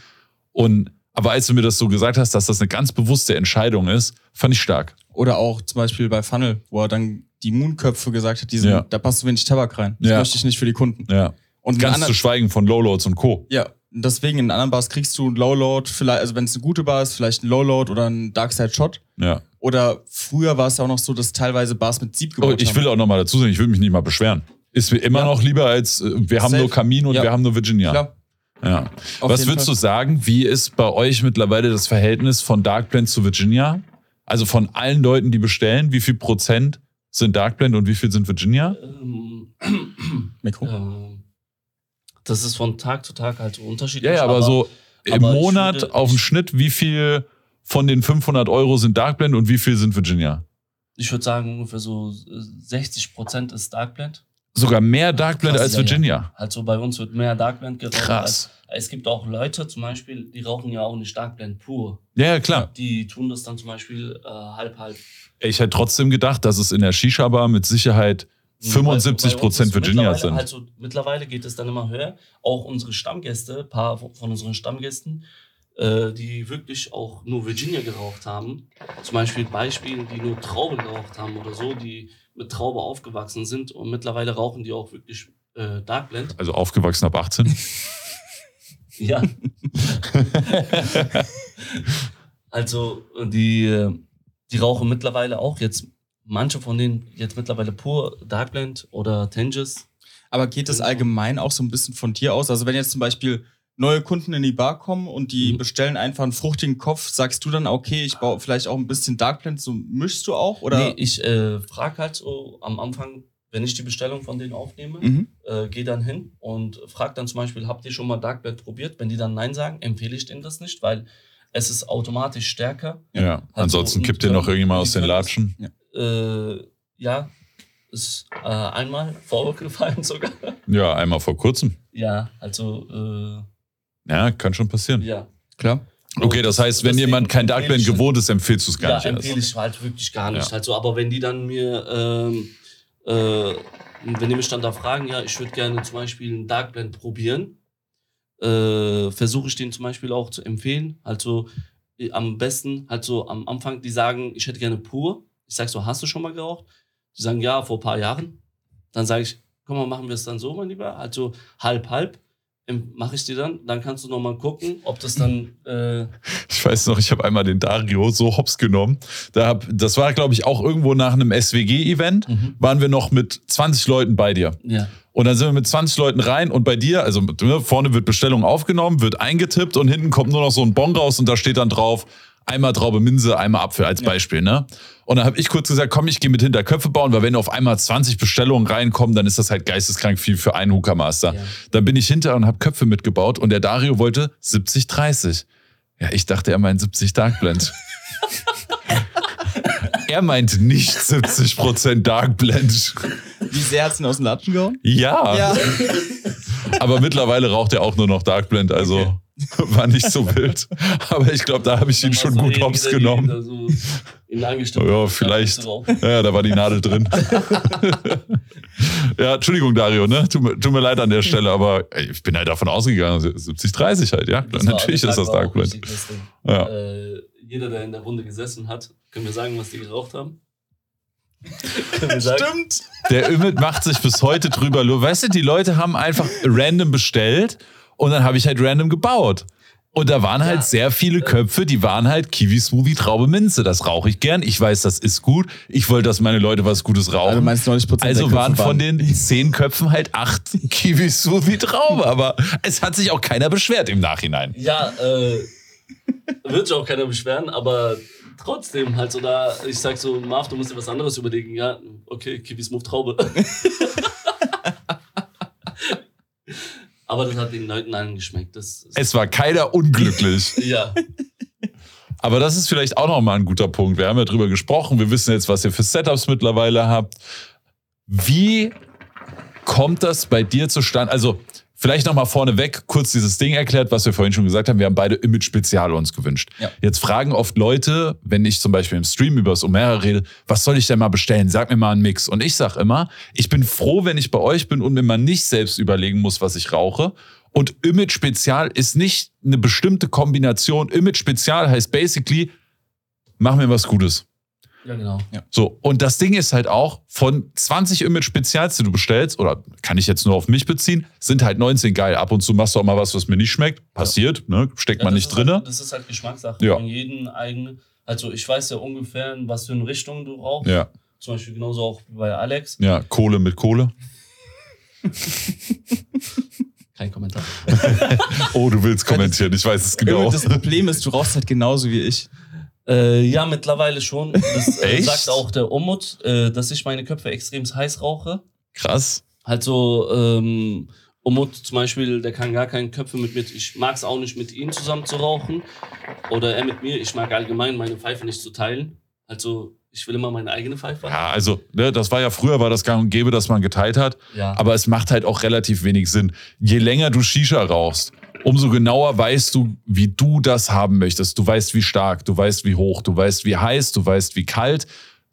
Und, aber als du mir das so gesagt hast, dass das eine ganz bewusste Entscheidung ist, fand ich stark. Oder auch zum Beispiel bei Funnel, wo er dann die Moonköpfe gesagt hat, die sind, Ja. da passt zu wenig Tabak rein. Das Ja. möchte ich nicht für die Kunden. Ja. Und Ganz anderen- zu schweigen von Lowloads und Co. Ja, deswegen in anderen Bars kriegst du einen Lowload, vielleicht, also wenn es eine gute Bar ist, vielleicht ein Lowload oder ein Darkside Shot. Ja. Oder früher war es ja auch noch so, dass teilweise Bars mit Sieb Oh, gebaut ich haben. will auch nochmal dazu sagen, ich will mich nicht mal beschweren. Ist mir immer Ja. noch lieber als äh, wir haben Safe. nur Kamin und Ja. wir haben nur Virginia. Klar. Ja. Auf Was würdest Fall. du sagen, wie ist bei euch mittlerweile das Verhältnis von Dark Blend zu Virginia? Also von allen Leuten, die bestellen, wie viel Prozent sind Dark Blend und wie viel sind Virginia? Ähm, Mikro? ähm, das ist von Tag zu Tag halt so unterschiedlich. Ja, ja, aber, so im aber ich Monat würde- auf den ich- Schnitt, wie viel von den 500 Euro sind Dark Blend und wie viel sind Virginia? Ich würde sagen, ungefähr so äh, 60 Prozent ist Dark Blend. Sogar mehr Dark Blend Krass, als ja, ja. Virginia. Also bei uns wird mehr Dark Blend geraucht. Krass. Als, es gibt auch Leute zum Beispiel, die rauchen ja auch nicht Dark Blend pur. Ja, ja, klar. Die tun das dann zum Beispiel äh, halb halb. Ich hätte trotzdem gedacht, dass es in der Shisha-Bar mit Sicherheit 75 Prozent Virginia sind. Also mittlerweile geht es dann immer höher. Auch unsere Stammgäste, ein paar von unseren Stammgästen, äh, die wirklich auch nur Virginia geraucht haben. Zum Beispiel Beispiele, die nur Trauben geraucht haben oder so, die mit Traube aufgewachsen sind und mittlerweile rauchen die auch wirklich äh, Dark Blend. Also aufgewachsen ab 18. Ja. also die, die rauchen mittlerweile auch jetzt, manche von denen jetzt mittlerweile pur Dark Blend oder Tanges. Aber geht das allgemein auch so ein bisschen von dir aus? Also wenn jetzt zum Beispiel neue Kunden in die Bar kommen und die Mhm. bestellen einfach einen fruchtigen Kopf, sagst du dann, okay, ich baue vielleicht auch ein bisschen Dark Blend, so mischst du auch? Oder? Nee, ich äh, frage halt so am Anfang, wenn ich die Bestellung von denen aufnehme, Mhm. äh, gehe dann hin und frage dann zum Beispiel, habt ihr schon mal Dark Blend probiert? Wenn die dann Nein sagen, empfehle ich denen das nicht, weil es ist automatisch stärker. Ja. Ansonsten kippt dir noch irgendjemand aus den Latschen. Äh, ja, ist äh, einmal vorgefallen sogar. Ja, einmal vor kurzem. Ja, also äh, Ja, kann schon passieren. ja. Klar. Okay, das heißt, wenn Deswegen jemand kein Dark empfehle Blend ich- gewohnt ist, empfiehlst du es gar ja, nicht erst. empfehle ich halt wirklich gar nicht. Ja. Also, aber wenn die dann mir, ähm, äh, wenn die mich dann da fragen, ja, ich würde gerne zum Beispiel einen Dark Blend probieren, äh, versuche ich denen zum Beispiel auch zu empfehlen. Also äh, am besten, halt so am Anfang, die sagen, ich hätte gerne pur. Ich sage so, hast du schon mal geraucht? Die sagen, ja, vor ein paar Jahren. Dann sage ich, komm mal, machen wir es dann so, mein Lieber. Also halb, halb. Mache ich dir dann, dann kannst du noch mal gucken, ob das dann äh, Ich weiß noch, ich habe einmal den Dario so hops genommen. Da hab, das war, glaube ich, auch irgendwo nach einem SWG-Event. Mhm. Waren wir noch mit 20 Leuten bei dir. ja. Und dann sind wir mit 20 Leuten rein und bei dir, also ne, vorne wird Bestellung aufgenommen, wird eingetippt und hinten kommt nur noch so ein Bon raus und da steht dann drauf, einmal Traube Minze, einmal Apfel als Beispiel. Ne? Und dann habe ich kurz gesagt, komm, ich gehe mit hinter Köpfe bauen, weil wenn auf einmal 20 Bestellungen reinkommen, dann ist das halt geisteskrank viel für einen Hooker-Master. Ja. Dann bin ich hinter und habe Köpfe mitgebaut und der Dario wollte 70-30. Ja, ich dachte, er meint 70 Dark Blend. er meinte nicht 70% Dark Blend. Wie sehr hat's denn aus den Latschen gehauen? Ja, Ja. aber mittlerweile raucht er auch nur noch Dark Blend, also war nicht so wild. Aber ich glaube, da habe ich ihn schon war gut so hops genommen. So Ja, vielleicht. Ja, da war die Nadel drin. ja, Entschuldigung, Dario, ne? Tut mir, tut mir leid an der Stelle, aber ey, ich bin halt davon ausgegangen, 70-30 halt, ja. Das Natürlich ist das Dark Blend. Ja. Äh, jeder, der in der Runde gesessen hat, können wir sagen, was die geraucht haben? Stimmt. Der Ümit macht sich bis heute drüber Weißt du, die Leute haben einfach random bestellt und dann habe ich halt random gebaut. Und da waren halt Ja. sehr viele Köpfe, die waren halt Kiwi Smoothie Traube Minze. Das rauche ich gern. Ich weiß, das ist gut. Ich wollte, dass meine Leute was Gutes rauchen. Also meinst 90 Prozent Also waren von den zehn Köpfen halt acht Kiwi Smoothie Traube. Aber es hat sich auch keiner beschwert im Nachhinein. Ja, äh, wird sich auch keiner beschweren, aber trotzdem halt so da, ich sag so, Marv, du musst dir was anderes überlegen. Ja, okay, Kiwi Smooth Traube. aber das hat den Leuten allen geschmeckt. Das Es war keiner unglücklich. ja, Aber das ist vielleicht auch nochmal ein guter Punkt. Wir haben ja drüber gesprochen. Wir wissen jetzt, was ihr für Setups mittlerweile habt. Wie kommt das bei dir zustande? Also, vielleicht nochmal vorneweg kurz dieses Ding erklärt, was wir vorhin schon gesagt haben. Wir haben beide Image Spezial uns gewünscht. Ja. Jetzt fragen oft Leute, wenn ich zum Beispiel im Stream über das Omera rede, was soll ich denn mal bestellen? Sag mir mal einen Mix. Und ich sag immer, ich bin froh, wenn ich bei euch bin und mir mal nicht selbst überlegen muss, was ich rauche. Und Image Spezial ist nicht eine bestimmte Kombination. Image Spezial heißt basically, mach mir was Gutes. Ja genau. So, und das Ding ist halt auch, von 20 Image Spezials, die du bestellst, oder kann ich jetzt nur auf mich beziehen, sind halt 19 geil. Ab und zu machst du auch mal was, was mir nicht schmeckt. Passiert, ne? Steckt Ja, man nicht drinne. Halt, das ist halt Geschmackssache Ja. von jedem eigenen. Also ich weiß ja ungefähr, in was für eine Richtung du rauchst. Ja, Zum Beispiel genauso auch bei Alex. ja, Kohle mit Kohle. Kein Kommentar. Oh, du willst kommentieren, ich weiß es genau. Das Problem ist, du rauchst halt genauso wie ich. Äh, ja, mittlerweile schon. Das äh, sagt auch der Umut, äh, dass ich meine Köpfe extrem heiß rauche. Krass. Halt so, ähm, Umut zum Beispiel, der kann gar keine Köpfe mit mir. Ich mag es auch nicht, mit ihm zusammen zu rauchen. Oder er mit mir. Ich mag allgemein meine Pfeife nicht zu teilen. Also, ich will immer meine eigene Pfeife. Ja, also, ne, das war ja früher, war das gang und gäbe, dass man geteilt hat. Ja. Aber es macht halt auch relativ wenig Sinn. Je länger du Shisha rauchst, umso genauer weißt du, wie du das haben möchtest. Du weißt, wie stark, du weißt, wie hoch, du weißt, wie heiß, du weißt, wie kalt,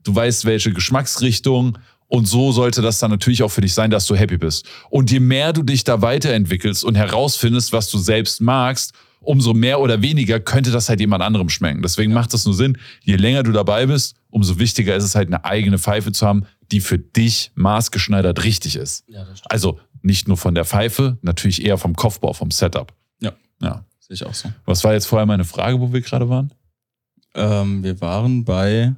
du weißt, welche Geschmacksrichtung. Und so sollte das dann natürlich auch für dich sein, dass du happy bist. Und je mehr du dich da weiterentwickelst und herausfindest, was du selbst magst, umso mehr oder weniger könnte das halt jemand anderem schmecken. Deswegen macht es nur Sinn, je länger du dabei bist, umso wichtiger ist es halt eine eigene Pfeife zu haben, die für dich maßgeschneidert richtig ist. ja, das stimmt. Also nicht nur von der Pfeife, natürlich eher vom Kopfbau, vom Setup. Ja. Ja. Sehe ich auch so. Was war jetzt vorher meine Frage, wo wir gerade waren? Ähm, wir waren bei.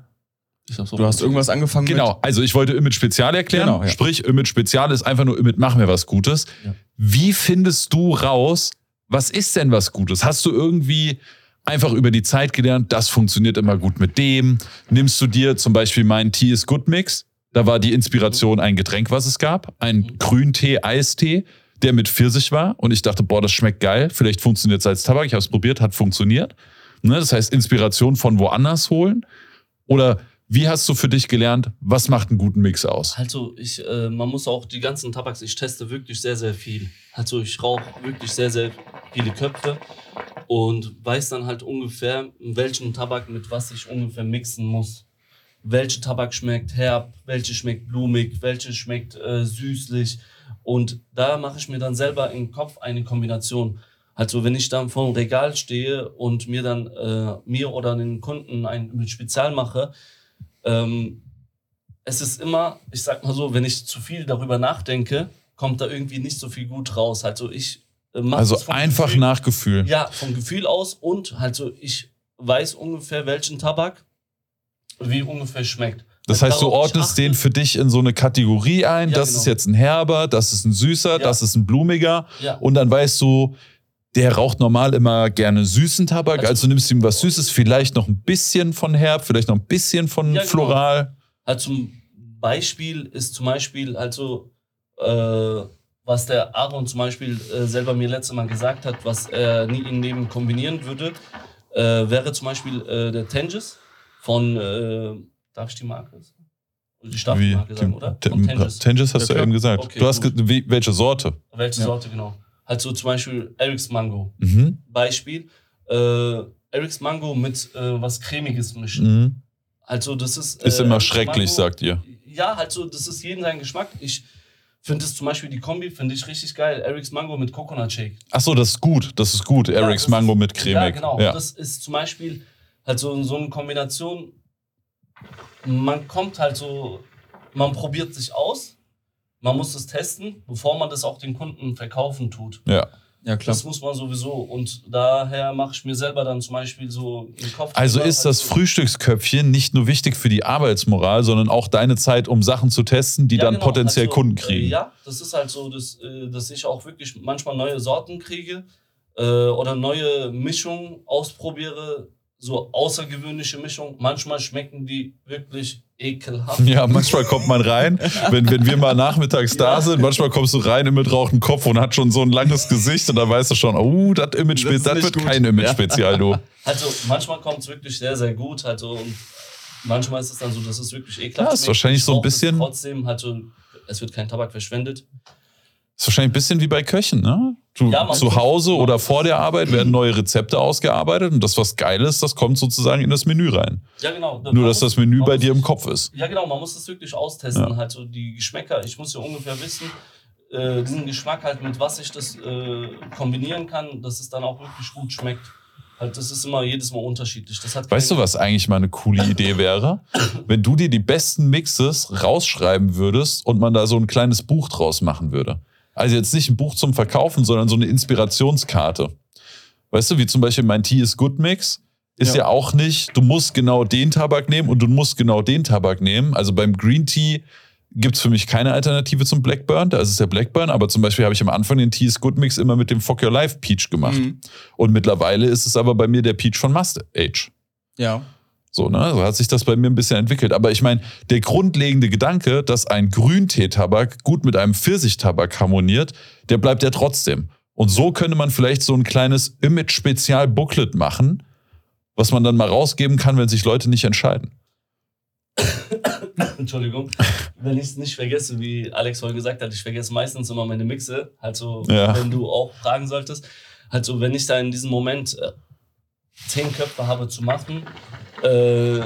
Ich hab so Du hast irgendwas angefangen Genau, also ich wollte Image Spezial erklären. Genau, ja. Sprich, Image Spezial ist einfach nur Image, mach mir was Gutes. Ja. Wie findest du raus, was ist denn was Gutes? Hast du irgendwie einfach über die Zeit gelernt, das funktioniert immer gut mit dem? Nimmst du dir zum Beispiel meinen Tea is Good Mix? Da war die Inspiration ein Getränk, was es gab. Ein Grüntee, Eistee, der mit Pfirsich war. Und ich dachte, boah, das schmeckt geil. Vielleicht funktioniert es als Tabak. Ich habe es probiert, hat funktioniert. Ne? Das heißt, Inspiration von woanders holen. Oder wie hast du für dich gelernt, was macht einen guten Mix aus? Also ich, äh, man muss auch die ganzen Tabaks, ich teste wirklich sehr, sehr viel. Also ich rauche wirklich sehr, sehr viele Köpfe und weiß dann halt ungefähr, welchen Tabak mit was ich ungefähr mixen muss. Welche Tabak schmeckt herb, welche schmeckt blumig, welche schmeckt äh, süßlich. Und da mache ich mir dann selber im Kopf eine Kombination. Also wenn ich dann vor dem Regal stehe und mir dann äh, mir oder den Kunden ein mit Spezial mache, ähm, es ist immer, ich sag mal so, wenn ich zu viel darüber nachdenke, kommt da irgendwie nicht so viel gut raus. Also ich äh, mache Also einfach nach Gefühl. Ja, vom Gefühl aus und halt so, ich weiß ungefähr, welchen Tabak wie ungefähr schmeckt. Das heißt, du ordnest den für dich in so eine Kategorie ein. Ja, das genau. ist jetzt ein herber, das ist ein süßer, Ja. das ist ein blumiger. Ja. Und dann weißt du, der raucht normal immer gerne süßen Tabak. Also- Also, nimmst du ihm was Süßes, vielleicht noch ein bisschen von herb, vielleicht noch ein bisschen von genau. floral. Halt zum Beispiel ist zum Beispiel, also, äh, was der Aaron zum Beispiel äh, selber mir letztes Mal gesagt hat, was er nie im Leben kombinieren würde, äh, wäre zum Beispiel äh, der Tengis von, äh, darf ich die Marke sagen? Oder Die Staffelmarke sagen, oder? Von Tengis. Tengis hast Ja, du eben gesagt. Okay, du hast ge wie, welche Sorte? Welche Ja. Sorte genau? Halt so zum Beispiel Eric's Mango. Mhm. Beispiel. Äh, Eric's Mango mit äh, was Cremiges mischen. Mhm. Also das ist. Ist äh, immer Eric's schrecklich, Mango- sagt ihr. Ja, halt so, das ist jeden sein Geschmack. Ich finde es zum Beispiel die Kombi, finde ich richtig geil. Eric's Mango mit Coconut Shake. Ach so, das ist gut. Das ist gut. Ja, Eric's Mango ist- mit cremig. Ja, genau. Ja. Das ist zum Beispiel halt so, so eine Kombination. Man kommt halt so, man probiert sich aus. Man muss es testen, bevor man das auch den Kunden verkaufen tut. ja. Ja, klar. Das muss man sowieso. Und daher mache ich mir selber dann zum Beispiel so im Kopf. Also ist halt das so- Frühstücksköpfchen nicht nur wichtig für die Arbeitsmoral, sondern auch deine Zeit, um Sachen zu testen, die Ja, dann genau. potenziell Also, Kunden Äh, kriegen. ja, das ist halt so, dass, äh, dass ich auch wirklich manchmal neue Sorten kriege äh, oder neue Mischungen ausprobiere. So außergewöhnliche Mischungen. Manchmal schmecken die wirklich ekelhaft. Ja, manchmal kommt man rein, wenn, wenn wir mal nachmittags da Ja. sind, manchmal kommst du rein mit rauchendem Kopf und hat schon so ein langes Gesicht und da weißt du schon, oh, das Image, Das das, wird gut. kein Image Ja. Du. Also manchmal kommt es wirklich sehr, sehr gut. Halt so, und manchmal ist es dann so, dass es wirklich ekelhaft Ja, ist wahrscheinlich Ich so ein bisschen- Trotzdem, halt so, es wird kein Tabak verschwendet. Ist wahrscheinlich ein bisschen wie bei Köchen, ne? Du, Ja, zu Hause oder vor der Arbeit werden neue Rezepte ausgearbeitet und das, was geil ist, das kommt sozusagen in das Menü rein. Ja, genau. Nur, dass das Menü bei dir im Kopf ist. Ja, genau, man muss das wirklich austesten, Ja. halt so die Geschmäcker. Ich muss ja ungefähr wissen, äh, diesen Geschmack halt mit was ich das äh, kombinieren kann, dass es dann auch wirklich gut schmeckt. Halt, das ist immer jedes Mal unterschiedlich. Weißt du, was eigentlich mal eine coole Idee wäre? Wenn du dir die besten Mixes rausschreiben würdest und man da so ein kleines Buch draus machen würde. Also jetzt nicht ein Buch zum Verkaufen, sondern so eine Inspirationskarte. Weißt du, wie zum Beispiel mein Tea is Good Mix ist ja. Ja. auch nicht, du musst genau den Tabak nehmen und du musst genau den Tabak nehmen. Also beim Green Tea gibt's für mich keine Alternative zum Blackburn. Da ist es der Blackburn. Aber zum Beispiel habe ich am Anfang den Teas Good Mix immer mit dem Fuck Your Life Peach gemacht. Mhm. Und mittlerweile ist es aber bei mir der Peach von Must Age. Ja. So, ne? So hat sich das bei mir ein bisschen entwickelt. Aber ich meine, der grundlegende Gedanke, dass ein Grünteetabak gut mit einem Pfirsichtabak harmoniert, der bleibt ja trotzdem. Und so könnte man vielleicht so ein kleines Image-Spezial-Booklet machen, was man dann mal rausgeben kann, wenn sich Leute nicht entscheiden. Entschuldigung. Wenn ich es nicht vergesse, wie Alex vorhin gesagt hat, ich vergesse meistens immer meine Mixe. Halt so, Ja. wenn du auch fragen solltest. Halt so, wenn ich da in diesem Moment äh, zehn Köpfe habe zu machen, äh,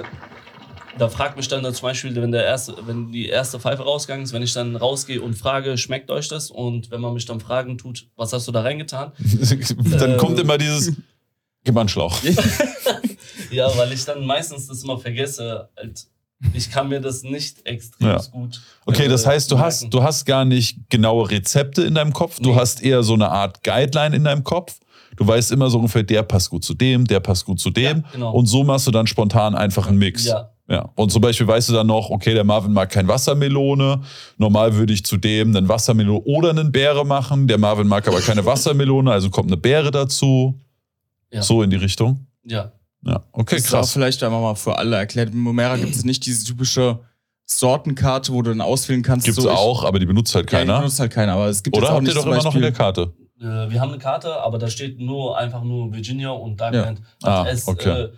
da fragt mich dann zum Beispiel, wenn, der erste, wenn die erste Pfeife rausgegangen ist, wenn ich dann rausgehe und frage, schmeckt euch das? Und wenn man mich dann fragen tut, was hast du da reingetan? dann Ähm. kommt immer dieses, gib mal einen Schlauch. Ja, weil ich dann meistens das immer vergesse. Halt, ich kann mir das nicht extrem Ja. gut. Okay, äh, das heißt, du merken. hast, du hast gar nicht genaue Rezepte in deinem Kopf. Du Nee. hast eher so eine Art Guideline in deinem Kopf. Du weißt immer so ungefähr, der passt gut zu dem, der passt gut zu dem. Ja, genau. Und so machst du dann spontan einfach einen Mix. Ja, Ja. Und zum Beispiel weißt du dann noch, okay, der Marvin mag kein Wassermelone. Normal würde ich zu dem einen Wassermelone oder einen Beere machen. Der Marvin mag aber keine Wassermelone, also kommt eine Beere dazu. Ja. So in die Richtung. ja. Ja, okay, Das ist auch krass. vielleicht einmal mal für alle erklärt. Im Momera gibt es nicht diese typische Sortenkarte, wo du dann auswählen kannst. Gibt's so, ich- auch, aber die benutzt halt Ja, die keiner. benutzt halt keiner, aber es gibt Oder jetzt auch habt ihr nicht doch immer noch in der Karte? Äh, wir haben eine Karte, aber da steht nur einfach nur Virginia und Darkland. Ah, es, okay. äh,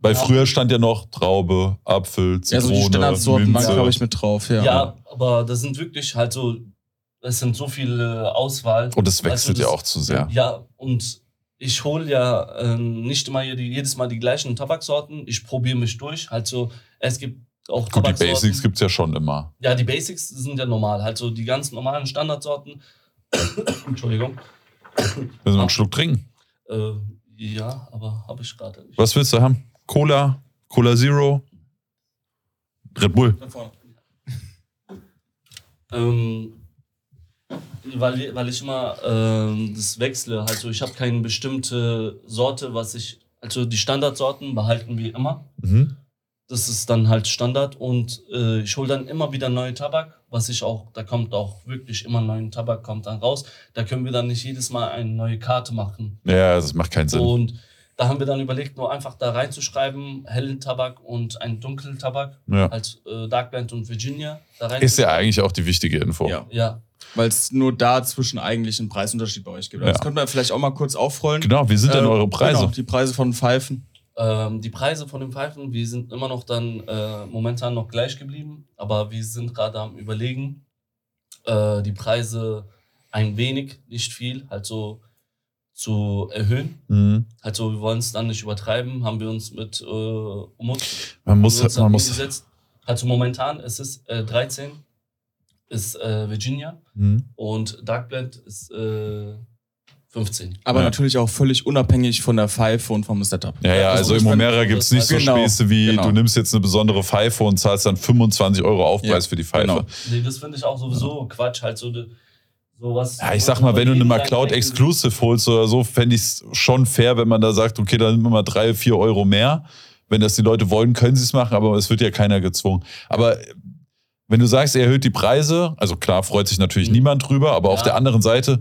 Weil Ja. früher stand ja noch Traube, Apfel, Ja, so Zitrone, die Standardsorten waren, glaube ich, mit drauf. Ja. ja. aber das sind wirklich halt so, es sind so viele Auswahl. Und es Weißt wechselt du, ja das- auch zu sehr. Ja, und ich hole ja ähm, nicht immer jede, jedes Mal die gleichen Tabaksorten. Ich probiere mich durch. Halt so, es gibt auch Gut, die. Basics gibt's ja schon immer. Ja, die Basics sind ja normal. Halt so die ganz normalen Standardsorten. Entschuldigung. Müssen wir einen Schluck trinken. Äh, ja, aber habe ich gerade nicht. Was willst du haben? Cola? Cola Zero? Red Bull? Ähm, weil, weil ich immer ähm, das wechsle. Also ich habe keine bestimmte Sorte, was ich. Also die Standardsorten behalten wir immer. Mhm. Das ist dann halt Standard und äh, ich hole dann immer wieder neue Tabak, was ich auch, da kommt auch wirklich immer neuen Tabak kommt dann raus. Da können wir dann nicht jedes Mal eine neue Karte machen. Ja, das macht keinen Sinn. Und da haben wir dann überlegt, nur einfach da reinzuschreiben, hellen Tabak und einen dunklen Tabak, Ja. als äh, Darkland und Virginia. Da rein Ist ja eigentlich auch die wichtige Info. Ja. Ja, Weil es nur dazwischen eigentlich einen Preisunterschied bei euch gibt. Ja. Das könnte man vielleicht auch mal kurz aufrollen. Genau, wie sind denn Äh, eure Preise? Genau, die Preise von Pfeifen. Ähm, die Preise von den Pfeifen, wir sind immer noch dann äh, momentan noch gleich geblieben, aber wir sind gerade am Überlegen, äh, die Preise ein wenig, nicht viel, halt so zu erhöhen. Mhm. Also wir wollen es dann nicht übertreiben, haben wir uns mit äh, Umut Man muss, uns dann man muss. hingesetzt. Also momentan ist es äh, 13 ist äh, Virginia Mhm. und Darkblend ist äh, 15. Aber Ja. natürlich auch völlig unabhängig von der Pfeife und vom Setup. Ja, ja, Also also im fand- Momera gibt's nicht so Genau, Späße wie, genau. du nimmst jetzt eine besondere Pfeife und zahlst dann 25 Euro Aufpreis Ja, für die Pfeife. genau. Nee, das finde ich auch sowieso Quatsch, halt so sowas. Ja, ich sag mal, wenn du eine McCloud Exclusive holst oder so, fände ich es schon fair, wenn man da sagt, okay, dann nimm mal drei, vier Euro mehr. Wenn das die Leute wollen, können sie es machen, aber es wird ja keiner gezwungen. Aber wenn du sagst, er erhöht die Preise, also klar, freut sich natürlich Mhm. niemand drüber, aber auf Ja. der anderen Seite,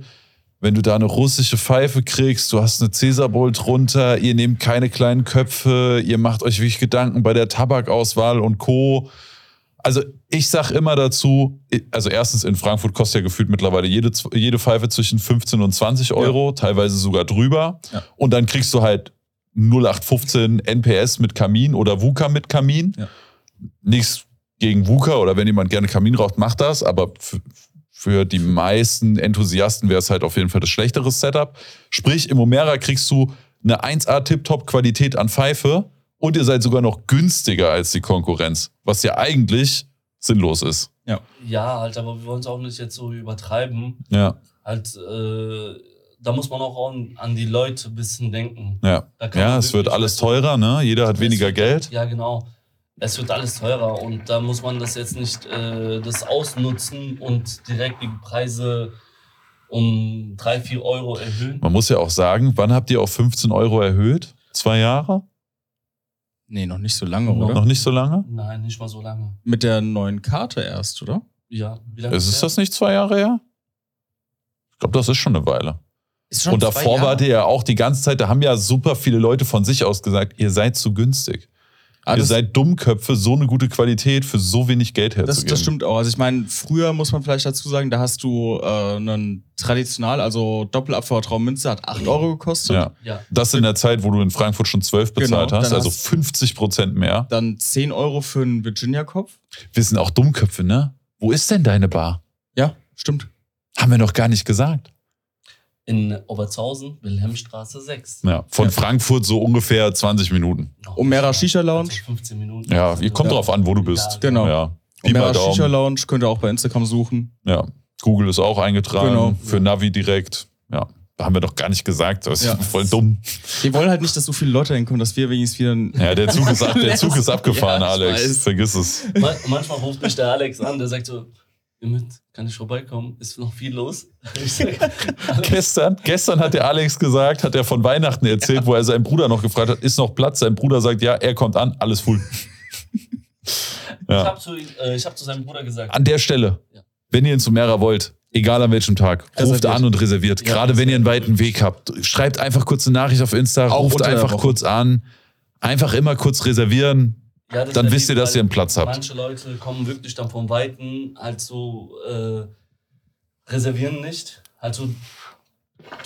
wenn du da eine russische Pfeife kriegst, du hast eine Cäsar Bowl drunter, ihr nehmt keine kleinen Köpfe, ihr macht euch wirklich Gedanken bei der Tabakauswahl und Co. Also ich sag immer dazu, also erstens in Frankfurt kostet ja gefühlt mittlerweile jede, jede Pfeife zwischen 15 und 20 Euro, teilweise sogar drüber. Ja. Und dann kriegst du halt 0815 NPS mit Kamin oder VUCA mit Kamin. Ja. Nichts gegen VUCA oder wenn jemand gerne Kamin raucht, macht das, aber für, die meisten Enthusiasten wäre es halt auf jeden Fall das schlechtere Setup. Sprich, im Omera kriegst du eine 1A Tip-Top-Qualität an Pfeife und ihr seid sogar noch günstiger als die Konkurrenz, was ja eigentlich sinnlos ist. Ja, halt, aber wir wollen es auch nicht jetzt so übertreiben. Ja, Halt, äh, da muss man auch an, an die Leute ein bisschen denken. ja. Da kann Ja, es wird alles teurer, ne? Jeder hat weniger Geld. Ja, genau. Es wird alles teurer und da muss man das jetzt nicht äh, das ausnutzen und direkt die Preise um 3, 4 Euro erhöhen. Man muss ja auch sagen, wann habt ihr auf 15 Euro erhöht? Zwei Jahre? Nee, noch nicht so lange, Noch. oder? Noch nicht so lange? Nein, nicht mal so lange. Mit der neuen Karte erst, oder? Ja, wie lange Ist es das nicht zwei Jahre her? Ich glaube, das ist schon eine Weile. Ist schon Und zwei davor Jahre. wart ihr ja auch die ganze Zeit, da haben ja super viele Leute von sich aus gesagt, ihr seid zu günstig. Ah, ihr seid Dummköpfe, so eine gute Qualität für so wenig Geld herzugeben. das, das stimmt auch. Also ich meine, früher muss man vielleicht dazu sagen, da hast du äh, einen traditional, also Doppelabfahrtraum Münze hat 8 Euro gekostet. Ja. Ja. Das in der Zeit, wo du in Frankfurt schon 12 bezahlt Genau, hast, also hast- 50 Prozent mehr. Dann 10 Euro für einen Virginia-Kopf. Wir sind auch Dummköpfe, ne? Wo ist denn deine Bar? Ja, stimmt. Haben wir noch gar nicht gesagt. In Oberzhausen, Wilhelmstraße 6. Ja, von Ja. Frankfurt so ungefähr 20 Minuten. Noch Omera. Shisha Lounge. Also 15 Minuten. Ja, ihr kommt Ja. drauf an, wo du bist. Ja, Genau. Ja. Omera Shisha. Lounge könnt ihr auch bei Instagram suchen. Ja. Google ist auch eingetragen. Genau. Für Navi direkt. Ja. Da haben wir doch gar nicht gesagt. Das ist Ja. voll dumm. Wir wollen halt nicht, dass so viele Leute hinkommen, dass wir wenigstens wieder Ja, der Zug ist, ab, der Zug ist abgefahren, Alex. weiß. Vergiss es. Man manchmal ruft mich der Alex an, der sagt so, Emmett, kann ich vorbeikommen? Ist noch viel los? Ich Gestern, gestern hat der Alex gesagt, hat er von Weihnachten erzählt, wo er seinen Bruder noch gefragt hat, ist noch Platz? Sein Bruder sagt, ja, er kommt an, alles full. Ich Ja. habe zu, äh, ich hab zu seinem Bruder gesagt, An der Stelle, Ja. wenn ihr in Sumera wollt, egal an welchem Tag, ruft Reserviert. an und reserviert. Ja, Gerade wenn ihr einen weiten Weg habt. Schreibt einfach kurz eine Nachricht auf Insta, Auch ruft einfach kurz an. Einfach immer kurz reservieren. Ja, Dann wisst ihr, dass ihr einen Platz habt. Manche Leute kommen wirklich dann vom Weiten, halt so äh, reservieren nicht. Halt so,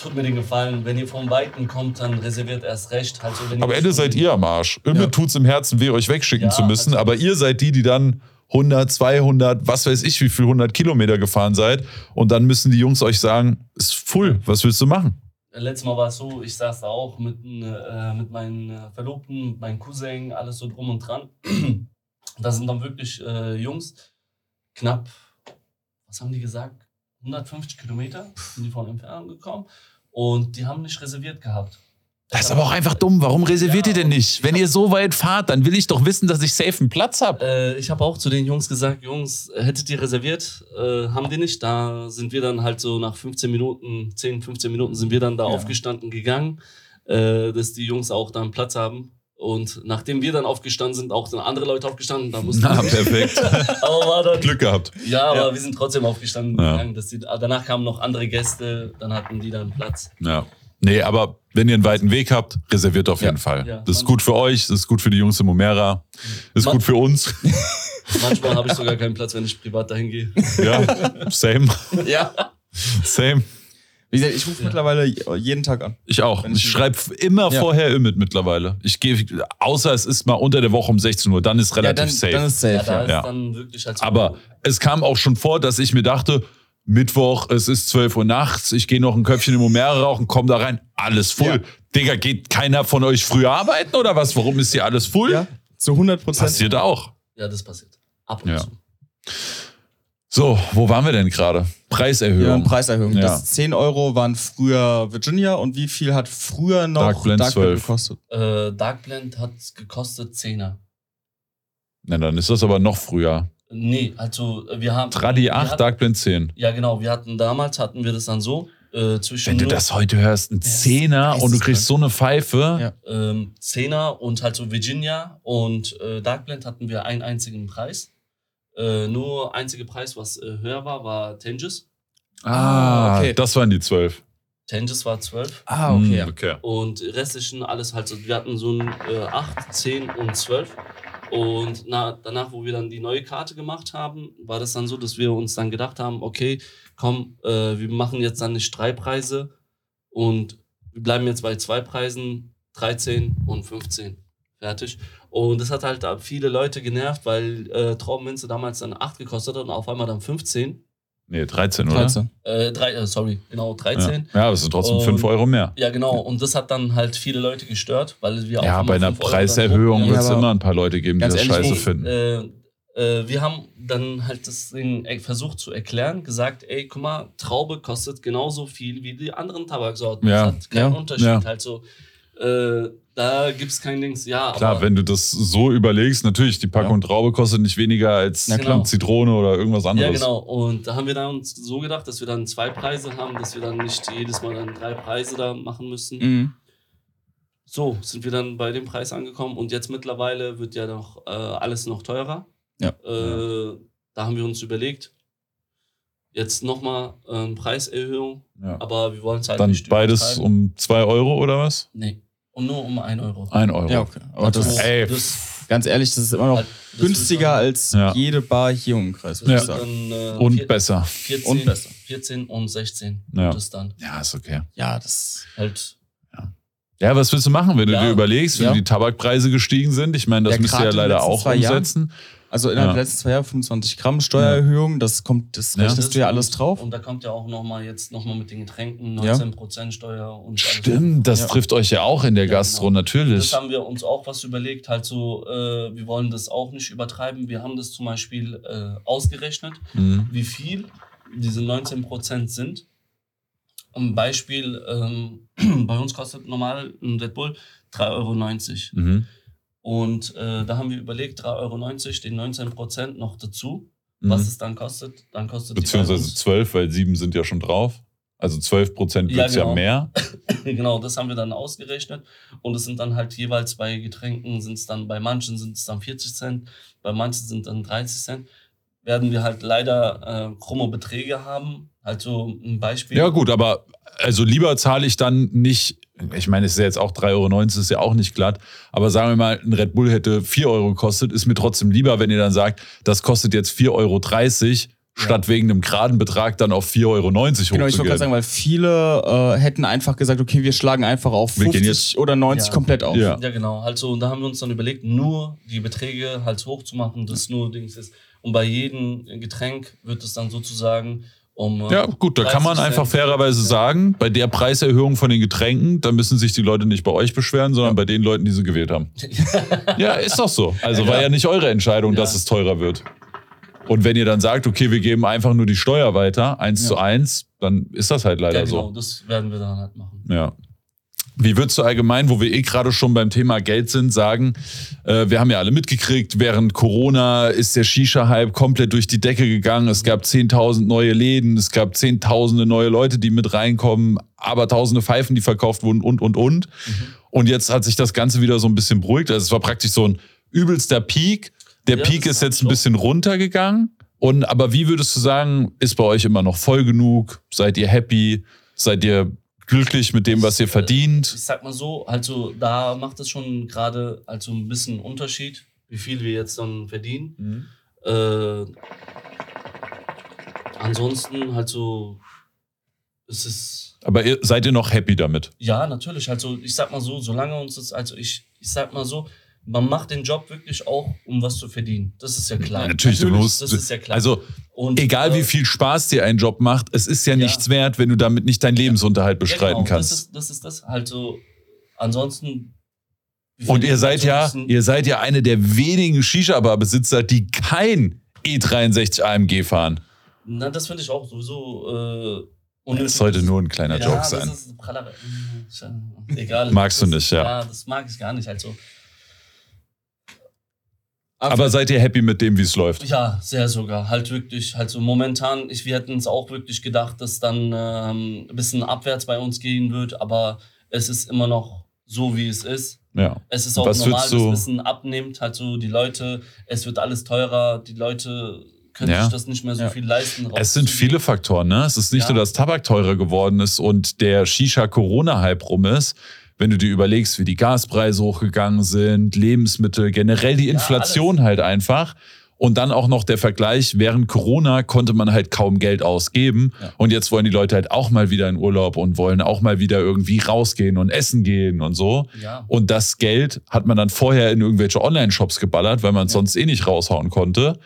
tut mir den Gefallen, wenn ihr vom Weiten kommt, dann reserviert erst recht. So, wenn Am Ende seid ihr am Arsch. Immer Ja. tut's im Herzen weh, euch wegschicken Ja, zu müssen. also- aber ihr seid die, die dann 100, 200, was weiß ich, wie viel 100 Kilometer gefahren seid. Und dann müssen die Jungs euch sagen, ist full, was willst du machen? Letztes Mal war es so, ich saß da auch mit, äh, mit meinen äh, Verlobten, mit meinem Cousin, alles so drum und dran. da sind dann wirklich äh, Jungs, knapp, was haben die gesagt? 150 Kilometer sind die von Entfernung gekommen und die haben nicht reserviert gehabt. Das ist aber auch einfach dumm. Warum reserviert Ja, ihr denn nicht? Wenn ihr so weit fahrt, dann will ich doch wissen, dass ich safe einen Platz habe. Äh, ich habe auch zu den Jungs gesagt, Jungs, hättet ihr reserviert? Äh, haben die nicht. Da sind wir dann halt so nach 15 Minuten, 10, 15 Minuten sind wir dann da Ja. aufgestanden gegangen, äh, dass die Jungs auch da einen Platz haben. Und nachdem wir dann aufgestanden sind, auch dann andere Leute aufgestanden, da mussten Na, perfekt. Aber war dann, Glück gehabt. ja, aber Ja. wir sind trotzdem aufgestanden gegangen. Dass die, danach kamen noch andere Gäste, dann hatten die dann Platz. Ja. Nee, aber wenn ihr einen weiten Weg habt, reserviert auf Ja. jeden Fall. Ja. Das ist gut für euch, das ist gut für die Jungs im Omera, das ist Man- gut für uns. Manchmal habe ich sogar keinen Platz, wenn ich privat dahin gehe. ja, same, Ja. same. Wie gesagt, ich rufe Ja. mittlerweile jeden Tag an. Ich auch. Ich- Ich schreibe immer Ja. vorher Imit mittlerweile. Ich gehe, außer es ist mal unter der Woche um 16 Uhr, dann ist relativ ja, dann, safe. dann ist safe. Ja, da Ja, ist dann wirklich halt so. Aber es kam auch schon vor, dass ich mir dachte, Mittwoch, es ist 12 Uhr nachts, ich gehe noch ein Köpfchen im Omera rauchen, komm da rein, alles full. Ja. Digga, geht keiner von euch früher arbeiten oder was? Warum ist hier alles full? Ja, zu 100 Prozent. Passiert auch. Ja, das passiert. Ab und Ja. zu. So, wo waren wir denn gerade? Ja, Preiserhöhung. Preiserhöhung. Ja. Das 10 Euro waren früher Virginia und wie viel hat früher noch Dark Blend 12. gekostet? Äh, Dark Blend hat gekostet 10er. Na, dann ist das aber noch früher. Nee, also äh, wir haben. Tradi wir 8, hatten, Dark Blend 10. Ja, genau. Wir hatten damals, hatten wir das dann so, äh, zwischen Wenn du das heute hörst, ein Zehner und du kriegst so eine Pfeife. Ja. ähm, 10er und halt so Virginia und äh, Dark Blend hatten wir einen einzigen Preis. Äh, nur einzige Preis, was äh, höher war, war Tanges. Ah, okay. das waren die 12. Tanges war 12. Ah, okay. Hm, okay. Und restlichen alles halt so, wir hatten so ein äh, 8, 10 und 12. Und na, danach, wo wir dann die neue Karte gemacht haben, war das dann so, dass wir uns dann gedacht haben, okay, komm, äh, wir machen jetzt dann nicht drei Preise und wir bleiben jetzt bei zwei Preisen, 13 und 15. Fertig. Und das hat halt viele Leute genervt, weil äh, Traubenminze damals dann 8 gekostet hat und auf einmal dann 15. Nee, 13, oder? 13. Äh, drei, äh, sorry, genau, Ja. 13. ja, das sind trotzdem Und- 5 Euro mehr. Ja, genau. Und das hat dann halt viele Leute gestört, weil wir auch Ja, bei einer 5 Euro Preiserhöhung wird es Ja, immer ein paar Leute geben, die das ehrlich, scheiße wo- finden. Äh, äh, wir haben dann halt das Ding äh, versucht zu erklären, gesagt, ey, guck mal, Traube kostet genauso viel wie die anderen Tabaksorten. Ja. Das hat keinen Ja. Unterschied. Ja. Halt so, äh, da gibt es kein Dings. Ja, Klar, aber wenn du das so überlegst, natürlich, die Packung Traube kostet nicht weniger als Na klar. Zitrone oder irgendwas Ja, anderes. genau. Und da haben wir dann uns so gedacht, dass wir dann zwei Preise haben, dass wir dann nicht jedes Mal dann drei Preise da machen müssen. Mhm. So sind wir dann bei dem Preis angekommen und jetzt mittlerweile wird ja noch äh, alles noch teurer. Ja. Äh, da haben wir uns überlegt, jetzt nochmal äh, Preiserhöhung, Ja. aber wir wollen es halt Dann nicht beides um 2 Euro oder was? Nee, und nur um 1 Euro. 1 Euro. Ja, okay. Aber das, Also, ey, das, ganz ehrlich, das ist immer noch das wird günstiger dann- als Ja. jede Bar hier im Kreis, würde Ja. ich wird sagen. dann, äh, Und vier- besser. 14, Und besser. 14 und 16 Ja. es dann. Ja, ist okay. Ja, das. Halt, Ja, was willst du machen, wenn du dir überlegst, wie Ja. die Tabakpreise gestiegen sind? Ich meine, das Ja, müsst ihr ja leider auch zwei Jahren. Also innerhalb Ja. der letzten zwei Jahre 25 Gramm Steuererhöhung, das kommt, das Ja. rechnest du ja alles drauf. Und da kommt ja auch nochmal jetzt nochmal mit den Getränken Ja. 19% Steuer und alles. Stimmt, das Ja. trifft euch ja auch in der Ja, Gastro, genau. natürlich. Das haben wir uns auch was überlegt, halt so, äh, wir wollen das auch nicht übertreiben. Wir haben das zum Beispiel äh, ausgerechnet, Mhm. wie viel diese 19% sind. Ein Beispiel, ähm, bei uns kostet normal ein Red Bull 3,90 Euro. Mhm. Und äh, da haben wir überlegt, 3,90 Euro, den 19% noch dazu. Mhm. Was es dann kostet, dann kostet Beziehungsweise uns- 12, weil 7 sind ja schon drauf. Also 12 Prozent wird es ja genau. mehr. genau, das haben wir dann ausgerechnet. Und es sind dann halt jeweils bei Getränken, sind es dann, bei manchen sind es dann 40 Cent, bei manchen sind dann 30 Cent. Werden wir halt leider äh, krumme Beträge haben. Halt so ein Beispiel. Ja, gut, aber also lieber zahle ich dann nicht, ich meine, es ist ja jetzt auch 3,90 Euro, ist ja auch nicht glatt, aber sagen wir mal, ein Red Bull hätte 4 Euro gekostet, ist mir trotzdem lieber, wenn ihr dann sagt, das kostet jetzt 4,30 Euro, statt wegen einem geraden Betrag dann auf 4,90 Euro Genau, ich wollte gerade hochzugehen. sagen, weil viele äh, hätten einfach gesagt, okay, wir schlagen einfach auf Wir gehen 50 oder 90 Ja. komplett auf. Ja. Ja, genau. Halt so, und da haben wir uns dann überlegt, nur die Beträge halt hochzumachen, das nur Dings ist. Und bei jedem Getränk wird es dann sozusagen um. äh, Ja, gut, da kann man 30 einfach fairerweise sagen, bei der Preiserhöhung von den Getränken, da müssen sich die Leute nicht bei euch beschweren, sondern bei den Leuten, die sie gewählt haben. ja, ist doch so. Also war ja nicht eure Entscheidung, Ja. dass es teurer wird. Und wenn ihr dann sagt, okay, wir geben einfach nur die Steuer weiter, eins Ja. zu eins, dann ist das halt leider Ja, genau, so. das werden wir dann halt machen. Ja. Wie würdest du allgemein, wo wir eh gerade schon beim Thema Geld sind, sagen, äh, wir haben ja alle mitgekriegt, während Corona ist der Shisha-Hype komplett durch die Decke gegangen. Es gab 10.000 neue Läden, es gab Zehntausende neue Leute, die mit reinkommen, aber tausende Pfeifen, die verkauft wurden und, und, und. Und jetzt hat sich das Ganze wieder so ein bisschen beruhigt. Also es war praktisch so ein übelster Peak. Der Ja, Peak ist jetzt ein bisschen runtergegangen. Und aber wie würdest du sagen, ist bei euch immer noch voll genug? Seid ihr happy? Seid ihr glücklich mit dem, was ihr Ich verdient? sag mal so, also da macht es schon gerade also ein bisschen Unterschied, wie viel wir jetzt dann verdienen. Äh, ansonsten halt so, es ist, Aber ihr, seid ihr noch happy damit? ja, natürlich, also ich sag mal so, solange uns das, also ich, ich sag mal so, man macht den Job wirklich auch, um was zu verdienen. Das ist ja klar. Natürlich, du musst. Das ist ja klar. Also, Und, egal äh, wie viel Spaß dir ein Job macht, es ist ja, Ja. nichts wert, wenn du damit nicht deinen Lebensunterhalt bestreiten ja, genau, kannst. Das ist, das ist das. Halt so, ansonsten. Und ihr seid halt so ja, ihr seid ja eine der wenigen Shisha-Bar-Besitzer, die kein E63 AMG fahren. Na, das finde ich auch sowieso. Äh, Das unnötig. sollte nur ein kleiner ja, Joke das sein. Ist Prallerei. Egal. Magst du Das- nicht, ja. Ja, das mag ich gar nicht. Also, Aber seid ihr happy mit dem, wie es läuft? ja, sehr sogar. Halt wirklich. Halt so momentan, ich, wir hätten es auch wirklich gedacht, dass dann ähm, ein bisschen abwärts bei uns gehen wird, aber es ist immer noch so, wie es ist. Ja. Es ist auch Was normal, dass es ein bisschen abnimmt. Halt so die Leute, es wird alles teurer, die Leute können Ja. sich das nicht mehr so Ja. viel leisten. Es sind viele Faktoren, ne? Es ist nicht Ja. nur, dass Tabak teurer geworden ist und der Shisha-Corona-Hype rum ist. Wenn du dir überlegst, wie die Gaspreise hochgegangen sind, Lebensmittel, generell die Ja, Inflation halt einfach. Und dann auch noch der Vergleich, während Corona konnte man halt kaum Geld ausgeben. Ja. Und jetzt wollen die Leute halt auch mal wieder in Urlaub und wollen auch mal wieder irgendwie rausgehen und essen gehen und so. Ja. Und das Geld hat man dann vorher in irgendwelche Online-Shops geballert, weil man es Ja. sonst eh nicht raushauen konnte.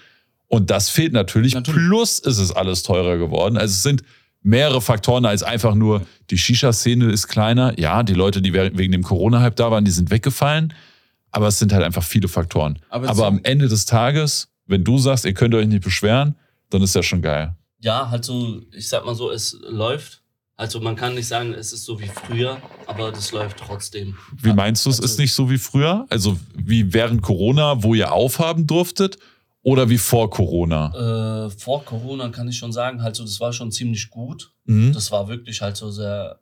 Und das fehlt natürlich. Natürlich. Plus ist es alles teurer geworden. Also es sind mehrere Faktoren als einfach nur, die Shisha-Szene ist kleiner. Ja, die Leute, die we- wegen dem Corona-Hype da waren, die sind weggefallen. Aber es sind halt einfach viele Faktoren. Aber Aber, am Ende des Tages, wenn du sagst, ihr könnt euch nicht beschweren, dann ist das schon geil. Ja, halt so, ich sag mal so, es läuft. Also man kann nicht sagen, es ist so wie früher, aber das läuft trotzdem. Wie meinst du, es also- ist nicht so wie früher? Also wie während Corona, wo ihr aufhaben durftet? Oder wie vor Corona? Äh, vor Corona kann ich schon sagen, halt so, das war schon ziemlich gut. Mhm. Das war wirklich halt so sehr.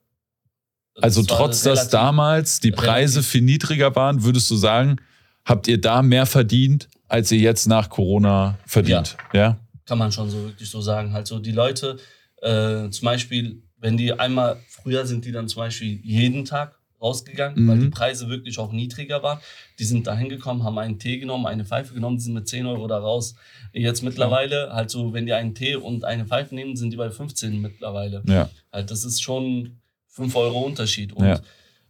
Also das war trotz, dass damals die Preise viel niedriger waren, würdest du sagen, habt ihr da mehr verdient, als ihr jetzt nach Corona verdient? Ja. Kann man schon so wirklich so sagen. Halt so die Leute, äh, zum Beispiel, wenn die einmal, früher sind die dann zum Beispiel jeden Tag rausgegangen, Mhm. weil die Preise wirklich auch niedriger waren. Die sind da hingekommen, haben einen Tee genommen, eine Pfeife genommen, die sind mit 10 Euro da raus. Jetzt mittlerweile, halt so, wenn die einen Tee und eine Pfeife nehmen, sind die bei 15 mittlerweile. Ja. Halt, das ist schon 5 Euro Unterschied. Und Ja.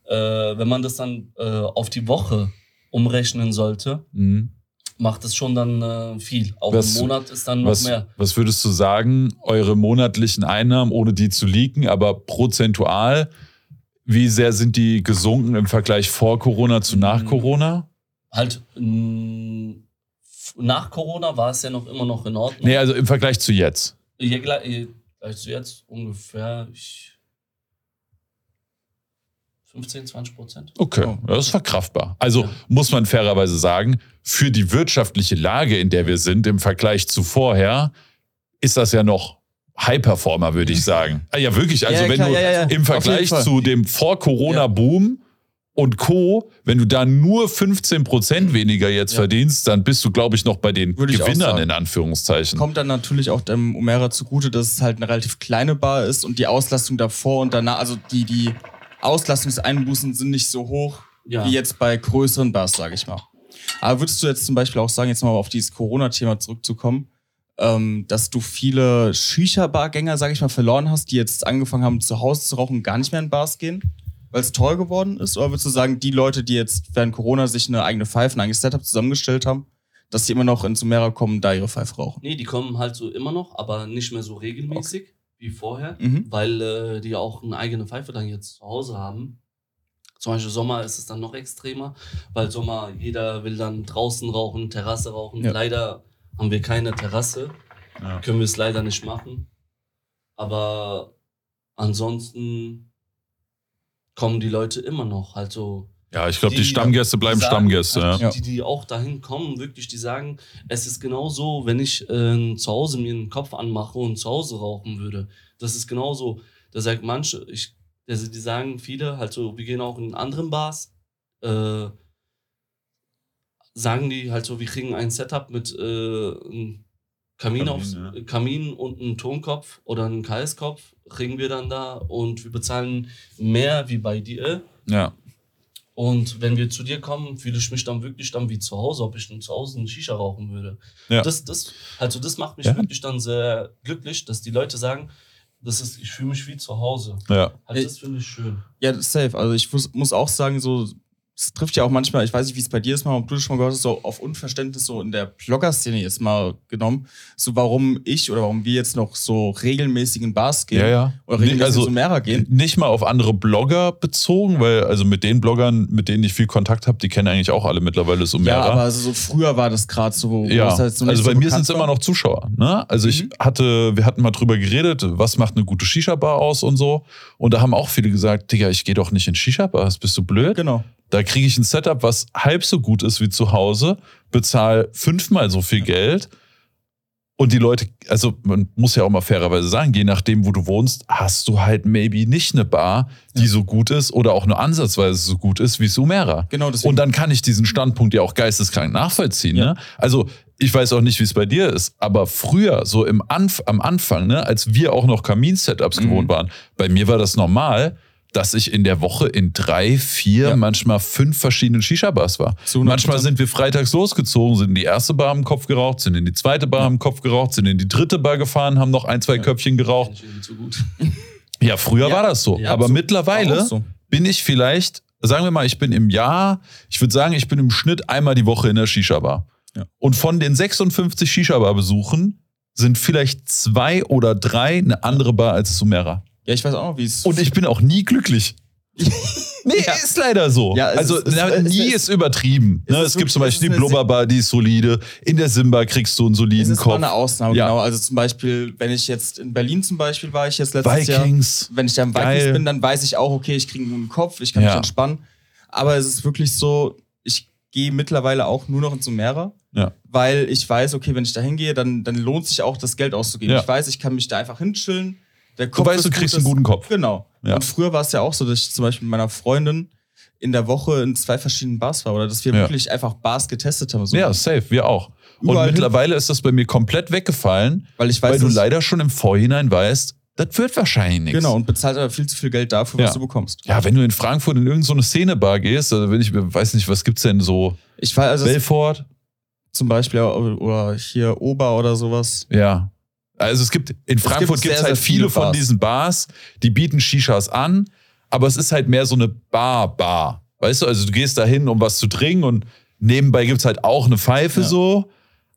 äh, wenn man das dann äh, auf die Woche umrechnen sollte, Mhm. macht es schon dann äh, viel. Auch Was- im Monat ist dann noch Was, mehr. was würdest du sagen, eure monatlichen Einnahmen, ohne die zu leaken, aber prozentual, wie sehr sind die gesunken im Vergleich vor Corona zu nach Mhm. Corona? Halt, f- nach Corona war es ja noch immer noch in Ordnung. Nee, also im Vergleich zu jetzt. Ja, gleich, äh, gleich zu jetzt ungefähr ich, 15, 20 Prozent. Okay, Oh. das ist verkraftbar. Also Ja. muss man fairerweise sagen, für die wirtschaftliche Lage, in der wir sind, im Vergleich zu vorher, ist das ja noch High-Performer, würde ich sagen. Ah, Ja, wirklich. Also, Ja, wenn klar, du ja, ja, im Vergleich zu dem Vor-Corona-Boom und Co., wenn du da nur 15 Prozent weniger jetzt Ja. verdienst, dann bist du, glaube ich, noch bei den Würde Gewinnern in Anführungszeichen. Kommt dann natürlich auch dem Umera zugute, dass es halt eine relativ kleine Bar ist und die Auslastung davor und danach, also die, die Auslastungseinbußen sind nicht so hoch Ja. wie jetzt bei größeren Bars, sage ich mal. Aber würdest du jetzt zum Beispiel auch sagen, jetzt mal auf dieses Corona-Thema zurückzukommen, ähm, dass du viele Shisha-Bargänger, sage ich mal, verloren hast, die jetzt angefangen haben, zu Hause zu rauchen gar nicht mehr in Bars gehen, weil es teuer geworden ist? Oder würdest du sagen, die Leute, die jetzt während Corona sich eine eigene Pfeife, ein eigenes Setup zusammengestellt haben, dass die immer noch ins Sumera kommen da ihre Pfeife rauchen? Nee, die kommen halt so immer noch, aber nicht mehr so regelmäßig wie vorher, Mhm. weil äh, die auch eine eigene Pfeife dann jetzt zu Hause haben. Zum Beispiel Sommer ist es dann noch extremer, weil Sommer, jeder will dann draußen rauchen, Terrasse rauchen. Ja. Leider haben wir keine Terrasse, Ja. können wir es leider nicht machen. Aber ansonsten kommen die Leute immer noch. Halt so Ja, ich glaube, die, Die- Stammgäste bleiben die sagen, Stammgäste. halt Ja. Die, die auch dahin kommen, wirklich, die sagen, es ist genauso, wenn ich äh, zu Hause mir einen Kopf anmache und zu Hause rauchen würde. Das ist genauso. Da sagt manche, ich, also die sagen viele, halt so, wir gehen auch in anderen Bars, äh, sagen die halt so, wir kriegen ein Setup mit äh, einem Kamin, Kamin, aufs, ja. Kamin und einen Tonkopf oder einen Kaiskopf, kriegen wir dann da und wir bezahlen mehr wie bei dir. ja. Und wenn wir zu dir kommen, fühle ich mich dann wirklich dann wie zu Hause, ob ich dann zu Hause eine Shisha rauchen würde. Ja. Das, das, also das macht mich Ja. wirklich dann sehr glücklich, dass die Leute sagen, das ist, ich fühle mich wie zu Hause. ja. Halt, das finde ich schön. Ja, das ist safe. Also ich muss, muss auch sagen, so, es trifft ja auch manchmal, ich weiß nicht, wie es bei dir ist, mal, ob du das schon mal gehört hast, so auf Unverständnis so in der Blogger-Szene jetzt mal genommen, so warum ich oder warum wir jetzt noch so regelmäßig in Bars gehen Ja, ja. oder regelmäßig also- in Sumera gehen. Nicht mal auf andere Blogger bezogen, weil also mit den Bloggern, mit denen ich viel Kontakt habe, die kennen eigentlich auch alle mittlerweile Sumera. Ja, aber also so früher war das gerade so. Ja, halt so also so bei mir bekannt sind es immer noch Zuschauer. Ne? Also ich Mhm. hatte, wir hatten mal drüber geredet, was macht eine gute Shisha-Bar aus und so. Und da haben auch viele gesagt, Digga, ich gehe doch nicht in Shisha-Bars, bist du blöd? Genau. Da kriege ich ein Setup, was halb so gut ist wie zu Hause, bezahle fünfmal so viel Geld. Und die Leute, also man muss ja auch mal fairerweise sagen, je nachdem, wo du wohnst, hast du halt maybe nicht eine Bar, die so gut ist oder auch nur ansatzweise so gut ist wie Sumera. Genau, deswegen. Und dann kann ich diesen Standpunkt ja auch geisteskrank nachvollziehen. Ja. Ne? Also ich weiß auch nicht, wie es bei dir ist, aber früher, so im Anf am Anfang, ne, als wir auch noch Kamin-Setups Mhm. gewohnt waren, bei mir war das normal, dass ich in der Woche in drei, vier, Ja. manchmal fünf verschiedenen Shisha-Bars war. Zu 100%. Manchmal sind wir freitags losgezogen, sind in die erste Bar am Kopf geraucht, sind in die zweite Bar am Kopf geraucht, sind in die dritte Bar gefahren, haben noch ein, zwei Köpfchen geraucht. Ja, früher Ja. war das so. Ja, aber so- mittlerweile so. bin ich vielleicht, sagen wir mal, ich bin im Jahr, ich würde sagen, ich bin im Schnitt einmal die Woche in der Shisha-Bar. Ja. Und von den 56 Shisha-Bar-Besuchen sind vielleicht zwei oder drei eine andere Bar als Sumera. Ja, ich weiß auch noch, wie es. Und ich bin auch nie glücklich. Nee, Ja. ist leider so. Ja, also ist- na, es- nie es- ist übertrieben. es Ne, ist es gibt zum Beispiel ist die Blubberbar, die ist solide. In der Simba kriegst du einen es soliden ist mal Kopf. eine Ausnahme, Ja. genau. Also zum Beispiel, wenn ich jetzt in Berlin zum Beispiel war, ich jetzt letztes Jahr. Vikings. wenn ich da im Vikings Geil. bin, dann weiß ich auch, okay, ich kriege einen Kopf, ich kann mich entspannen. Aber es ist wirklich so, ich gehe mittlerweile auch nur noch in Sumera, Ja. weil ich weiß, okay, wenn ich da hingehe, dann, dann lohnt sich auch das Geld auszugeben. Ich weiß, ich kann mich da einfach hinchillen. Der Du Kopf weißt, ist du kriegst einen guten Kopf. Genau. Ja. Und früher war es ja auch so, dass ich zum Beispiel mit meiner Freundin in der Woche in zwei verschiedenen Bars war oder dass wir Ja. wirklich einfach Bars getestet haben. So. Ja, safe, wir auch. Und überall hin, mittlerweile ist das bei mir komplett weggefallen, weil ich weiß, weil du leider schon im Vorhinein weißt, das wird wahrscheinlich nichts. Genau, und bezahlt aber viel zu viel Geld dafür, was Ja. du bekommst. Ja, wenn du in Frankfurt in irgendeine so Szenebar gehst, also wenn ich weiß nicht, was gibt's denn so? Ich war also Belfort? zum Beispiel oder hier Ober oder sowas. Ja. Also es gibt, in Frankfurt gibt es halt sehr viele viele von diesen Bars, die bieten Shishas an, aber es ist halt mehr so eine Bar-Bar. Weißt du, also du gehst da hin, um was zu trinken und nebenbei gibt's halt auch eine Pfeife Ja. so,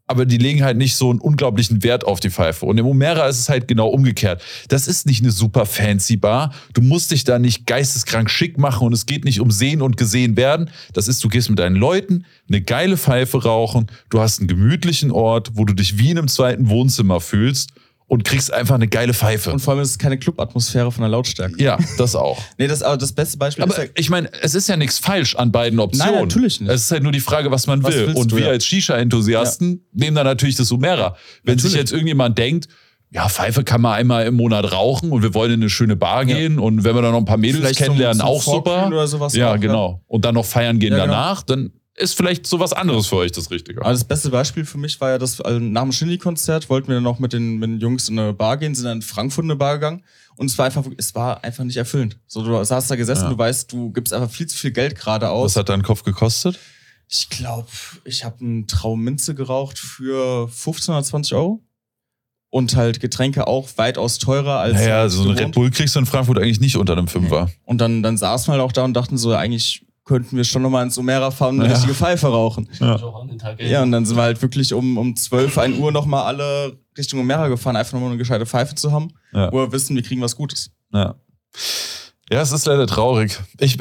aber die legen halt nicht so einen unglaublichen Wert auf die Pfeife. Und im Umera ist es halt genau umgekehrt. Das ist nicht eine super fancy Bar. Du musst dich da nicht geisteskrank schick machen und es geht nicht um sehen und gesehen werden. Das ist, du gehst mit deinen Leuten, eine geile Pfeife rauchen, du hast einen gemütlichen Ort, wo du dich wie in einem zweiten Wohnzimmer fühlst und kriegst einfach eine geile Pfeife. Und vor allem ist es keine Club-Atmosphäre von der Lautstärke. ja, das auch. Nee, das, aber das beste Beispiel ist Aber ja, ich meine, es ist ja nichts falsch an beiden Optionen. Nein, natürlich nicht. Es ist halt nur die Frage, was man Was will. Und du, wir ja. als Shisha-Enthusiasten nehmen dann natürlich das Umera. Wenn sich Natürlich. jetzt irgendjemand denkt, ja, Pfeife kann man einmal im Monat rauchen und wir wollen in eine schöne Bar Ja. gehen und wenn wir dann noch ein paar Mädels Vielleicht zum- kennenlernen, zum auch Vorglühen super. ja, auch, ja. genau. Und dann noch feiern gehen Ja, genau. danach, dann ist vielleicht sowas anderes für euch das Richtige. Aber das beste Beispiel für mich war ja, dass also nach dem Shindy-Konzert wollten wir dann noch mit den, mit den Jungs in eine Bar gehen, sind dann in Frankfurt in eine Bar gegangen und es war einfach, es war einfach nicht erfüllend. So, du saßt da gesessen, Ja. du weißt, du gibst einfach viel zu viel Geld gerade aus. Was hat dein Kopf gekostet? Ich glaube, ich habe einen Traum Minze geraucht für 15 oder 20 Euro. Und halt Getränke auch weitaus teurer als. Naja, so gewohnt. Red Bull kriegst du in Frankfurt eigentlich nicht unter einem Fünfer. Und dann, dann saßen wir halt auch da und dachten so, eigentlich könnten wir schon nochmal ins Omera fahren und eine Ja. richtige Pfeife rauchen. Tag Ja, und dann sind wir halt wirklich um, um 12, 1 Uhr nochmal alle Richtung Omera gefahren, einfach nochmal eine gescheite Pfeife zu haben, Ja. wo wir wissen, wir kriegen was Gutes. Ja. Ja, es ist leider traurig. Ich,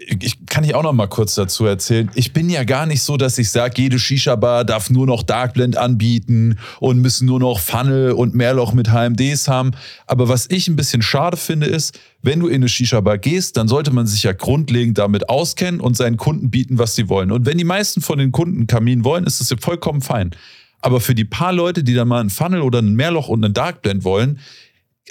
ich kann ich auch noch mal kurz dazu erzählen. Ich bin ja gar nicht so, dass ich sage, jede Shisha-Bar darf nur noch Darkblend anbieten und müssen nur noch Funnel und Mehrloch mit HMDs haben. Aber was ich ein bisschen schade finde, ist, wenn du in eine Shisha-Bar gehst, dann sollte man sich ja grundlegend damit auskennen und seinen Kunden bieten, was sie wollen. Und wenn die meisten von den Kunden Kamin wollen, ist das ja vollkommen fein. Aber für die paar Leute, die dann mal einen Funnel oder ein Mehrloch und einen Darkblend wollen,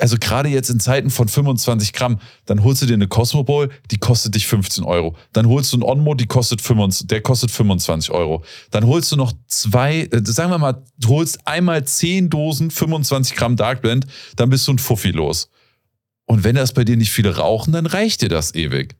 also gerade jetzt in Zeiten von 25 Gramm, dann holst du dir eine Cosmo Bowl, die kostet dich 15 Euro. Dann holst du einen Onmo, die kostet 25, der kostet 25 Euro. Dann holst du noch zwei, äh, sagen wir mal, du holst einmal 10 Dosen 25 Gramm Darkblend, dann bist du ein Fuffi los. Und wenn das bei dir nicht viele rauchen, dann reicht dir das ewig.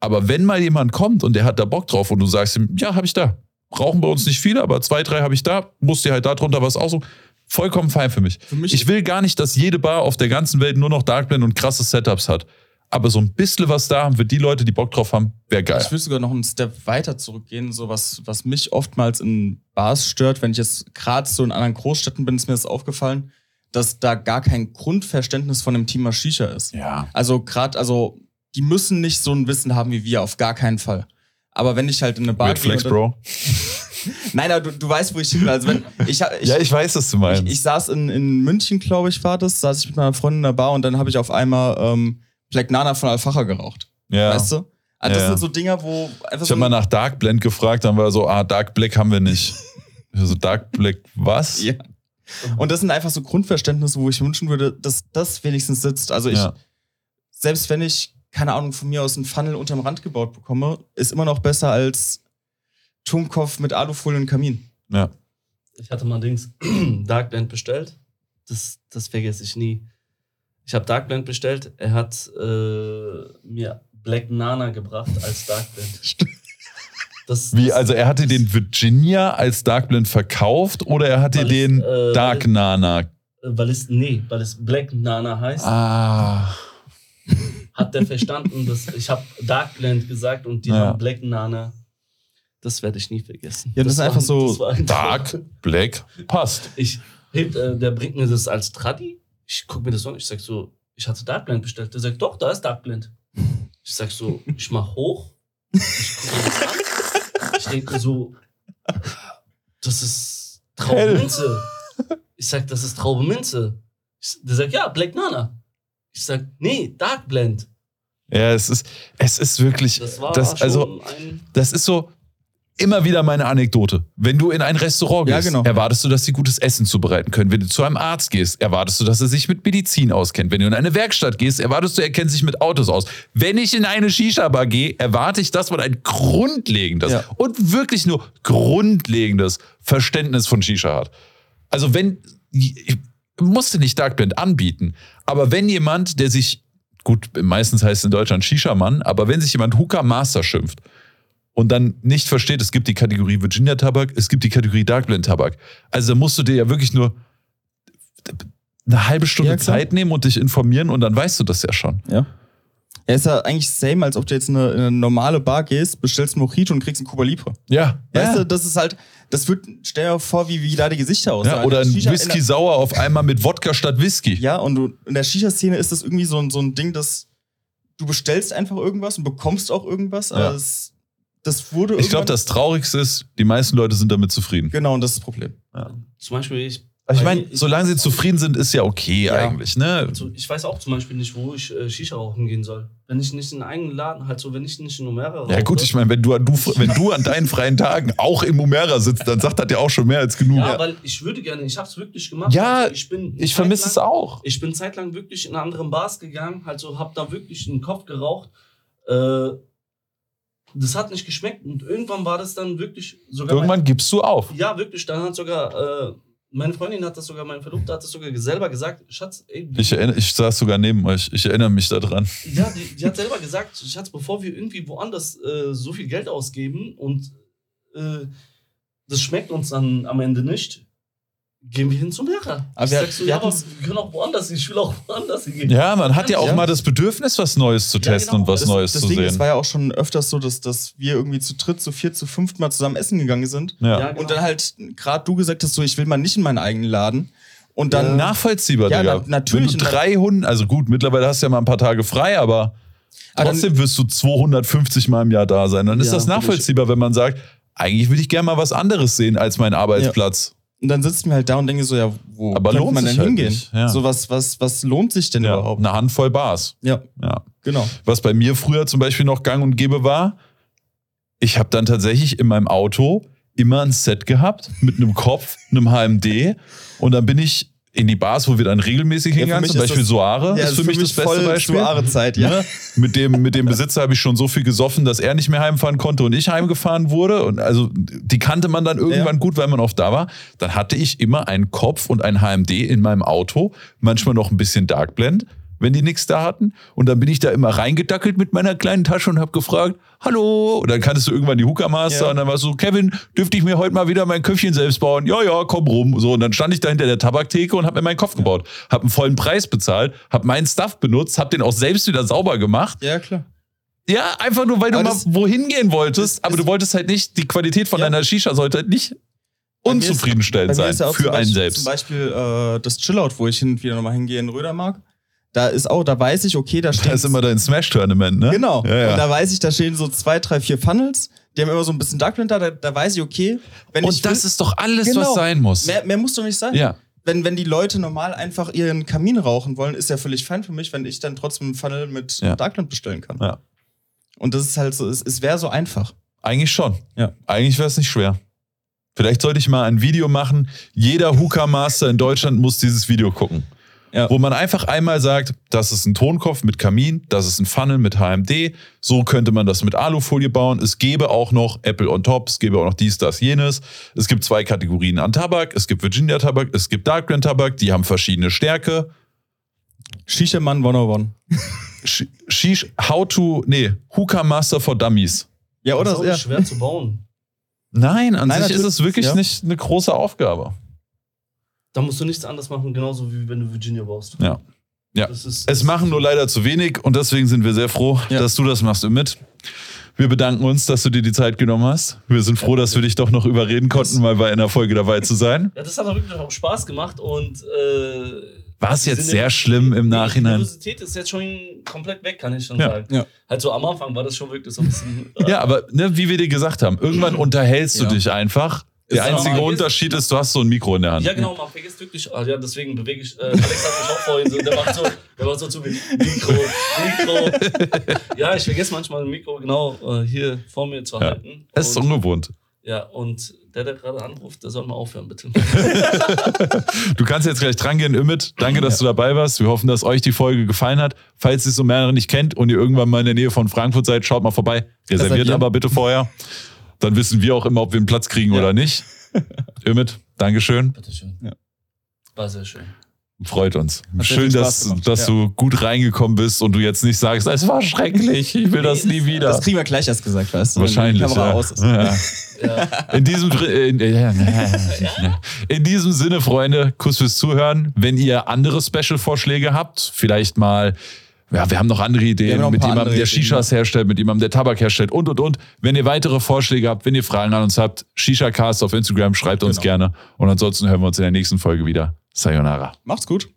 Aber wenn mal jemand kommt und der hat da Bock drauf und du sagst ihm, ja, habe ich da. Rauchen bei uns nicht viele, aber zwei, drei habe ich da, musst dir halt darunter was aussuchen. Vollkommen fein für mich. Für mich Ich will gar nicht, dass jede Bar auf der ganzen Welt nur noch Darkblend und krasse Setups hat. Aber so ein bisschen was da haben für die Leute, die Bock drauf haben, wäre geil. Ich will sogar noch einen Step weiter zurückgehen, so was, was mich oftmals in Bars stört, wenn ich jetzt gerade so in anderen Großstädten bin, ist mir das aufgefallen, dass da gar kein Grundverständnis von dem Thema Shisha ist. Ja. Also gerade, also die müssen nicht so ein Wissen haben wie wir, auf gar keinen Fall. Aber wenn ich halt in eine Bar Red Flex, gehe und Bro. Nein, aber du, du weißt, wo ich hin will. Also wenn ich, ich, ja, ich weiß, was du meinst. ich, ich saß in, in München, glaube ich, war das, saß ich mit meiner Freundin in der Bar und dann habe ich auf einmal ähm, Black Nana von Alfacha geraucht. ja. Weißt du? Also das Ja. sind so Dinger, wo einfach Ich so habe mal nach Dark Blend gefragt, dann war so, ah, Dark Black haben wir nicht. Ich so, Dark Black, was? Ja. Und das sind einfach so Grundverständnisse, wo ich wünschen würde, dass das wenigstens sitzt. Also ich, Ja. selbst wenn ich, keine Ahnung, von mir aus einen Funnel unterm Rand gebaut bekomme, ist immer noch besser als Turmkopf mit Alufolie und Kamin. ja. Ich hatte mal Dings Darkblend bestellt. Das, das vergesse ich nie. Ich habe Darkblend bestellt. Er hat äh, mir Black Nana gebracht als Darkblend. Das, Wie, das- also er hatte den Virginia als Dark Blend verkauft oder er hatte es, den äh, Dark weil- Nana? weil es, nee, weil es Black Nana heißt, Ah. hat der verstanden, dass ich habe Darkblend gesagt und die Ja. haben Black Nana. Das werde ich nie vergessen. Ja, das ist einfach so das ein Dark Black passt. Ich äh, der bringt mir das als Tradi. Ich guck mir das an. Ich sag so, ich hatte Darkblend bestellt. Der sagt, doch, da ist Darkblend. Ich sag so, ich mach hoch. Ich guck mir das an. Ich denke so, das ist Traubenminze. Ich sag, das ist Traubenminze. Der sagt, ja, Black Nana. Ich sag, nee, Darkblend. Ja, es ist, es ist wirklich, Das war das, also, ein. das ist so, immer wieder meine Anekdote. Wenn du in ein Restaurant Ja, gehst, genau. erwartest du, dass sie gutes Essen zubereiten können. Wenn du zu einem Arzt gehst, erwartest du, dass er sich mit Medizin auskennt. Wenn du in eine Werkstatt gehst, erwartest du, er kennt sich mit Autos aus. Wenn ich in eine Shisha-Bar gehe, erwarte ich, dass man ein grundlegendes Ja. und wirklich nur grundlegendes Verständnis von Shisha hat. Also wenn, ich musste nicht Dark Blend anbieten, aber wenn jemand, der sich, gut, meistens heißt es in Deutschland Shisha-Mann, aber wenn sich jemand Hookah Master schimpft und dann nicht versteht, es gibt die Kategorie Virginia Tabak, es gibt die Kategorie Dark Blend Tabak. Also da musst du dir ja wirklich nur eine halbe Stunde Ja. Zeit nehmen und dich informieren und dann weißt du das ja schon. Ja. Ja, ist ja eigentlich same, als ob du jetzt in eine, in eine normale Bar gehst, bestellst ein Mojito und kriegst ein Cuba Libre. Ja. Weißt ja. du, das ist halt, das wird, stell dir vor, wie, wie da die Gesichter aussehen. ja, oder ein Shisha- Whisky der- sauer auf einmal mit Wodka statt Whisky. Ja, und du, in der Shisha-Szene ist das irgendwie so, ein- so ein Ding, dass du bestellst einfach irgendwas und bekommst auch irgendwas, aber Ja. das, das wurde Ich glaube, das Traurigste ist, die meisten Leute sind damit zufrieden. Genau, und das ist das Problem. Zum Beispiel, ich. Also ich meine, solange sie zufrieden sind, ist ja okay Ja. eigentlich, ne? Also ich weiß auch zum Beispiel nicht, wo ich äh, Shisha rauchen gehen soll. Wenn ich nicht in einen eigenen Laden, halt so, wenn ich nicht in Numera rauche. Ja gut, ich meine, wenn du, du, wenn du an deinen freien Tagen auch im Umera sitzt, dann sagt das ja auch schon mehr als genug. Ja, weil ich würde gerne, ich habe es wirklich gemacht. Ja, Also ich bin ich vermisse es auch. Ich bin zeitlang wirklich in anderen Bars gegangen, halt so, hab da wirklich einen Kopf geraucht. Äh, das hat nicht geschmeckt und irgendwann war das dann wirklich sogar. Irgendwann gibst du auf. Mein, ja, wirklich, dann hat sogar, äh, meine Freundin hat das sogar, mein Verlobter hat das sogar selber gesagt, Schatz, ey, Ich, erinnere, ich saß sogar neben euch. Ich erinnere mich daran. Ja, die, die hat selber gesagt, Schatz, bevor wir irgendwie woanders äh, so viel Geld ausgeben und äh, das schmeckt uns dann am Ende nicht, gehen wir hin zum Lehrer. Aber ich wir- sag so, wir ja, aber wir können auch woanders, ich will auch woanders hingehen. Ja, man hat ja auch Ja. mal das Bedürfnis, was Neues zu Ja, testen genau. und was das, Neues das zu Ding, sehen. es war ja auch schon öfters so, dass, dass wir irgendwie zu dritt, zu viert, zu fünft mal zusammen essen gegangen sind. ja. Ja, genau. Und dann halt, gerade du gesagt hast, so, ich will mal nicht in meinen eigenen Laden. Und dann, Nachvollziehbar, Ja, Digga. na- natürlich. Wenn du drei Hunde, also gut, mittlerweile hast du ja mal ein paar Tage frei, aber Ah, dann- trotzdem wirst du 250 Mal im Jahr da sein. Dann ist Ja, das nachvollziehbar, wenn man sagt, eigentlich würde ich gerne mal was anderes sehen als mein Arbeitsplatz. Und dann sitzen wir halt da und denken so, ja, wo Aber lohnt man denn halt hingehen? nicht, ja. So was, was, was lohnt sich denn Ja, überhaupt? eine Handvoll Bars. Ja, Ja. genau. Was bei mir früher zum Beispiel noch gang und gäbe war, ich habe dann tatsächlich in meinem Auto immer ein Set gehabt mit einem Kopf, einem HMD und dann bin ich in die Bars, wo wir dann regelmäßig Ja, für hingegangen, mich zum Beispiel das- Soare Ja, ist für mich das beste Beispiel. Zeit, ja. Ne? Mit, dem, mit dem Besitzer habe ich schon so viel gesoffen, dass er nicht mehr heimfahren konnte und ich heimgefahren wurde. Und also die kannte man dann irgendwann Ja. gut, weil man oft da war. Dann hatte ich immer einen Kopf und ein HMD in meinem Auto, manchmal noch ein bisschen Dark Blend, wenn die nichts da hatten. Und dann bin ich da immer reingedackelt mit meiner kleinen Tasche und habe gefragt, hallo. Und dann kanntest du irgendwann die Hooker Master Ja. und dann warst du, Kevin, dürfte ich mir heute mal wieder mein Köpfchen selbst bauen? Ja, ja, komm rum. So, und dann stand ich da hinter der Tabaktheke und habe mir meinen Kopf gebaut. Habe einen vollen Preis bezahlt, habe meinen Stuff benutzt, habe den auch selbst wieder sauber gemacht. Ja, klar. Ja, einfach nur, weil du Aber mal das- wohin gehen wolltest, aber du wolltest halt nicht, die Qualität von Ja. deiner Shisha sollte halt nicht ist- unzufriedenstellend mir sein ist ja auch für zum einen Beispiel, selbst. Zum Beispiel äh, das Chillout, wo ich hin und wieder nochmal hingehe in Rödermark. Da ist auch, da weiß ich, okay, da steht. Da ist immer dein Smash-Tournament, ne? Genau. Ja, ja. Und da weiß ich, da stehen so zwei, drei, vier Funnels. Die haben immer so ein bisschen Darkblend da. Da, weiß ich, okay, wenn ich Und das will, ist doch alles, was Genau. sein muss. mehr, mehr muss doch nicht sein. Ja. Wenn, wenn die Leute normal einfach ihren Kamin rauchen wollen, ist ja völlig fein für mich, wenn ich dann trotzdem einen Funnel mit Ja. Darkblend bestellen kann. Ja. Und das ist halt so, es, es wäre so einfach. Eigentlich schon. Ja. Eigentlich wäre es nicht schwer. Vielleicht sollte ich mal ein Video machen. Jeder Hookah Master in Deutschland muss dieses Video gucken. Ja. Wo man einfach einmal sagt, das ist ein Tonkopf mit Kamin, das ist ein Funnel mit HMD, so könnte man das mit Alufolie bauen. Es gäbe auch noch Apple on Top, es gäbe auch noch dies, das, jenes. Es gibt zwei Kategorien an Tabak, es gibt Virginia Tabak, es gibt Dark Blend Tabak, die haben verschiedene Stärke. Shisha Man 101. Sh- Shish, how to, nee, Hookah Master for Dummies. Ja, Das oder? ist auch Ja. schwer zu bauen. Nein, an Nein, sich ist es wirklich ja. nicht eine große Aufgabe. Da musst du nichts anderes machen, genauso wie wenn du Virginia baust. Ja. Ja. Das ist, Es machen nur leider zu wenig und deswegen sind wir sehr froh, Ja. dass du das machst und mit. Wir bedanken uns, dass du dir die Zeit genommen hast. Wir sind froh, dass wir dich doch noch überreden konnten, mal bei einer Folge dabei zu sein. Ja, das hat auch wirklich auch Spaß gemacht und äh, War es die jetzt sehr schlimm im die Nachhinein? Nervosität ist jetzt schon komplett weg, kann ich schon Ja. sagen. Ja. Halt so am Anfang war das schon wirklich so ein bisschen. äh, Ja, aber ne, wie wir dir gesagt haben, irgendwann unterhältst du Ja. dich einfach. Der einzige. Unterschied ist, du hast so ein Mikro in der Hand. Ja, genau, man vergisst wirklich. Ah, ja, deswegen bewege ich. Äh, Alex hat mich auch vorhin so, der macht so, der macht so zu mir: Mikro, Mikro. ja, ich vergesse manchmal ein Mikro genau äh, hier vor mir zu Ja. halten. Es ist ungewohnt. Ja, und der, der gerade anruft, der soll mal aufhören, bitte. Du kannst jetzt gleich dran gehen, Ümit. Danke, dass du dabei warst. Wir hoffen, dass euch die Folge gefallen hat. Falls ihr so mehrere nicht kennt und ihr irgendwann mal in der Nähe von Frankfurt seid, schaut mal vorbei. Reserviert aber bitte vorher. Dann wissen wir auch immer, ob wir einen Platz kriegen Ja. oder nicht. Ümit, Dankeschön. Bitteschön. Ja. War sehr schön. Freut uns. Hat Schön, dass, dass Ja. du gut reingekommen bist und du jetzt nicht sagst, es war schrecklich, ich will das nie wieder. Das kriegen wir gleich erst gesagt, weißt du? Wahrscheinlich. Ja. aus ist. Ja. Ja. In diesem, in, in diesem Sinne, Freunde, Kuss fürs Zuhören. Wenn ihr andere Special-Vorschläge habt, vielleicht mal, ja, wir haben noch andere Ideen noch mit jemandem, der Ideen, Shishas herstellt, mit jemandem, der Tabak herstellt und und und. Wenn ihr weitere Vorschläge habt, wenn ihr Fragen an uns habt, ShishaCast auf Instagram, schreibt uns Genau. gerne. Und ansonsten hören wir uns in der nächsten Folge wieder. Sayonara. Macht's gut.